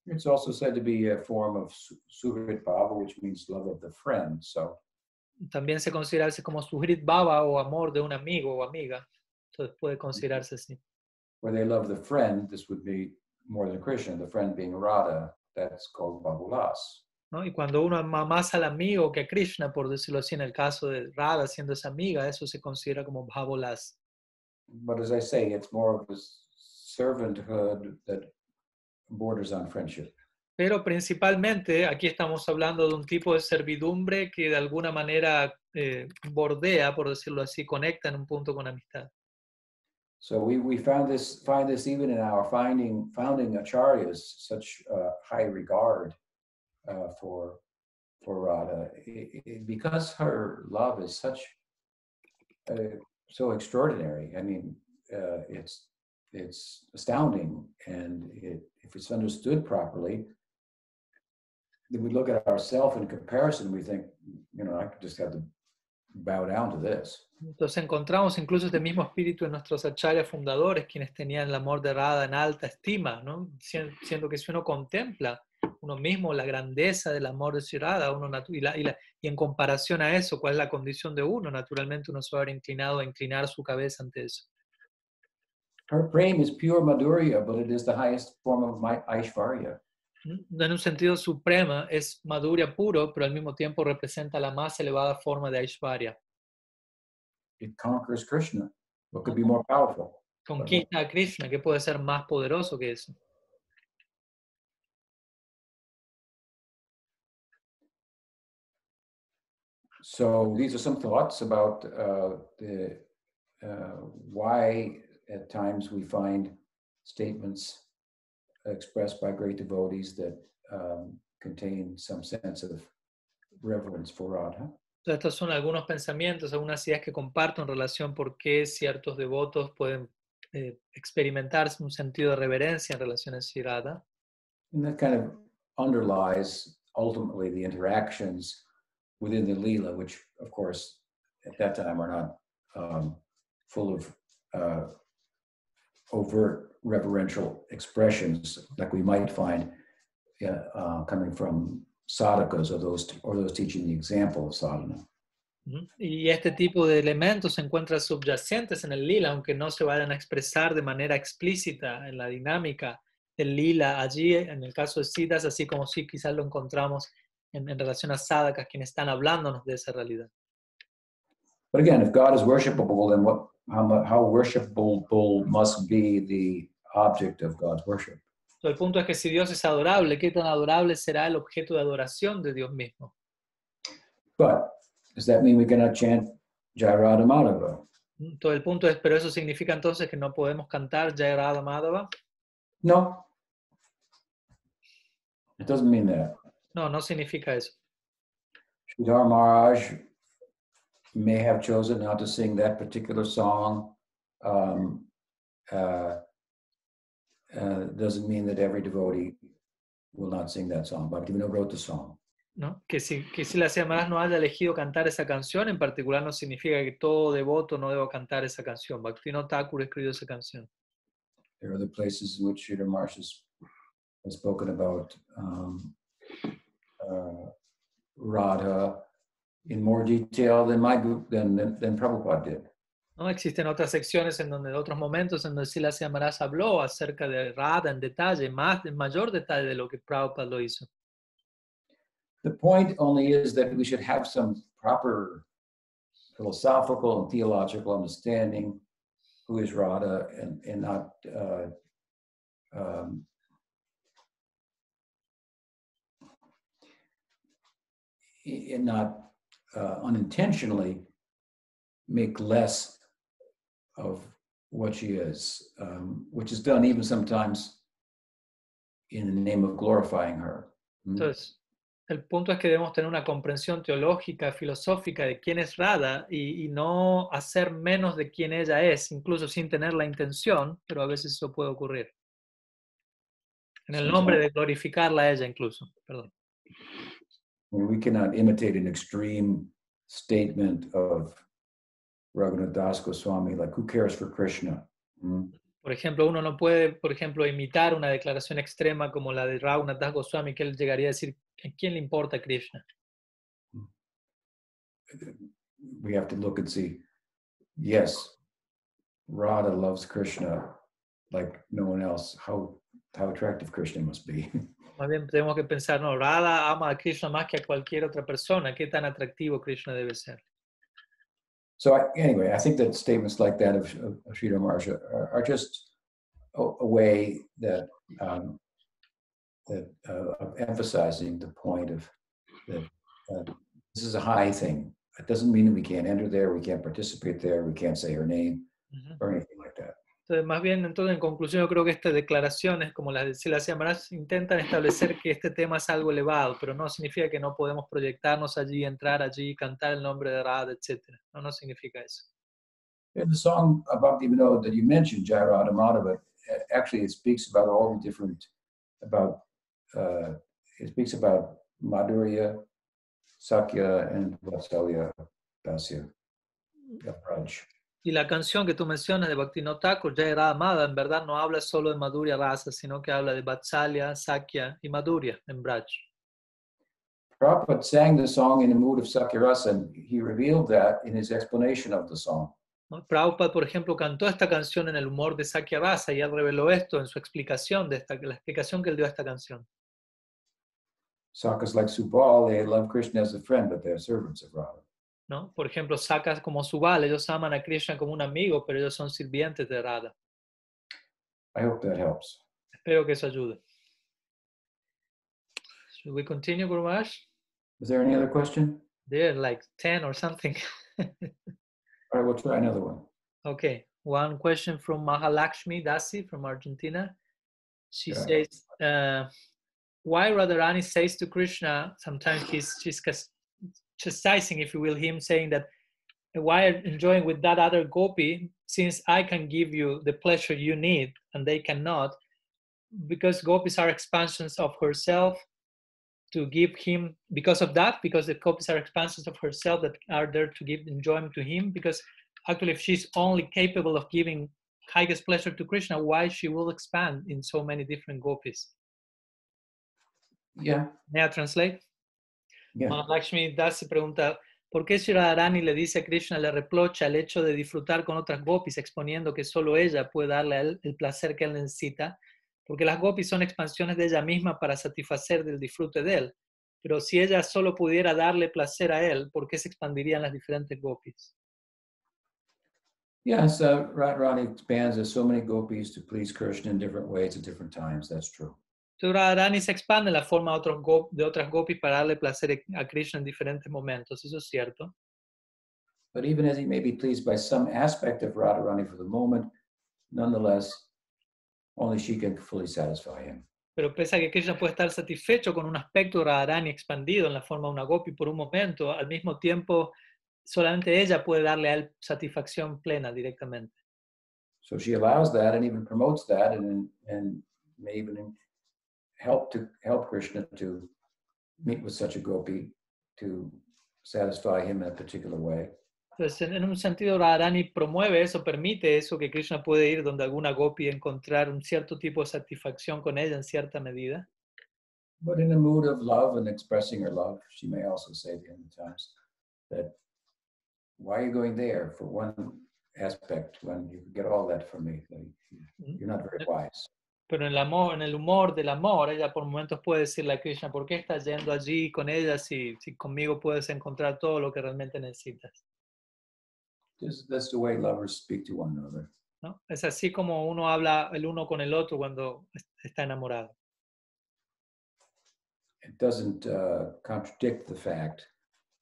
Speaker 3: It's also said to be a form of su- Suhrit Bhava, which means love of the friend. So
Speaker 1: También se considerarse como Sujrit Bhava o amor de un amigo o amiga. Entonces puede considerarse así.
Speaker 3: where they love the friend, this would be more than Krishna, the friend being Radha, that's called babulas.
Speaker 1: ¿no? Y cuando uno ama más al amigo que a Krishna, por decirlo así, en el caso de Radha siendo esa amiga, eso se considera como bhavolas.
Speaker 3: But as I say, it's more of a servanthood that borders on friendship.
Speaker 1: Pero principalmente aquí estamos hablando de un tipo de servidumbre que de alguna manera eh, bordea, por decirlo así, conecta en un punto con amistad.
Speaker 3: So we, we found this find this even in our finding founding acharyas such uh, high regard uh, for for Radha I- I- because her love is such uh, so extraordinary. I mean, uh, it's it's astounding, and it, if it's understood properly, then we look at ourselves in comparison. We think, you know, I just have to bow down to this.
Speaker 1: Entonces encontramos incluso este mismo espíritu en nuestros acharyas fundadores, quienes tenían el amor de Radha en alta estima, ¿no? Sien- Siendo que si uno contempla uno mismo la grandeza del amor de Sri Radha, uno y, la- y la- y en comparación a eso, cuál es la condición de uno, naturalmente uno se va a ver inclinado a inclinar su cabeza ante eso.
Speaker 3: Her prem is pure madhurya, but it is the highest form of my Aishvarya.
Speaker 1: En un sentido suprema es Madhurya puro, pero al mismo tiempo representa la más elevada forma de Aishvarya.
Speaker 3: It conquers Krishna. What could be more powerful?
Speaker 1: Conquista a Krishna, que puede ser más poderoso que eso.
Speaker 3: So these are some thoughts about uh, the uh, why at times we find statements expressed by great devotees that um, contain some sense of reverence for Radha.
Speaker 1: Estos son algunos pensamientos, algunas ideas que comparto en relación por qué ciertos devotos pueden eh, experimentar un sentido de reverencia en relación a Sri Radha.
Speaker 3: And that kind of underlies ultimately the interactions within the Leela, which, of course, at that time are not um, full of uh, overt reverential expressions like we might find uh, coming from sadhakas or those, or those teaching the example of sadhana.
Speaker 1: Y este tipo de elementos se encuentran subyacentes en el lila, aunque no se vayan a expresar de manera explícita en la dinámica del lila allí, en el caso de Siddhas, así como si quizás lo encontramos en, en relación a sadhakas, quienes están hablándonos de esa realidad.
Speaker 3: But again, if God is worshipable, then what, how worshipable must be the object of God's worship?
Speaker 1: Entonces, el punto es que si Dios es adorable, ¿qué tan adorable será el objeto de adoración de Dios mismo?
Speaker 3: But does that mean we cannot chant Jai Radha Madhava?
Speaker 1: Todo el punto es, pero eso significa entonces que no podemos cantar Jai Radha Madhava.
Speaker 3: No. It doesn't mean that.
Speaker 1: No, no significa eso.
Speaker 3: Sridhar Maharaj may have chosen not to sing that particular song. Um, uh, uh, doesn't mean that every devotee will not sing that song. Bhaktivinoda wrote the song.
Speaker 1: ¿no? Que si, que si la Maharaj no haya elegido cantar esa canción, en particular no significa que todo devoto no deba cantar esa canción. Bhaktivinoda Thakur escribió esa canción.
Speaker 3: There are other places in which Sridhar Maharaj has, has spoken about um, uh, Radha in more detail than my group than, than, than Prabhupada did.
Speaker 1: ¿No? Existen otras secciones en donde, otros momentos en donde Sila Maharaj habló acerca de Radha en detalle, más, en mayor detalle de lo que Prabhupada lo hizo.
Speaker 3: The point only is that we should have some proper philosophical and theological understanding who is Radha and, and not uh, um, and not uh, unintentionally make less of what she is, um, which is done even sometimes in the name of glorifying her.
Speaker 1: Entonces, el punto es que debemos tener una comprensión teológica, filosófica de quién es Radha y, y no hacer menos de quién ella es, incluso sin tener la intención, pero a veces eso puede ocurrir. En el nombre de glorificarla a ella incluso. Perdón.
Speaker 3: We cannot imitate an extreme statement of Raghunath Das Goswami, like, who cares for Krishna? Mm.
Speaker 1: Por ejemplo, uno no puede, por ejemplo, imitar una declaración extrema como la de Raghunath Das Goswami, que él llegaría a decir, ¿a quién le importa Krishna?
Speaker 3: We have to look and see, yes, Radha loves Krishna like no one else. How how attractive Krishna must be.
Speaker 1: Más bien tenemos que pensar, no, Radha ama a Krishna más que a cualquier otra persona. ¿Qué tan atractivo Krishna debe ser?
Speaker 3: So I, anyway, I think that statements like that of, of, of Sridhar Maharaj are, are just a, a way that um, that uh, of emphasizing the point of that uh, this is a high thing. It doesn't mean that we can't enter there, we can't participate there, we can't say her name
Speaker 1: Ujú.
Speaker 3: or anything.
Speaker 1: Entonces, más bien, entonces, en conclusión, yo creo que estas declaraciones, como las de Silas Maharaj, intentan establecer que este tema es algo elevado, pero no significa que no podemos proyectarnos allí, entrar allí, cantar el nombre de Radha, etc. No, no significa eso.
Speaker 3: In the song about Vinod that you mentioned, Jairada Madhava, uh, actually it speaks about all the different about uh, it speaks about Madhurya, Sakya, and Vatsalya Dasya Raj.
Speaker 1: Y la canción que tú mencionas de Thakur, Jai Radha Madhava, en verdad no habla solo de Madhurya Rasa, sino que habla de Vatsalya, Sakya y Madhurya en Braj.
Speaker 3: Prabhupada sang the song in a mood of Sakyarasa, and he revealed that in his explanation of the song.
Speaker 1: Prabhupada, por ejemplo, cantó esta canción en el humor de Sakya Rasa y él reveló esto en su explicación de esta, la explicación que él dio a esta canción.
Speaker 3: Sakas like Subal, they love Krishna as a friend, but they're servants of Radha.
Speaker 1: ¿No? Por ejemplo, Sakas como Subal, ellos aman a Krishna como un amigo, pero ellos son sirvientes de Radha.
Speaker 3: I hope that helps.
Speaker 1: Espero que eso ayude. Should we continue, Guru Maharaj?
Speaker 3: Is there any other question?
Speaker 1: There, are like 10 or something.
Speaker 3: All right, we'll try another one.
Speaker 1: Okay, one question from Mahalakshmi Dasi from Argentina. She
Speaker 3: Yeah.
Speaker 1: says, uh, why Radharani says to Krishna, sometimes he's she's chastising, if you will, him saying that, why are enjoying with that other gopi, since I can give you the pleasure you need and they cannot, because gopis are expansions of herself to give him, because of that, because the gopis are expansions of herself that are there to give enjoyment to him, because actually if she's only capable of giving highest pleasure to krishna why she will expand in so many different gopis?
Speaker 3: Yeah,
Speaker 1: may i translate
Speaker 3: yeah.
Speaker 1: Mahalakshmi Das se pregunta ¿Por qué Sri Radharani le dice a Krishna, le reprocha el hecho de disfrutar con otras gopis, exponiendo que solo ella puede darle el placer que él necesita? Porque las gopis son expansiones de ella misma para satisfacer del disfrute de él. Pero si ella solo pudiera darle placer a él, ¿por qué se expandirían las diferentes gopis?
Speaker 3: Yes, uh, Radharani expands as so many gopis to please Krishna in different ways at different times. That's true.
Speaker 1: Radharani se expande en la forma de, otros go- de otras gopis para darle placer a Krishna en diferentes momentos, eso es cierto.
Speaker 3: But even as he may be pleased by some aspect of Radharani for the moment, nonetheless, only she can fully satisfy him.
Speaker 1: Pero pese a que Krishna puede estar satisfecho con un aspecto de Radharani expandido en la forma de una gopi por un momento, al mismo tiempo solamente ella puede darle a él satisfacción plena directamente.
Speaker 3: So she allows that and even promotes that and, and may even help to help Krishna to meet with such a gopi to satisfy him in a particular way.
Speaker 1: Entonces, en, un sentido, Radharani promueve eso, permite eso, que Krishna puede ir donde alguna gopi y encontrar un cierto tipo de satisfacción con ella en cierta medida.
Speaker 3: But in a mood of love and expressing her love, she may also say to him at times that, why are you going there for one aspect when you get all that from me? Like, mm-hmm. You're not very wise.
Speaker 1: Pero en el amor, en el humor del amor, ella por momentos puede decirle a Krishna, ¿por qué estás yendo allí con ella si, si conmigo puedes encontrar todo lo que realmente necesitas?
Speaker 3: Just, that's the way lovers speak to one another.
Speaker 1: ¿no? Es así como uno habla el uno con el otro cuando es- está enamorado.
Speaker 3: It doesn't uh, contradict the fact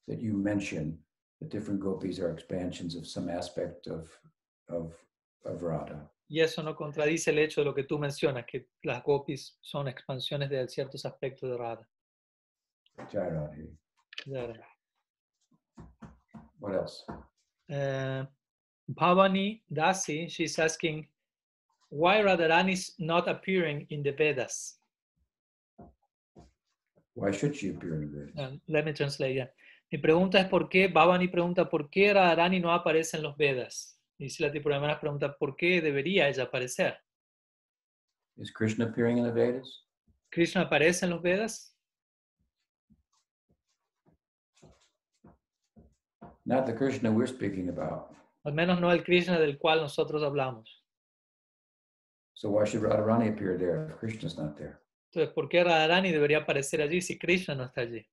Speaker 3: that you mention that different gopis are expansions of some aspect of, of, of Radha.
Speaker 1: Y eso no contradice el hecho de lo que tú mencionas, que las gopis son expansiones de ciertos aspectos de Radha. Radha.
Speaker 3: What else?
Speaker 1: Uh, Bhavani Dasi, she's asking, why Radharani is not appearing in the Vedas?
Speaker 3: Why should she appear in the Vedas?
Speaker 1: Uh, let me translate. yeah. Mi pregunta es por qué, Bhavani pregunta, ¿por qué Radharani no aparece en los Vedas? Y Silati Puramanas pregunta, ¿por qué debería ella aparecer?
Speaker 3: Is Krishna appearing in the Vedas?
Speaker 1: ¿Krishna aparece en los Vedas?
Speaker 3: Not the Krishna we're speaking about.
Speaker 1: Al menos no el Krishna del cual nosotros hablamos.
Speaker 3: So why should Radharani appear there if Krishna's not there?
Speaker 1: Entonces, ¿por qué Radharani debería aparecer allí si Krishna no está allí?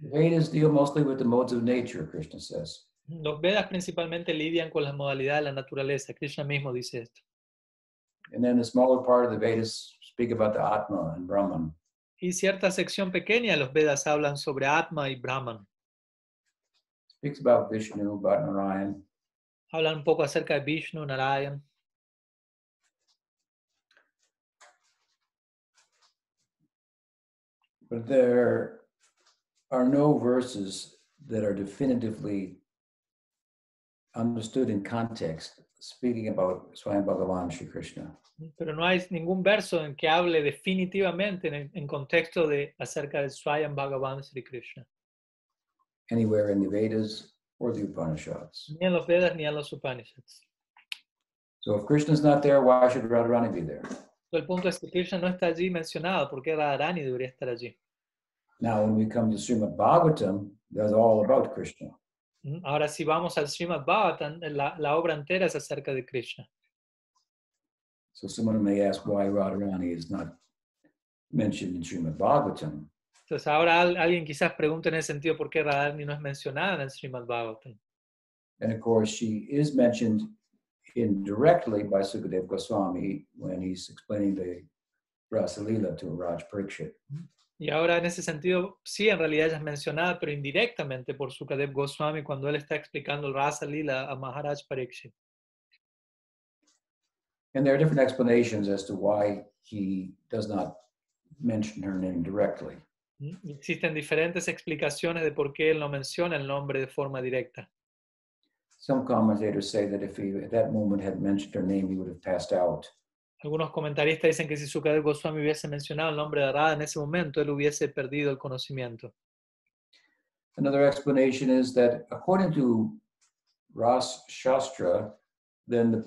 Speaker 3: The Vedas deal mostly with the modes of nature, Krishna says.
Speaker 1: Los Vedas principalmente lidian con las modalidades de la naturaleza. Krishna mismo dice esto.
Speaker 3: And then a smaller part of the Vedas speak about the Atma and Brahman.
Speaker 1: Y cierta sección pequeña de los Vedas hablan sobre Atma y Brahman.
Speaker 3: Speaks about Vishnu, about Narayan.
Speaker 1: Hablan un poco acerca de Vishnu, Narayan.
Speaker 3: But there are no verses that are definitively understood in context speaking about Swayam Bhagavan Sri Krishna.
Speaker 1: Pero no hay ningún verso en que hable definitivamente en, en contexto de acerca de Swayam Bhagavan Sri Krishna.
Speaker 3: anywhere in the Vedas or the Upanishads.
Speaker 1: Ni en los Vedas ni en los Upanishads.
Speaker 3: So if Krishna's not there, why should Radharani be there?
Speaker 1: El punto es que Krishna no está allí mencionado. ¿Por qué Radharani debería estar allí?
Speaker 3: Now, when we come to Srimad Bhagavatam, that's all about Krishna.
Speaker 1: Ahora, si vamos al Srimad Bhagavatam, la, la obra entera es acerca de Krishna.
Speaker 3: So someone may ask why Radharani is not mentioned in Srimad Bhagavatam.
Speaker 1: Entonces, ahora al- alguien quizás pregunte en ese sentido por qué Radharani no es mencionada en Srimad Bhagavatam.
Speaker 3: And of course, she is mentioned indirectly by Sukadev Goswami when he's explaining the Rasa Leela to Raj Parikshit.
Speaker 1: Y ahora en ese sentido, sí, en realidad ella es mencionada, pero indirectamente por Sukadev Goswami cuando él está explicando el Rasa Lila a Maharaj Pariksit.
Speaker 3: And there are different explanations as to why he does not mention her name directly.
Speaker 1: ¿Mm? Existen diferentes explicaciones de por qué él no menciona el nombre de forma directa.
Speaker 3: Some commentators say that if he at that moment had mentioned her name, he would have passed out.
Speaker 1: Algunos comentaristas dicen que si Sukadev Goswami hubiese mencionado el nombre de Radha en ese momento, él hubiese perdido el conocimiento.
Speaker 3: Another explanation is that according to Ras Shastra, then the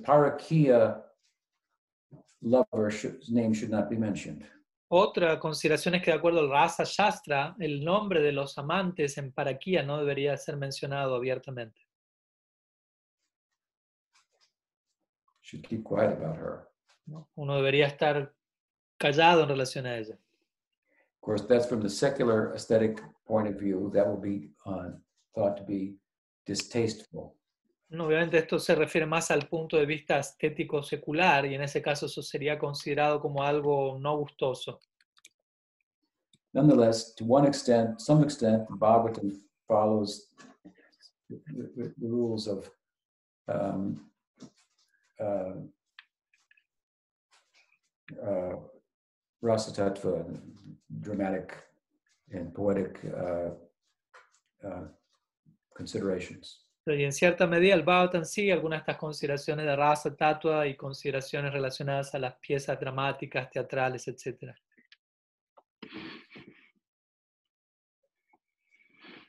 Speaker 3: lover should, name should not be mentioned.
Speaker 1: Otra consideración es que de acuerdo al Rasa Shastra, el nombre de los amantes en Parakia no debería ser mencionado abiertamente.
Speaker 3: Should keep quiet about her.
Speaker 1: ¿No? Uno debería estar callado en relación a ella.
Speaker 3: Of course, that's from the secular aesthetic point of view. That will be uh, thought to be distasteful.
Speaker 1: No, Obviamente esto se refiere más al punto de vista estético secular y en ese caso eso sería considerado como algo no gustoso.
Speaker 3: Nonetheless, to one extent, some extent, the Bhagavatam follows the, the- the rules of um, uh, uh, rasa tattva, dramatic and poetic uh, uh, considerations.
Speaker 1: Y en cierta medida el Bhagavatam sigue algunas de estas consideraciones de raza, tatua y consideraciones relacionadas a las piezas dramáticas, teatrales, etc.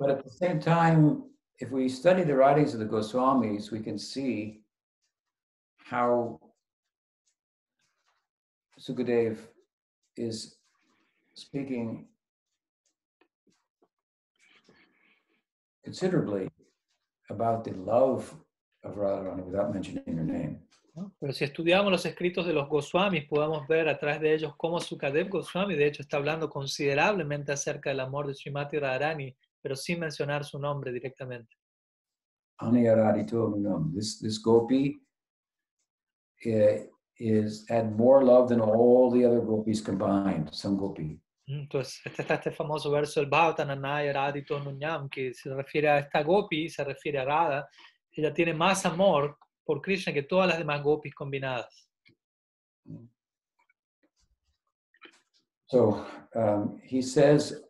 Speaker 3: But at the same time, if we study the writings of the Goswamis, we can see how Sukadev is speaking considerably about the love of Radharani without mentioning her name.
Speaker 1: Pero si estudiamos los escritos de los Goswamis, podemos ver a través de ellos cómo Sukadev Goswami, de hecho, está hablando considerablemente acerca del amor de Srimati Radharani, pero sin mencionar su nombre directamente.
Speaker 3: Aniyaradi. This this gopi eh, is had more love than all the other gopis combined. Some gopi.
Speaker 1: Entonces, este está este famoso verso del Bhavatam Anaya Radhito Nunyam, que se refiere a esta gopi, se refiere a Radha. Ella tiene más amor por Krishna que todas las demás gopis combinadas.
Speaker 3: So um, he says,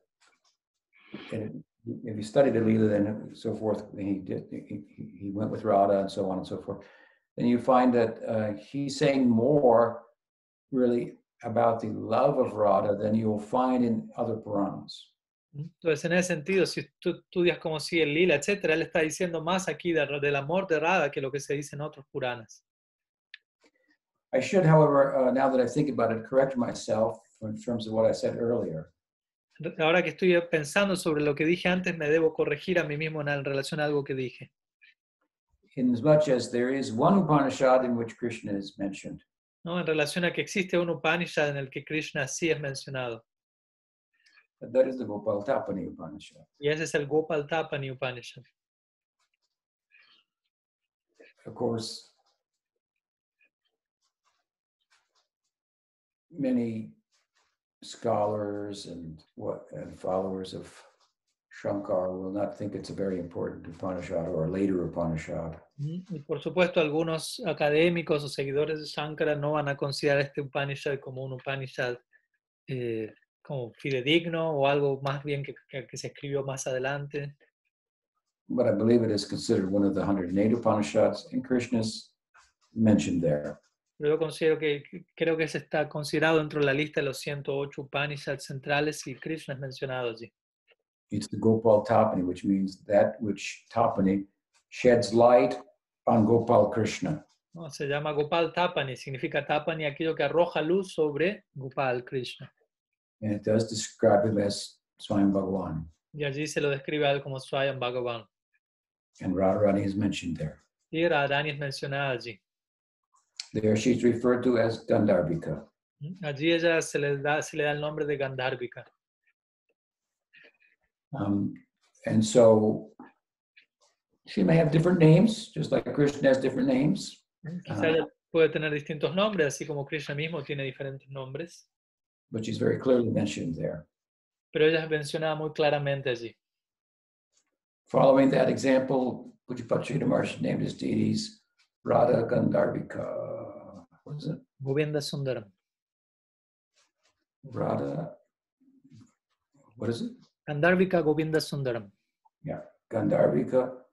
Speaker 3: if you study the Leela and so forth, he did he- he went with Radha and so on and so forth, then you find that uh, he's saying more really about the love of Radha than you'll find in other Puranas.
Speaker 1: Entonces, en ese sentido, si tú estudias cómo sigue el lila, etcétera, él está diciendo más aquí de- del amor de Radha que lo que se dice en otros Puranas.
Speaker 3: I should, however, uh, now that I think about it, correct myself in terms of what I said earlier.
Speaker 1: Ahora que estoy pensando sobre lo que dije antes, me debo corregir a mí mismo en relación a algo que dije.
Speaker 3: In as much as there is one Upanishad in which Krishna is mentioned,
Speaker 1: ¿no? En relación a que existe un Upanishad en el que Krishna sí es mencionado.
Speaker 3: And that is the Gopal Tapani Upanishad.
Speaker 1: Y ese es el Gopal Tapani Upanishad.
Speaker 3: Of course, many scholars and what and followers of Shankar will not think it's a very important Upanishad or a later Upanishad.
Speaker 1: Mm, Y por supuesto, algunos académicos o seguidores de Shankara no van a considerar este Upanishad como un Upanishad eh, como fidedigno o algo más bien que, que- que se escribió más adelante.
Speaker 3: But I believe it is considered one of the 108 Upanishads, and Krishna's mentioned there.
Speaker 1: Pero yo considero que- creo que se está considerado dentro de la lista de los 108 Upanishads centrales y Krishna es mencionado allí.
Speaker 3: It's the Gopal Tapani, which means that which Tapani sheds light on Gopal Krishna.
Speaker 1: ¿no? Se llama Gopal Tapani, significa Tapani aquello que arroja luz sobre Gopal Krishna.
Speaker 3: And it does describe him as Swayam Bhagavan.
Speaker 1: Y allí se lo describe a él como Swayam Bhagavan.
Speaker 3: And Radharani is mentioned there.
Speaker 1: Y Radharani es mencionada allí.
Speaker 3: There she's referred to as Gandharvika.
Speaker 1: Allí ella se le da, se le da el nombre de Gandharvika.
Speaker 3: Um, and so she may have different names, just like Krishna has different names.
Speaker 1: Quizá ella puede tener distintos nombres, así como Krishna mismo tiene diferentes nombres,
Speaker 3: but she's very clearly mentioned there.
Speaker 1: pero ella es mencionada muy claramente allí.
Speaker 3: Following that example, Pujapachita Maharaj named his deities Radha Gandharvika. What is it?
Speaker 1: Govinda Sundaram.
Speaker 3: Radha. What is it?
Speaker 1: Gandharvika Govinda Sundaram.
Speaker 3: Yeah, Gandharvika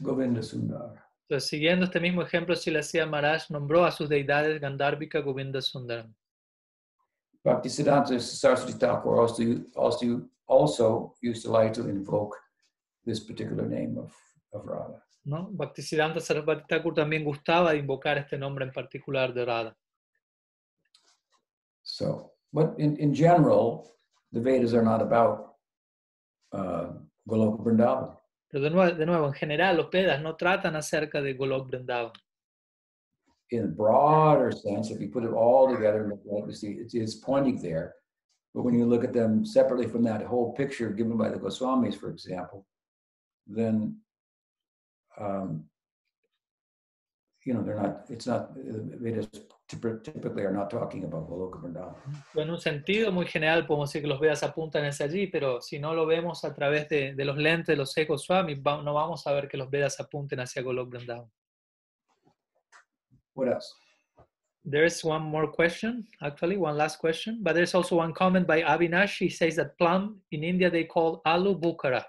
Speaker 3: Govinda Sundar.
Speaker 1: Entonces, siguiendo este mismo ejemplo, Silasya Maharaj nombró a sus deidades Gandharvika Govinda Sundaram.
Speaker 3: Bhaktisiddhanta Saraswati Thakur also, also, also used to like to invoke this particular name of, of Radha.
Speaker 1: ¿no? Bhaktisiddhanta Sarasvati Thakur también gustaba de invocar este nombre en particular de Radha.
Speaker 3: So, but in, in general, the Vedas are not about uh, Goloka Vrindavan.
Speaker 1: Pero de nuevo, de nuevo, en general, los Vedas no tratan acerca de Golok Vrindavan.
Speaker 3: In a broader sense, if you put it all together, and look at you see it is pointing there. But when you look at them separately from that whole picture given by the Goswamis, for example, then um, you know they're not. It's not. The Vedas typically are not talking about Goloka Vrindavan.
Speaker 1: En un sentido muy general, podemos decir que los Vedas apuntan hacia allí, pero si no lo vemos a través de, de los lentes de los Eko Swami, va- no vamos a ver que los Vedas apunten hacia Golok Vrindavan.
Speaker 3: What else?
Speaker 1: There's one more question, actually, one last question, but there's also one comment by Avinash. He says that plum in India they call alu bukara.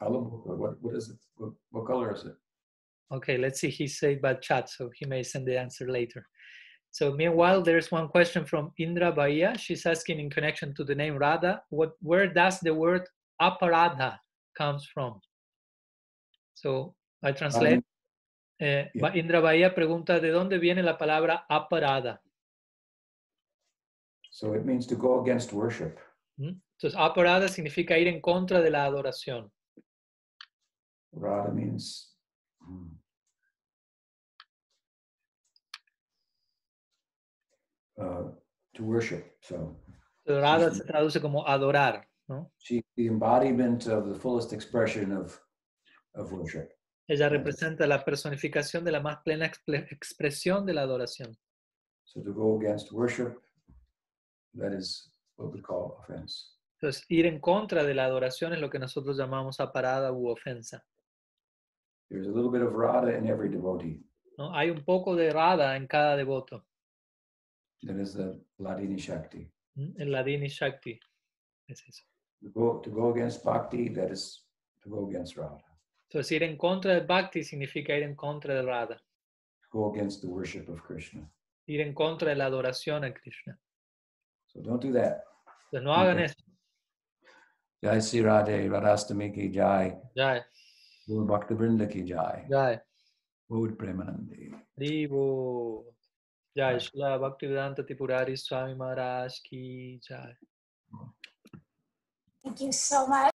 Speaker 3: Alu- What, what is it? What, what color is it?
Speaker 1: Okay, let's see. He said by chat, so he may send the answer later. So meanwhile, there's one question from Indra Bahia. She's asking in connection to the name Radha, what where does the word aparadha comes from? So I translate. Eh,
Speaker 3: yeah.
Speaker 1: Indra Bahia pregunta de dónde viene la palabra aparada.
Speaker 3: So it means to go against worship.
Speaker 1: ¿Mm? Entonces, aparada significa ir en contra de la adoración.
Speaker 3: Radha means hmm, uh, to worship. So Sí,
Speaker 1: se traduce como adorar, ¿no?
Speaker 3: she's the embodiment of the fullest expression of, of worship.
Speaker 1: Ella representa la personificación de la más plena expresión de la adoración.
Speaker 3: So to go against worship, that is what we call offense.
Speaker 1: Entonces, ir en contra de la adoración es lo que nosotros llamamos aparada u ofensa.
Speaker 3: There's a little bit of Radha in every devotee.
Speaker 1: ¿no? Hay un poco de Radha en cada devoto,
Speaker 3: That is the Ladini Shakti.
Speaker 1: ¿m? el Ladini Shakti. Es eso.
Speaker 3: To go, to go against Bhakti, that is to go against Radha.
Speaker 1: Entonces, ir en contra del Bhakti significa ir en contra de Radha,
Speaker 3: To go against the worship of Krishna.
Speaker 1: ir en contra de la adoración a Krishna.
Speaker 3: So don't do that.
Speaker 1: Entonces, no hagan
Speaker 3: Ok.
Speaker 1: eso.
Speaker 3: Jai Sri Radhe, Radhastami ki Jai,
Speaker 1: Jai,
Speaker 3: Guru Bhakta Vrinda ki Jai,
Speaker 1: Jai,
Speaker 3: Ud Premanandi.
Speaker 1: जय श्रीला भक्ति वेदांत त्रिपुरारी स्वामी महाराज की जय
Speaker 2: thank you so much